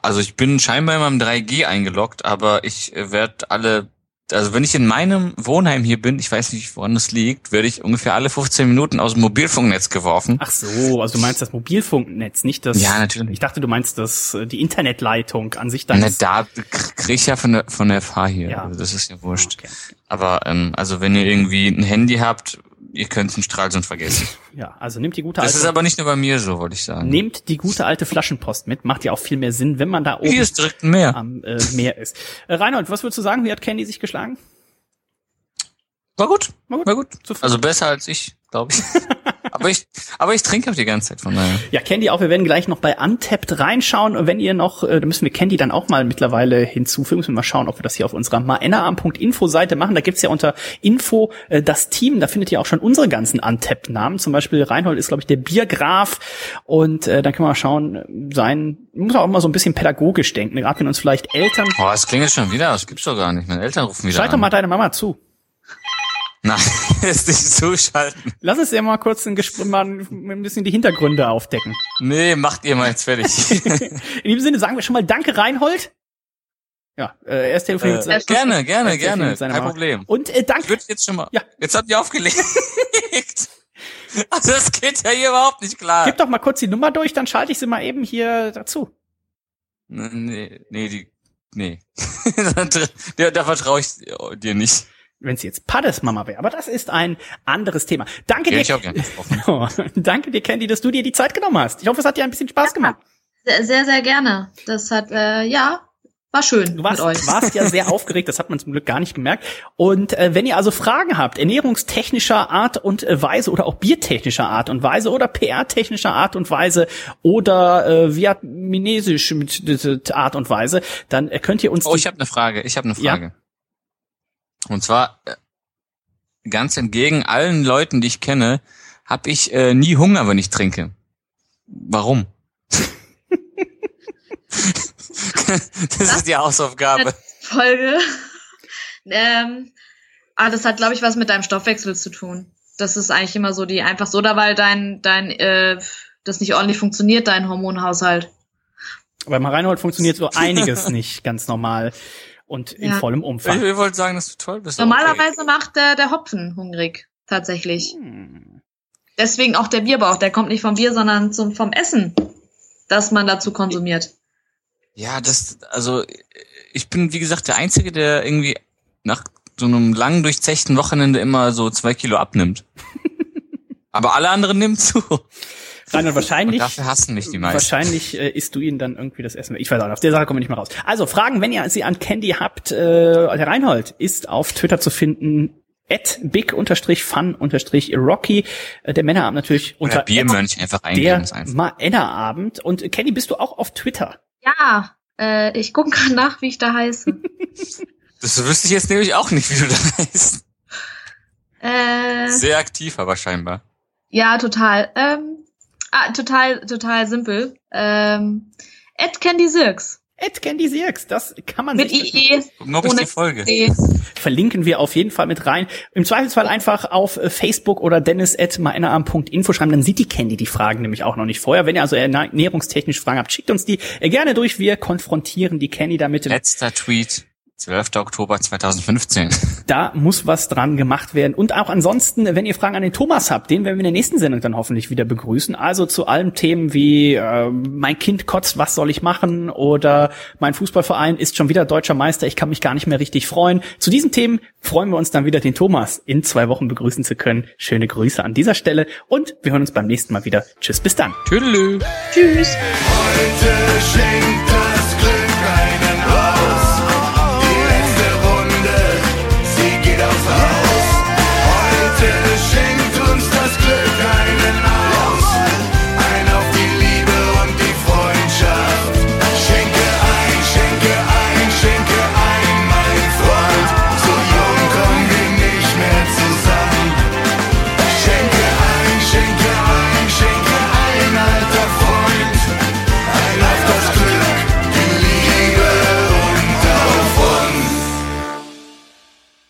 Speaker 3: also ich bin scheinbar in meinem 3G eingeloggt, aber ich äh, werde alle, also wenn ich in meinem Wohnheim hier bin, ich weiß nicht, woran das liegt, werde ich ungefähr alle 15 Minuten aus dem Mobilfunknetz geworfen.
Speaker 1: Ach so, also du meinst das Mobilfunknetz, nicht das.
Speaker 3: Ja, natürlich.
Speaker 1: Ich dachte, du meinst das äh, die Internetleitung an sich
Speaker 3: Na,
Speaker 1: deines.
Speaker 3: da krieg ich ja von der von der FH hier.
Speaker 1: Ja.
Speaker 3: Also das ist ja wurscht.
Speaker 1: Okay.
Speaker 3: Aber ähm, also wenn ihr irgendwie ein Handy habt, ihr könnt den Stralsund vergessen.
Speaker 1: Ja, also nimmt die gute
Speaker 3: Das
Speaker 1: alte.
Speaker 3: ist aber nicht nur bei mir so, wollte ich sagen.
Speaker 1: Nehmt die gute alte Flaschenpost mit, macht ja auch viel mehr Sinn, wenn man da oben
Speaker 3: Hier ist direkt Meer.
Speaker 1: am äh, Meer ist. Äh, Reinhold, was würdest du sagen? Wie hat Candy sich geschlagen?
Speaker 3: War gut.
Speaker 1: War gut.
Speaker 3: War gut.
Speaker 1: Zufrieden.
Speaker 3: Also besser als ich, glaube ich. aber ich. Aber ich trinke auch die ganze Zeit von daher.
Speaker 1: Ja, Candy auch. Wir werden gleich noch bei Untapped reinschauen. Und wenn ihr noch, äh, da müssen wir Candy dann auch mal mittlerweile hinzufügen. Müssen wir mal schauen, ob wir das hier auf unserer maenaarm.info Seite machen. Da gibt's ja unter Info äh, das Team. Da findet ihr auch schon unsere ganzen Untapped-Namen. Zum Beispiel Reinhold ist, glaube ich, der Biergraf. Und äh, dann können wir mal schauen, sein, muss auch mal so ein bisschen pädagogisch denken. Gerade wenn uns vielleicht Eltern.
Speaker 3: Oh, es klingelt schon wieder. Das gibt's doch gar nicht. Meine Eltern rufen wieder
Speaker 1: Schalt doch
Speaker 3: an.
Speaker 1: mal deine Mama zu.
Speaker 3: Nein, ist nicht zuschalten.
Speaker 1: Lass uns ja mal kurz ein, Gespr mal ein bisschen die Hintergründe aufdecken.
Speaker 3: Nee, macht ihr mal jetzt fertig.
Speaker 1: In diesem Sinne sagen wir schon mal Danke, Reinhold. Ja, äh, erst telefoniert.
Speaker 3: äh, gerne, gerne, gerne. Kein
Speaker 1: Mama.
Speaker 3: Problem.
Speaker 1: Und äh,
Speaker 3: Ich
Speaker 1: danke.
Speaker 3: würde jetzt schon mal.
Speaker 1: Ja.
Speaker 3: Jetzt habt ihr aufgelegt. Also das geht ja hier überhaupt nicht klar.
Speaker 1: Gib doch mal kurz die Nummer durch, dann schalte ich sie mal eben hier dazu.
Speaker 3: Nee, nee, die. Nee. da, da vertraue ich dir nicht.
Speaker 1: Wenn es jetzt Paddes Mama wäre. Aber das ist ein anderes Thema. Danke
Speaker 3: ich
Speaker 1: dir.
Speaker 3: auch gerne.
Speaker 1: Oh, danke dir, Candy, dass du dir die Zeit genommen hast. Ich hoffe, es hat dir ein bisschen Spaß gemacht.
Speaker 2: Sehr, sehr, sehr gerne. Das hat, äh, ja, war schön
Speaker 1: Du warst,
Speaker 2: mit euch.
Speaker 1: warst ja sehr aufgeregt, das hat man zum Glück gar nicht gemerkt. Und äh, wenn ihr also Fragen habt, ernährungstechnischer Art und äh, Weise oder auch biertechnischer Art und Weise oder PR-technischer Art und Weise oder äh, vietnamesisch mit dieser Art und Weise, dann äh, könnt ihr uns
Speaker 3: Oh, ich habe eine Frage. Ich habe eine
Speaker 1: Ja.
Speaker 3: Und zwar äh, ganz entgegen allen Leuten, die ich kenne, habe ich äh, nie Hunger, wenn ich trinke. Warum? das ist die Hausaufgabe.
Speaker 2: Folge. ähm, ah, das hat, glaube ich, was mit deinem Stoffwechsel zu tun. Das ist eigentlich immer so die einfach so, oder weil dein, dein, äh, das nicht ordentlich funktioniert, dein Hormonhaushalt.
Speaker 1: Beim Reinhold funktioniert so einiges nicht ganz normal und in
Speaker 2: Ja.
Speaker 1: vollem
Speaker 3: Ich,
Speaker 1: Umfang.
Speaker 3: ich wollte sagen, dass du toll bist.
Speaker 2: Normalerweise macht der, der Hopfen hungrig, tatsächlich.
Speaker 1: Hm.
Speaker 2: Deswegen auch der Bierbauch, der kommt nicht vom Bier, sondern zum, vom Essen, das man dazu konsumiert.
Speaker 3: Ja, das, also ich bin, wie gesagt, der Einzige, der irgendwie nach so einem langen, durchzechten Wochenende immer so zwei Kilo abnimmt. Aber alle anderen nehmen zu.
Speaker 1: Reinhold,
Speaker 3: Und
Speaker 1: wahrscheinlich,
Speaker 3: dafür hassen mich die meisten.
Speaker 1: wahrscheinlich äh, isst du ihn dann irgendwie das Essen. Ich weiß auch nicht, auf der Sache kommen wir nicht mehr raus. Also Fragen, wenn ihr sie an Candy habt, äh, der Reinhold ist auf Twitter zu finden, at big-fun-rocky, äh, der Männerabend natürlich
Speaker 3: Oder
Speaker 1: unter
Speaker 3: Biermönch einfach eingeben.
Speaker 1: der. Männerabend. Und äh, Candy, bist du auch auf Twitter?
Speaker 2: Ja, äh, ich gucke gerade nach, wie ich da heiße.
Speaker 3: Das wüsste ich jetzt nämlich auch nicht, wie du da heißt.
Speaker 2: äh,
Speaker 3: Sehr aktiv aber scheinbar.
Speaker 2: ja, total. Ähm, ah, total, total simpel. Ähm, Ed Candy Sirks.
Speaker 1: At Candy Sirks, das kann man
Speaker 2: Mit
Speaker 1: sich
Speaker 2: IE.
Speaker 3: Gucken, ob ich die Folge.
Speaker 2: C.
Speaker 1: verlinken wir auf jeden Fall mit rein. Im Zweifelsfall einfach auf äh, Facebook oder dennis at meinerarm.info schreiben, dann sieht die Candy die Fragen nämlich auch noch nicht vorher. Wenn ihr also ernährungstechnisch Fragen habt, schickt uns die äh, gerne durch. Wir konfrontieren die Candy damit.
Speaker 3: Letzter Tweet, 12. Oktober 2015.
Speaker 1: Da muss was dran gemacht werden. Und auch ansonsten, wenn ihr Fragen an den Thomas habt, den werden wir in der nächsten Sendung dann hoffentlich wieder begrüßen. Also zu allen Themen wie äh, mein Kind kotzt, was soll ich machen? Oder mein Fußballverein ist schon wieder deutscher Meister, ich kann mich gar nicht mehr richtig freuen. Zu diesen Themen freuen wir uns dann wieder, den Thomas in zwei Wochen begrüßen zu können. Schöne Grüße an dieser Stelle und wir hören uns beim nächsten Mal wieder. Tschüss, bis dann.
Speaker 3: Tüdelü.
Speaker 2: Tschüss.